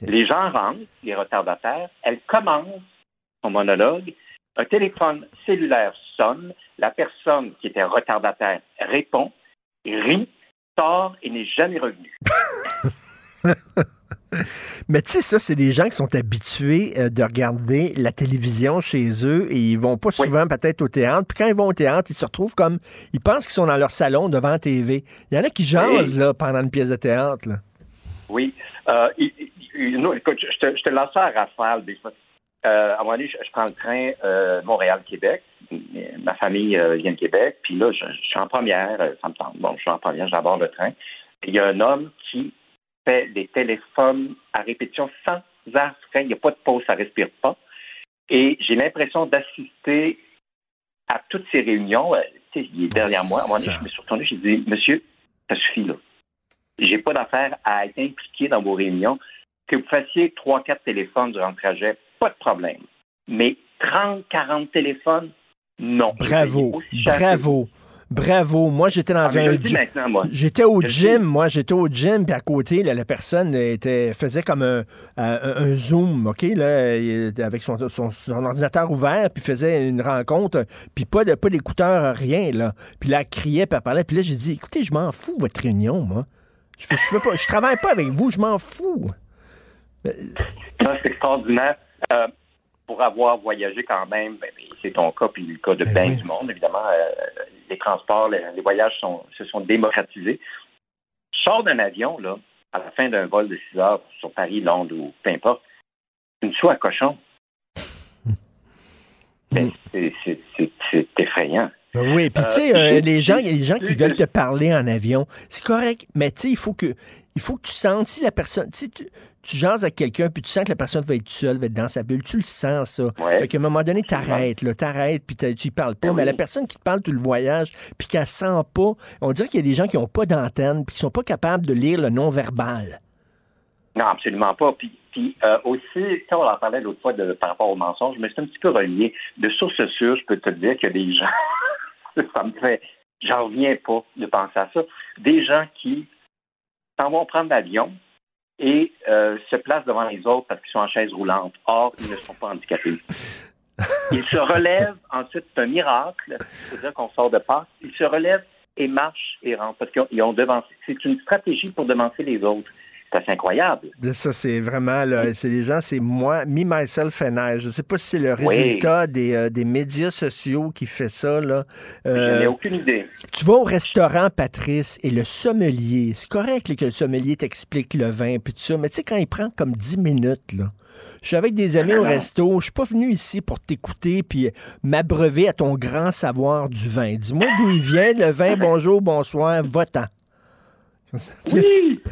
[SPEAKER 14] Les gens rentrent, les retardataires. Elle commence monologue. Un téléphone cellulaire sonne. La personne qui était retardataire répond, rit, sort et n'est jamais revenu.
[SPEAKER 1] Mais tu sais, ça, c'est des gens qui sont habitués euh, de regarder la télévision chez eux et ils vont pas souvent peut-être au théâtre. Puis quand ils vont au théâtre, ils se retrouvent comme. Ils pensent qu'ils sont dans leur salon devant la TV. Il y en a qui jasent là, pendant une pièce de théâtre. Là.
[SPEAKER 14] Oui. Euh, il- il- il- non, écoute, je te, je te lance ça à rafale. des fois. Euh, à un moment donné, je, prends le train euh, Montréal-Québec. Ma famille euh, vient de Québec. Puis là, je, suis en première. Ça me tente. Bon, je suis en première, j'aborde le train. Il y a un homme qui fait des téléphones à répétition sans arrêt. Il n'y a pas de pause, ça respire pas. Et j'ai l'impression d'assister à toutes ces réunions. Il est derrière moi. À un moment donné, je me suis retourné, j'ai dit, monsieur, ça suffit là. J'ai pas d'affaire à être impliqué dans vos réunions. Que vous fassiez trois, quatre téléphones durant le trajet, pas de problème. Mais 30, 40 téléphones, non.
[SPEAKER 1] Bravo. Bravo. Bravo. Moi, j'étais dans
[SPEAKER 14] Ah, je
[SPEAKER 1] un. J'étais au
[SPEAKER 14] Je
[SPEAKER 1] gym, moi, j'étais au gym, puis à côté, là, la personne était, faisait comme un, un- un zoom, OK, là, avec son, son- son ordinateur ouvert, puis faisait une rencontre, puis pas de pas d'écouteurs, rien, là. Puis là, elle criait, puis elle parlait, puis là, j'ai dit, écoutez, je m'en fous, votre réunion, moi. Je, fais- je, fais pas, je travaille pas avec vous, je m'en fous.
[SPEAKER 14] Ça, c'est extraordinaire. Euh, pour avoir voyagé quand même, ben, ben, c'est ton cas, puis le cas de bien du monde, évidemment, euh, les transports, les, les voyages sont, se sont démocratisés. Tu sors d'un avion, là, à la fin d'un vol de 6 heures sur Paris, Londres ou peu importe, une soie à cochon. Ben, c'est- c'est c'est- c'est effrayant.
[SPEAKER 1] Ben oui, puis tu sais, euh, les gens, les gens qui veulent te parler en avion, c'est correct, mais tu sais, il faut que, il faut que tu sentes si la personne, tu sais, tu, tu jases avec quelqu'un, puis tu sens que la personne va être seule, va être dans sa bulle, tu le sens ça.
[SPEAKER 14] Ouais.
[SPEAKER 1] Fait qu'à un moment donné, t'arrêtes, là, t'arrêtes, puis tu y parles pas, mais la personne qui te parle tout le voyage, puis qu'elle sent pas, on dirait qu'il y a des gens qui ont pas d'antenne, puis qui sont pas capables de lire le non-verbal.
[SPEAKER 14] Non, absolument pas. Puis, puis euh, aussi, ça, on en parlait l'autre fois de, par rapport au mensonge, mais c'est un petit peu relié. De source sûre, je peux te dire qu'il y a des gens, ça me fait, j'en reviens pas de penser à ça, des gens qui s'en vont prendre l'avion et euh, se placent devant les autres parce qu'ils sont en chaise roulante. Or, ils ne sont pas handicapés. Ils se relèvent, ensuite, c'est un miracle, c'est-à-dire qu'on sort de passe, ils se relèvent et marchent et rentrent parce qu'ils ont, devancé. C'est une stratégie pour devancer les autres. C'est assez incroyable.
[SPEAKER 1] Ça, c'est vraiment, c'est les gens, c'est moi, me, myself and I. Je sais pas si c'est le
[SPEAKER 14] Oui.
[SPEAKER 1] résultat des, euh, des médias sociaux qui fait ça, là.
[SPEAKER 14] Je
[SPEAKER 1] Euh,
[SPEAKER 14] n'ai aucune idée.
[SPEAKER 1] Tu vas au restaurant, Patrice, et le sommelier, c'est correct que le sommelier t'explique le vin puis tout ça, mais tu sais, quand il prend comme 10 minutes, là, je suis avec des amis au resto, je suis pas venu ici pour t'écouter puis m'abreuver à ton grand savoir du vin. Dis-moi d'où il vient, le vin, bonjour, bonsoir, va-t'en.
[SPEAKER 14] Oui!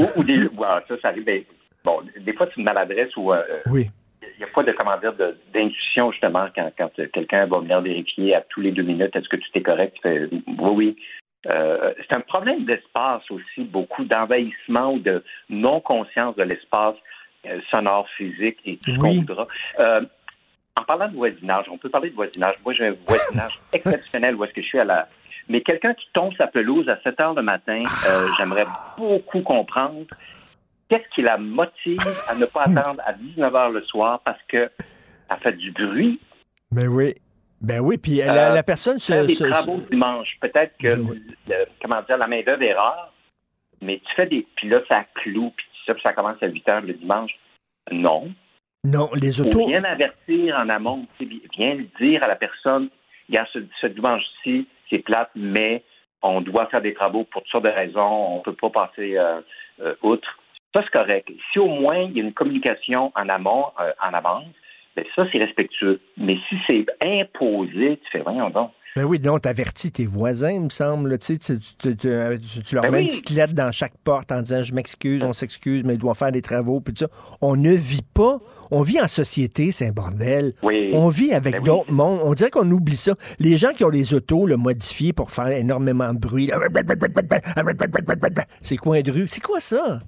[SPEAKER 14] ou, ou des, ouais, ça, ça arrive. ben, bon, des fois, c'est une maladresse ou euh,
[SPEAKER 1] Oui.
[SPEAKER 14] il n'y a pas de comment dire d'intuition justement quand, quand euh, quelqu'un va venir vérifier à tous les deux minutes est-ce que tout est correct? Fais, oui, oui. Euh, c'est un problème d'espace aussi, beaucoup d'envahissement ou de non-conscience de l'espace euh, sonore, physique et tout ce qu'on voudra. Euh, en parlant de voisinage, on peut parler de voisinage. Moi, j'ai un voisinage exceptionnel où est-ce que je suis à la. Mais quelqu'un qui tombe sa pelouse à 7 heures le matin, euh, j'aimerais beaucoup comprendre qu'est-ce qui la motive à ne pas attendre à 19 heures le soir parce que ça fait du bruit.
[SPEAKER 1] Ben oui. Ben oui, puis la,
[SPEAKER 14] Euh,
[SPEAKER 1] la personne se...
[SPEAKER 14] faire des
[SPEAKER 1] se-
[SPEAKER 14] travaux
[SPEAKER 1] se-
[SPEAKER 14] dimanche. Peut-être que, le- comment dire, la main-d'œuvre est rare, mais tu fais des. Puis là, ça cloue, puis ça, puis ça commence à 8 heures le dimanche. Non.
[SPEAKER 1] Non, les autos...
[SPEAKER 14] bien avertir en amont, bien le dire à la personne, regarde, ce, ce dimanche-ci, c'est plate, mais on doit faire des travaux pour toutes sortes de raisons, on ne peut pas passer euh, euh, outre. Ça, c'est correct. Si au moins il y a une communication en amont, euh, en avance, ben ça, c'est respectueux. Mais si c'est imposé, tu fais, voyons donc.
[SPEAKER 1] Ben oui, non, t'avertis tes voisins, il me semble. Tu, tu, tu- tu- tu- tu leur
[SPEAKER 14] Ben
[SPEAKER 1] mets une petite lettre dans chaque porte en disant je m'excuse, on s'excuse, mais ils doivent faire des travaux, puis tout ça. On ne vit pas. On vit en société, c'est un bordel.
[SPEAKER 14] Oui.
[SPEAKER 1] On vit avec
[SPEAKER 14] Ben oui.
[SPEAKER 1] d'autres mondes. On dirait qu'on oublie ça. Les gens qui ont les autos le modifiés pour faire énormément de bruit. C'est coin de rue. C'est quoi ça?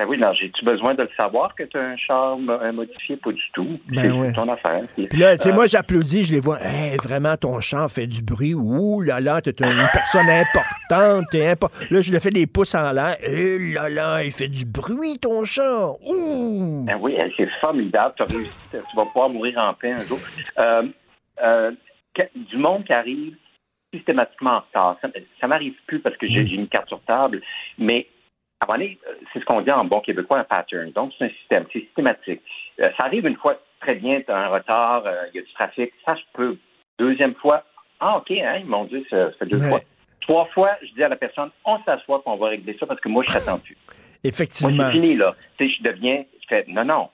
[SPEAKER 14] Ben oui, non, j'ai-tu besoin de le savoir que tu as un char modifié? Pas du tout.
[SPEAKER 1] Ben
[SPEAKER 14] c'est ton affaire. Puis,
[SPEAKER 1] là, tu sais,
[SPEAKER 14] euh,
[SPEAKER 1] moi, j'applaudis, je les vois. Hey, vraiment, ton chant fait du bruit. Ouh là là, t'es une personne importante. Là, je le fais des pouces en l'air. Eh là là, il fait du bruit, ton chant. Ouh!
[SPEAKER 14] Ben oui, c'est formidable. Tu as réussi. Tu vas pouvoir mourir en paix un jour. Euh, euh, du monde qui arrive systématiquement en retard. Ça, ça m'arrive plus parce que j'ai j'ai une carte sur table, mais à un moment donné, euh, c'est ce qu'on dit en bon québécois, un pattern. Donc, c'est un système, c'est systématique. Euh, ça arrive une fois, très bien, tu as un retard, euh, il y a du trafic, ça, je peux. Deuxième fois, ah, OK, hein, ils m'ont dit, ça, ça fait deux
[SPEAKER 1] Ouais.
[SPEAKER 14] fois. Trois fois, je dis à la personne, on s'assoit, qu'on va régler ça parce que moi, je t'attends plus. Moi,
[SPEAKER 1] Effectivement.
[SPEAKER 14] c'est fini, là. Tu sais, je deviens, je fais, non, non,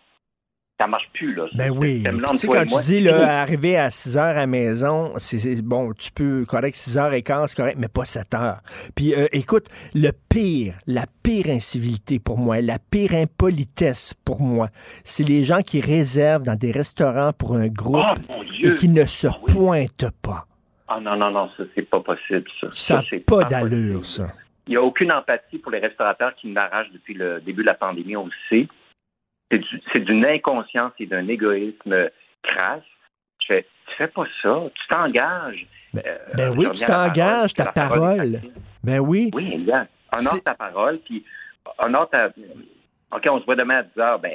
[SPEAKER 14] ça marche plus, là.
[SPEAKER 1] Ben oui. Tu sais, quand tu
[SPEAKER 14] moi,
[SPEAKER 1] dis, là, arriver à 6 heures à la maison, c'est bon, tu peux, correct, 6 heures et quart, c'est correct, mais pas 7 heures. Puis, euh, écoute, le pire, la pire incivilité pour moi, la pire impolitesse pour moi, c'est les gens qui réservent dans des restaurants pour un groupe
[SPEAKER 14] Ah, Dieu!
[SPEAKER 1] et qui ne se pointent pas.
[SPEAKER 14] Ah non, non, non, ça, c'est pas possible, ça.
[SPEAKER 1] Ça n'a
[SPEAKER 14] c'est
[SPEAKER 1] pas
[SPEAKER 14] pas
[SPEAKER 1] d'allure, ça.
[SPEAKER 14] Il n'y a aucune empathie pour les restaurateurs qui m'arrachent depuis le début de la pandémie, on le sait. C'est du- c'est d'une inconscience et d'un égoïsme crasse. Tu fais, tu fais pas ça, tu t'engages. Euh,
[SPEAKER 1] Ben oui, tu t'engages, ta
[SPEAKER 14] parole.
[SPEAKER 1] Ben oui.
[SPEAKER 14] Oui, exact. Honore ta parole, puis honore ta... OK, on se voit demain à 10 h, ben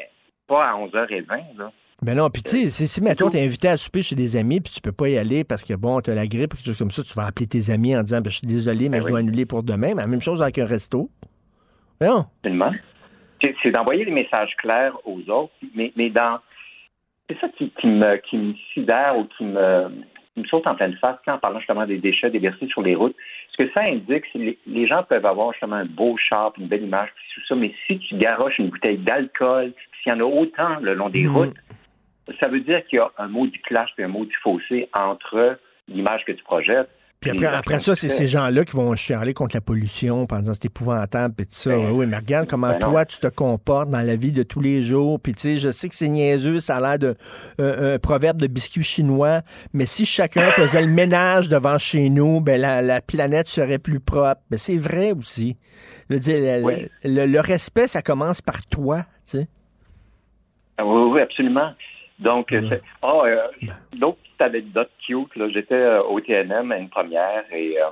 [SPEAKER 14] pas à 11h20, là.
[SPEAKER 1] Ben non, puis tu sais, si, mettons, t'es invité à souper chez des amis, puis tu peux pas y aller parce que, bon, t'as la grippe, quelque chose comme ça, tu vas appeler tes amis en disant, ben, je suis désolé, mais
[SPEAKER 14] Ben
[SPEAKER 1] je
[SPEAKER 14] oui.
[SPEAKER 1] dois annuler pour demain. Mais la même chose avec un resto. Non.
[SPEAKER 14] Absolument. C'est d'envoyer des messages clairs aux autres, mais, mais dans. c'est ça qui, qui, me, qui me sidère ou qui me, qui me saute en pleine face en parlant justement des déchets déversés sur les routes. Ce que ça indique, c'est que les, gens peuvent avoir justement un beau char, une belle image, tout ça, mais si tu garoches une bouteille d'alcool, s'il y en a autant le long des
[SPEAKER 1] Mhm.
[SPEAKER 14] routes, ça veut dire qu'il y a un mot du clash et un mot du fossé entre l'image que tu projettes.
[SPEAKER 1] Puis après, après ça, c'est ces gens-là qui vont chialer contre la pollution en disant c'est épouvantable, puis tout ça.
[SPEAKER 14] Ben,
[SPEAKER 1] oui, mais regarde comment
[SPEAKER 14] ben
[SPEAKER 1] toi, tu te comportes dans la vie de tous les jours. Puis tu sais, je sais que c'est niaiseux, ça a l'air de euh, proverbe de biscuit chinois, mais si chacun faisait le ménage devant chez nous, ben la, la planète serait plus propre. Ben c'est vrai aussi. Je veux dire, le- le respect, ça commence par toi, tu sais.
[SPEAKER 14] Ah oui, oui, absolument. Donc, c'est- ah, euh, d'autres petites anecdotes cute. Là. J'étais euh, au TNM à une première et euh,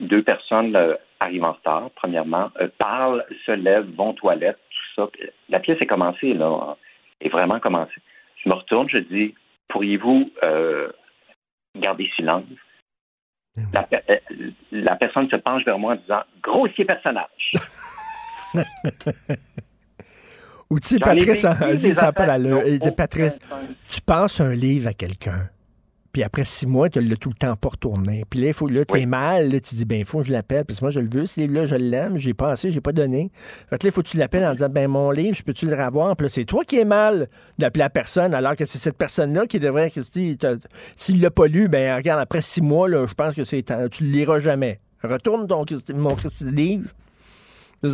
[SPEAKER 14] deux personnes euh, arrivent en retard, premièrement, parlent, se lèvent, vont aux toilettes, tout ça. La pièce est commencée, là, est vraiment commencée. Je me retourne, je dis, pourriez-vous garder silence? La, euh, la personne se penche vers moi en disant, grossier personnage.
[SPEAKER 1] Ou tu sais, Patrice, ça pas tu passes un livre à quelqu'un, puis après six mois, tu l'as tout le temps pas retourné. Puis là, il faut, là, t'es
[SPEAKER 14] Oui.
[SPEAKER 1] mal, là, tu dis, ben, il faut que je l'appelle, parce que moi, je le veux, ce livre-là, je l'aime, j'ai passé, j'ai pas donné. Fait que là, il faut que tu l'appelles en disant, ben, mon livre, je peux-tu le revoir? Puis là, c'est toi qui es mal d'appeler la personne, alors que c'est cette personne-là qui devrait, s'il l'a pas lu, ben, regarde, après six mois, là, je pense que c'est, tu le liras jamais. Retourne ton, mon livre.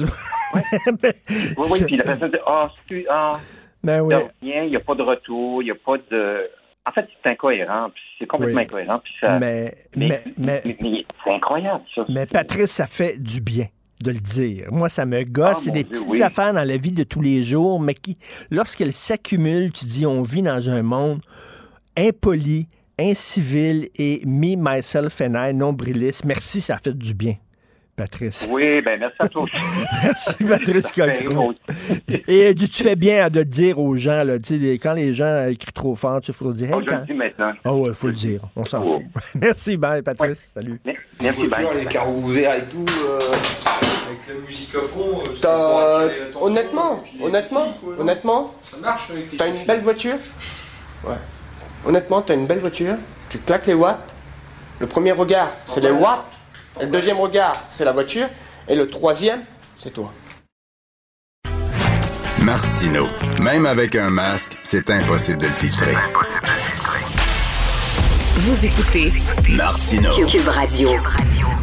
[SPEAKER 14] Oui, oui, puis la personne dit Ah, c'est ah,
[SPEAKER 1] Ben oui.
[SPEAKER 14] il n'y a pas de retour, il n'y a pas de. En fait, c'est incohérent, puis c'est complètement
[SPEAKER 1] Oui.
[SPEAKER 14] incohérent, puis ça.
[SPEAKER 1] Mais, mais, mais,
[SPEAKER 14] mais c'est incroyable, ça.
[SPEAKER 1] Mais Patrice, ça fait du bien de le dire. Moi, ça me gosse.
[SPEAKER 14] Ah,
[SPEAKER 1] c'est des
[SPEAKER 14] Dieu,
[SPEAKER 1] petites
[SPEAKER 14] oui.
[SPEAKER 1] affaires dans la vie de tous les jours, mais qui, lorsqu'elles s'accumulent, tu dis, on vit dans un monde impoli, incivil et me, myself and I, nombriliste. Merci, ça fait du bien. Patrice.
[SPEAKER 14] Oui, ben merci à toi aussi.
[SPEAKER 1] Merci, Patrice
[SPEAKER 14] rire
[SPEAKER 1] Et euh, tu fais bien de le dire aux gens, là, tu sais, quand les gens écrivent trop fort, tu faut le dire.
[SPEAKER 14] Oh,
[SPEAKER 1] Hey,
[SPEAKER 14] je
[SPEAKER 1] quand-
[SPEAKER 14] le dis maintenant.
[SPEAKER 1] Ah ouais, faut le dire. On s'en fout. Merci, bye, Patrice. Salut.
[SPEAKER 14] Merci, bye.
[SPEAKER 15] les carreaux ouverts et tout, euh, avec la musique à fond. euh,
[SPEAKER 16] honnêtement, honnêtement,
[SPEAKER 15] quoi,
[SPEAKER 16] honnêtement,
[SPEAKER 15] Ça marche avec tes
[SPEAKER 16] t'as une belle voiture? Ouais. Honnêtement, t'as une belle voiture, tu claques les watts. Le premier regard, c'est les watts. Le deuxième regard, c'est la voiture. Et le troisième, c'est toi.
[SPEAKER 4] Martino. Même avec un masque, c'est impossible de le filtrer.
[SPEAKER 2] Vous écoutez
[SPEAKER 4] Martino.
[SPEAKER 2] Cube Radio.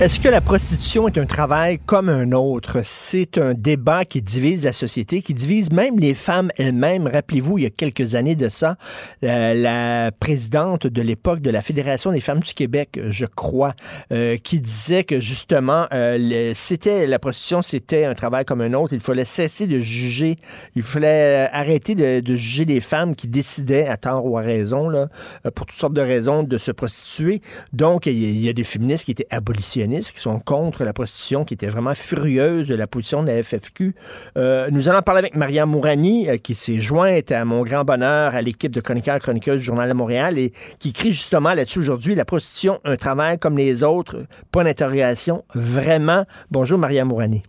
[SPEAKER 1] Est-ce que la prostitution est un travail comme un autre? C'est un débat qui divise la société, qui divise même les femmes elles-mêmes. Rappelez-vous, il y a quelques années de ça, euh, la présidente de l'époque de la Fédération des femmes du Québec, je crois, euh, qui disait que justement, euh, c'était la prostitution, c'était un travail comme un autre. Il fallait cesser de juger, il fallait euh, arrêter de, de juger les femmes qui décidaient, à tort ou à raison, là, euh, pour toutes sortes de raisons, de se prostituer. Donc, il y, y a des féministes qui étaient abolitionnistes, qui sont contre la prostitution, qui étaient vraiment furieuses de la position de la FFQ. Euh, nous allons parler avec Maria Mourani, euh, qui s'est jointe à mon grand bonheur à l'équipe de chroniqueurs chroniqueuses du Journal de Montréal et qui écrit justement là-dessus aujourd'hui, la prostitution, un travail comme les autres, point d'interrogation, vraiment. Bonjour Maria Mourani.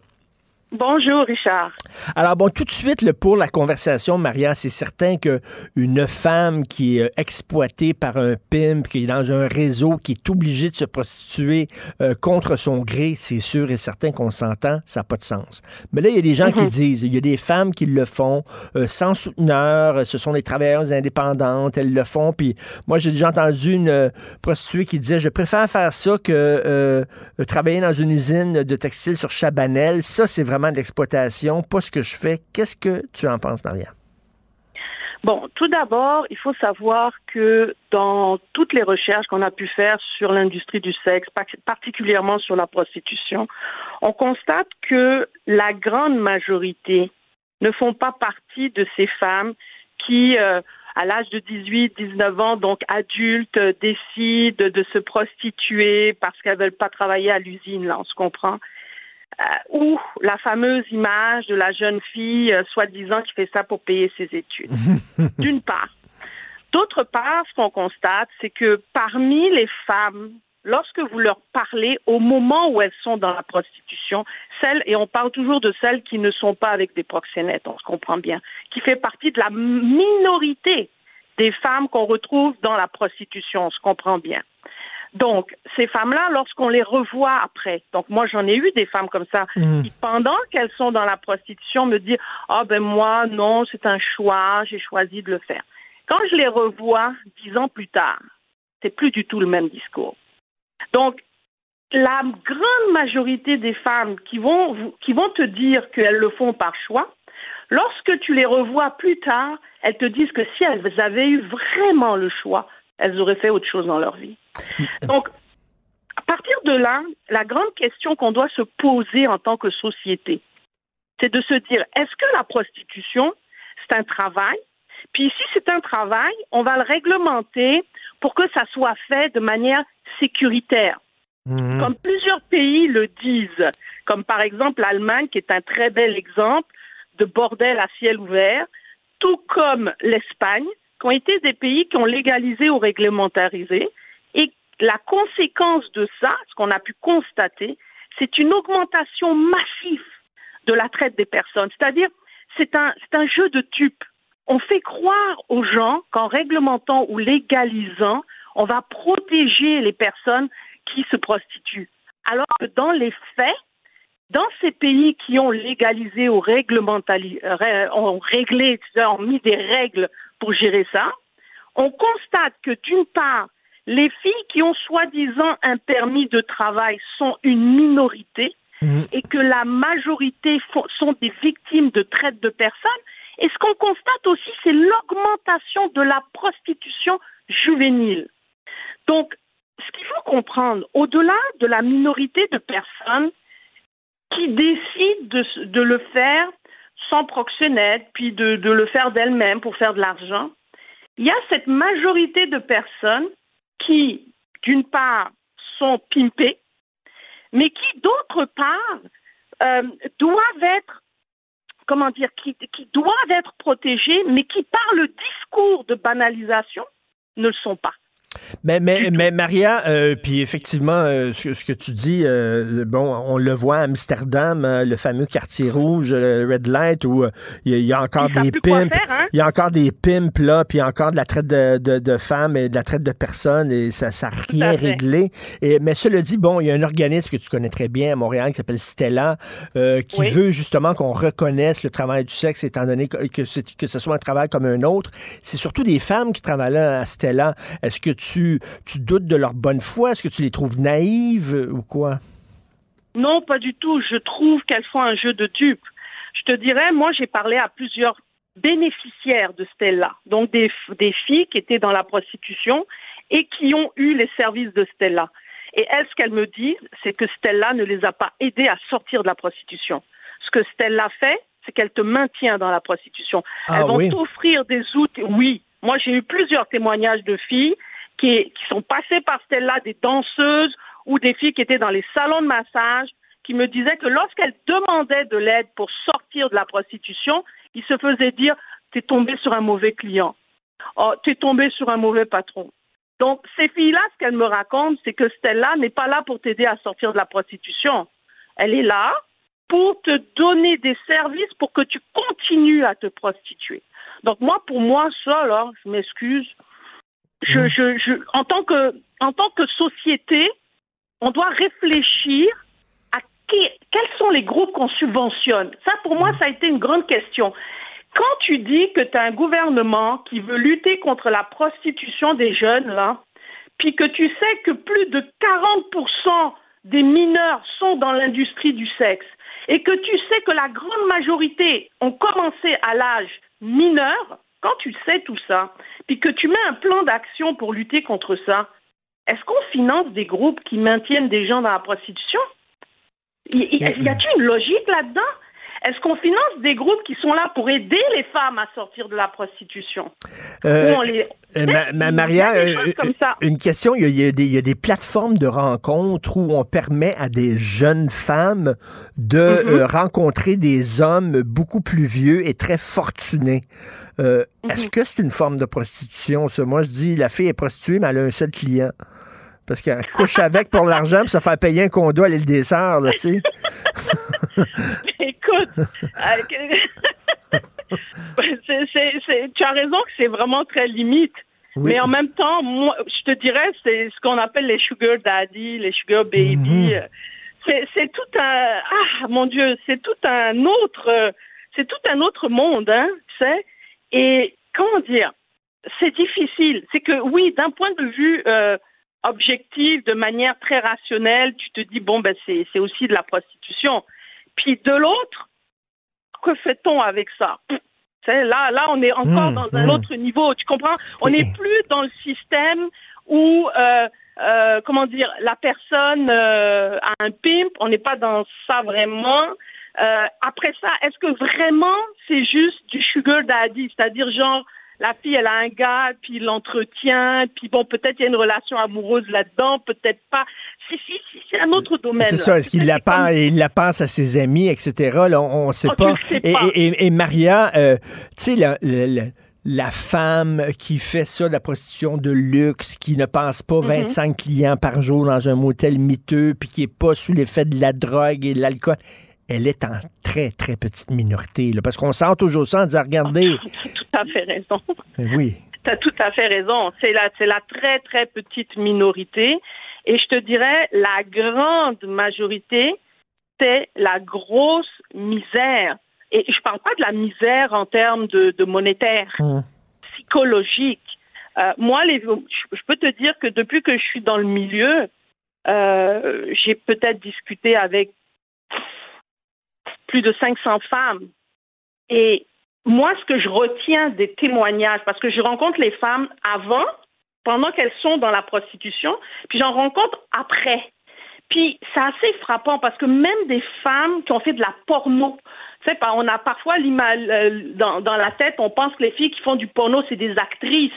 [SPEAKER 17] Bonjour, Richard.
[SPEAKER 1] Alors bon, tout de suite, le, pour la conversation, Maria, c'est certain que une femme qui est euh, exploitée par un pimp, qui est dans un réseau, qui est obligée de se prostituer euh, contre son gré, c'est sûr et certain qu'on s'entend, ça n'a pas de sens. Mais là, il y a des gens qui
[SPEAKER 17] Mhm.
[SPEAKER 1] disent, il y a des femmes qui le font euh, sans souteneur, ce sont des travailleuses indépendantes, elles le font. Puis moi, j'ai déjà entendu une prostituée qui disait, je préfère faire ça que euh, travailler dans une usine de textile sur Chabanel. Ça, c'est vraiment l'exploitation, pas ce que je fais. Qu'est-ce que tu en penses, Maria?
[SPEAKER 17] Bon, tout d'abord, il faut savoir que dans toutes les recherches qu'on a pu faire sur l'industrie du sexe, par- particulièrement sur la prostitution, on constate que la grande majorité ne font pas partie de ces femmes qui, euh, à l'âge de 18, 19 ans, donc adultes, euh, décident de se prostituer parce qu'elles veulent pas travailler à l'usine, là, on se comprend. Euh, ou la fameuse image de la jeune fille, euh, soi-disant, qui fait ça pour payer ses études. D'une part. D'autre part, ce qu'on constate, c'est que parmi les femmes lorsque vous leur parlez au moment où elles sont dans la prostitution, celles, et on parle toujours de celles qui ne sont pas avec des proxénètes, on se comprend bien, qui fait partie de la minorité des femmes qu'on retrouve dans la prostitution, on se comprend bien. Donc, ces femmes-là, lorsqu'on les revoit après, donc moi j'en ai eu des femmes comme ça,
[SPEAKER 1] Mhm.
[SPEAKER 17] qui pendant qu'elles sont dans la prostitution me disent Ah ben moi, non, c'est un choix, j'ai choisi de le faire. Quand je les revois dix ans plus tard, c'est plus du tout le même discours. Donc, la grande majorité des femmes qui vont, qui vont te dire qu'elles le font par choix, lorsque tu les revois plus tard, elles te disent que si elles avaient eu vraiment le choix, elles auraient fait autre chose dans leur vie. Donc, à partir de là, la grande question qu'on doit se poser en tant que société, c'est de se dire, est-ce que la prostitution, c'est un travail? Puis si c'est un travail, on va le réglementer pour que ça soit fait de manière sécuritaire. Comme plusieurs pays le disent, comme par exemple l'Allemagne, qui est un très bel exemple de bordel à ciel ouvert, tout comme l'Espagne, qui ont été des pays qui ont légalisé ou réglementarisé. La conséquence de ça, ce qu'on a pu constater, c'est une augmentation massive de la traite des personnes. C'est-à-dire, c'est un, jeu de dupes. On fait croire aux gens qu'en réglementant ou légalisant, on va protéger les personnes qui se prostituent. Alors que dans les faits, dans ces pays qui ont légalisé ou ont réglé, ont mis des règles pour gérer ça, on constate que d'une part, les filles qui ont soi-disant un permis de travail sont une minorité et que la majorité sont des victimes de traite de personnes. Et ce qu'on constate aussi, c'est l'augmentation de la prostitution juvénile. Donc, ce qu'il faut comprendre, au-delà de la minorité de personnes qui décident de le faire sans proxénète, puis de, de le faire d'elles-mêmes pour faire de l'argent, il y a cette majorité de personnes qui, d'une part, sont pimpées, mais qui, d'autre part, euh, doivent être, comment dire, doivent être protégées, mais qui, par le discours de banalisation, ne le sont pas.
[SPEAKER 1] Mais, mais, mais Maria, euh, puis effectivement, euh, ce, ce que tu dis, euh, bon, on le voit à Amsterdam, euh, le fameux quartier rouge, le Red Light, où euh, il y, a- encore des pimps,
[SPEAKER 17] hein?
[SPEAKER 1] il y a encore des pimps là, puis encore de la traite de, de, de femmes et de la traite de personnes, et ça n'a rien réglé. Et, mais cela dit, bon, il y a un organisme que tu connais très bien à Montréal qui s'appelle Stella, euh, qui
[SPEAKER 17] Oui.
[SPEAKER 1] veut justement qu'on reconnaisse le travail du sexe, étant donné que, que, que ce soit un travail comme un autre. C'est surtout des femmes qui travaillent là à Stella. Est-ce que tu, tu doutes de leur bonne foi? Est-ce que tu les trouves naïves euh, ou quoi?
[SPEAKER 17] Non, pas du tout. Je trouve qu'elles font un jeu de dupes. Je te dirais, moi, j'ai parlé à plusieurs bénéficiaires de Stella, donc des, des filles qui étaient dans la prostitution et qui ont eu les services de Stella. Et elles, ce qu'elles me disent, c'est que Stella ne les a pas aidées à sortir de la prostitution. Ce que Stella fait, c'est qu'elle te maintient dans la prostitution.
[SPEAKER 1] Ah
[SPEAKER 17] Elles vont
[SPEAKER 1] oui.
[SPEAKER 17] t'offrir des outils. Oui, moi j'ai eu plusieurs témoignages de filles qui, sont passées par Stella, des danseuses ou des filles qui étaient dans les salons de massage, qui me disaient que lorsqu'elles demandaient de l'aide pour sortir de la prostitution, ils se faisaient dire t'es tombé sur un mauvais client, oh, t'es tombé sur un mauvais patron. Donc ces filles-là, ce qu'elles me racontent, c'est que Stella n'est pas là pour t'aider à sortir de la prostitution. Elle est là pour te donner des services pour que tu continues à te prostituer. Donc moi, pour moi, ça, là, je m'excuse. Je, je, je, en tant que, en tant que société, on doit réfléchir à qui- quels sont les groupes qu'on subventionne. Ça, pour moi, ça a été une grande question. Quand tu dis que tu as un gouvernement qui veut lutter contre la prostitution des jeunes, là, puis que tu sais que plus de 40% des mineurs sont dans l'industrie du sexe, et que tu sais que la grande majorité ont commencé à l'âge mineur, quand tu sais tout ça, puis que tu mets un plan d'action pour lutter contre ça, est-ce qu'on finance des groupes qui maintiennent des gens dans la prostitution? Y, a-t-il une logique là-dedans? Est-ce qu'on finance des groupes qui sont là pour aider les femmes à sortir de la prostitution?
[SPEAKER 1] Euh,
[SPEAKER 17] Ou on les-
[SPEAKER 1] Euh, ma- ma- Maria, euh, une question. Il y, a, des, il y a des plateformes de rencontres où on permet à des jeunes femmes de euh, rencontrer des hommes beaucoup plus vieux et très fortunés. Est-ce que c'est une forme de prostitution, ça? Moi, je dis, la fille est prostituée, mais elle a un seul client. Parce qu'elle couche avec pour l'argent, puis ça fait payer un condo à l'île des Sœurs, là, tu sais.
[SPEAKER 17] Écoute, euh, c'est- tu as raison que c'est vraiment très limite.
[SPEAKER 1] Oui.
[SPEAKER 17] Mais en même temps, moi, je te dirais, c'est ce qu'on appelle les sugar daddy, les sugar baby. Euh, C'est tout un ah mon Dieu, c'est tout un autre, c'est tout un autre monde, hein, tu sais. Et comment dire, c'est difficile. C'est que oui, d'un point de vue euh, objectif, de manière très rationnelle, tu te dis bon ben c'est c'est aussi de la prostitution. Puis de l'autre, que fait-on avec ça? Tu sais, là, là, on est encore
[SPEAKER 18] Mmh,
[SPEAKER 17] dans un
[SPEAKER 18] mmh.
[SPEAKER 17] autre niveau. Tu comprends? On n'est plus dans le système où, euh, euh, comment dire, la personne euh, a un pimp. On n'est pas dans ça vraiment. Après ça, est-ce que vraiment c'est juste du sugar daddy, c'est-à-dire genre la fille elle a un gars puis il l'entretient puis bon peut-être il y a une relation amoureuse là-dedans, peut-être pas. Si si si, c'est un autre domaine.
[SPEAKER 1] C'est ça. Est-ce qu'il la pense, il la pense à ses amis, etc. Là, on ne sait
[SPEAKER 17] Oh,
[SPEAKER 1] pas.
[SPEAKER 17] sais
[SPEAKER 1] Et,
[SPEAKER 17] pas.
[SPEAKER 1] et- et- et Maria, euh, tu sais, la, la- la- la femme qui fait ça, la prostitution de luxe, qui ne passe pas
[SPEAKER 17] Mhm.
[SPEAKER 1] 25 clients par jour dans un motel miteux, puis qui est pas sous l'effet de la drogue et de l'alcool, elle est en très, très petite minorité. là, parce qu'on sent toujours ça en disant, regardez,
[SPEAKER 17] Tu as tout à fait raison.
[SPEAKER 1] Mais oui.
[SPEAKER 17] Tu as tout à fait raison. C'est la, c'est la très, très petite minorité. Et je te dirais, la grande majorité, c'est la grosse misère. Et je parle pas de la misère en termes de, de monétaire, psychologique. Euh, moi, les, je peux te dire que depuis que je suis dans le milieu, euh, j'ai peut-être discuté avec plus de 500 femmes. Et moi, ce que je retiens des témoignages, parce que je rencontre les femmes avant, pendant qu'elles sont dans la prostitution, puis j'en rencontre après. Puis c'est assez frappant parce que même des femmes qui ont fait de la porno, on a parfois dans, dans la tête, on pense que les filles qui font du porno, c'est des actrices.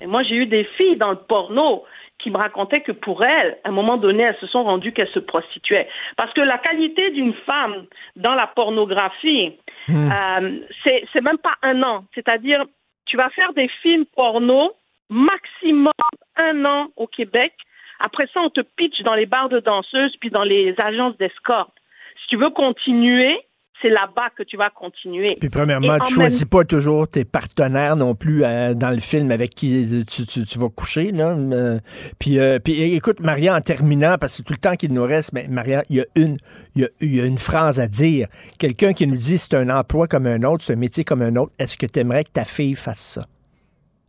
[SPEAKER 17] Et moi, j'ai eu des filles dans le porno qui me racontaient que pour elles, à un moment donné, elles se sont rendues qu'elles se prostituaient. Parce que la qualité d'une femme dans la pornographie, euh, c'est c'est même pas un an. C'est-à-dire, tu vas faire des films porno maximum un an au Québec. Après ça, on te pitch dans les bars de danseuses puis dans les agences d'escorte. Si tu veux continuer, c'est là-bas que tu vas continuer.
[SPEAKER 1] Puis premièrement, tu
[SPEAKER 17] même
[SPEAKER 1] choisis pas toujours tes partenaires non plus euh, dans le film avec qui tu, tu- tu vas coucher. Là. Euh, puis, euh, puis écoute, Maria, en terminant, parce que tout le temps qu'il nous reste, mais Maria, il y a une, il y a, il y a une phrase à dire. Quelqu'un qui nous dit c'est un emploi comme un autre, c'est un métier comme un autre. Est-ce que tu aimerais que ta fille fasse ça?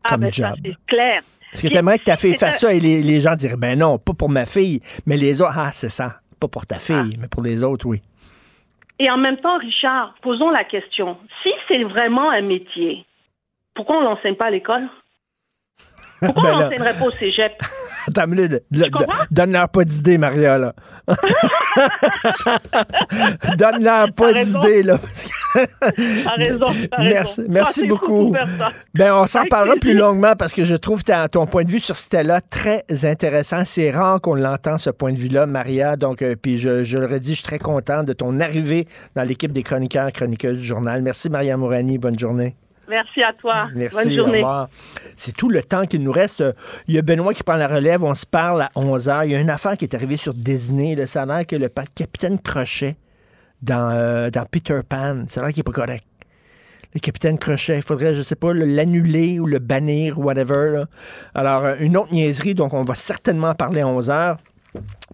[SPEAKER 17] Ah,
[SPEAKER 1] comme
[SPEAKER 17] ben
[SPEAKER 1] job.
[SPEAKER 17] c'est clair.
[SPEAKER 1] Est-ce que tu aimerais que ta fille fasse ça? Et les, les gens diraient ben non, pas pour ma fille, mais les autres, ah, c'est ça. Pas pour ta fille, mais pour les autres, oui.
[SPEAKER 17] Et en même temps, Richard, posons la question. Si c'est vraiment un métier, pourquoi on ne l'enseigne pas à l'école? Pourquoi
[SPEAKER 1] Ben
[SPEAKER 17] on
[SPEAKER 1] là.
[SPEAKER 17] l'enseignerait pas au cégep?
[SPEAKER 1] Attends minute. Donne-leur pas d'idée, Maria, là. Donne-leur pas d'idée, là.
[SPEAKER 17] T'as raison,
[SPEAKER 1] Merci,
[SPEAKER 17] raison.
[SPEAKER 1] merci
[SPEAKER 17] Ah,
[SPEAKER 1] beaucoup. Ben, on s'en parlera plus longuement parce que je trouve ta- ton point de vue sur Stella très intéressant. C'est rare qu'on l'entend, ce point de vue-là, Maria. Donc, euh, puis je, je le redis, je suis très content de ton arrivée dans l'équipe des chroniqueurs, chroniqueuses du journal. Merci, Maria Mourani. Bonne journée.
[SPEAKER 17] Merci à toi.
[SPEAKER 1] Merci.
[SPEAKER 17] Bonne journée.
[SPEAKER 1] C'est tout le temps qu'il nous reste. Il y a Benoît qui prend la relève. On se parle à 11 h. Il y a une affaire qui est arrivée sur Disney. Là, ça a l'air que le capitaine Crochet dans, euh, dans Peter Pan, ça a l'air qu'il n'est pas correct. Le capitaine Crochet, il faudrait, je sais pas, le- l'annuler ou le bannir ou whatever. là. Alors, euh, une autre niaiserie, donc on va certainement en parler à 11 h.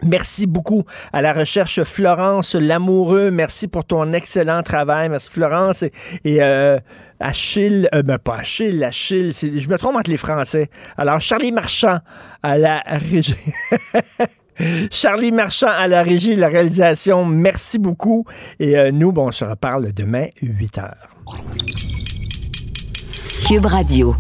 [SPEAKER 1] Merci beaucoup à la recherche Florence Lamoureux. Merci pour ton excellent travail. Merci Florence. Et, et, euh, Achille, euh, ben pas Achille, Achille, je me trompe entre les Français. Alors Charlie Marchand à la régie. Charlie Marchand à la régie, la réalisation. Merci beaucoup. Et euh, nous, bon, on se reparle demain, 8 heures.
[SPEAKER 2] Cube Radio.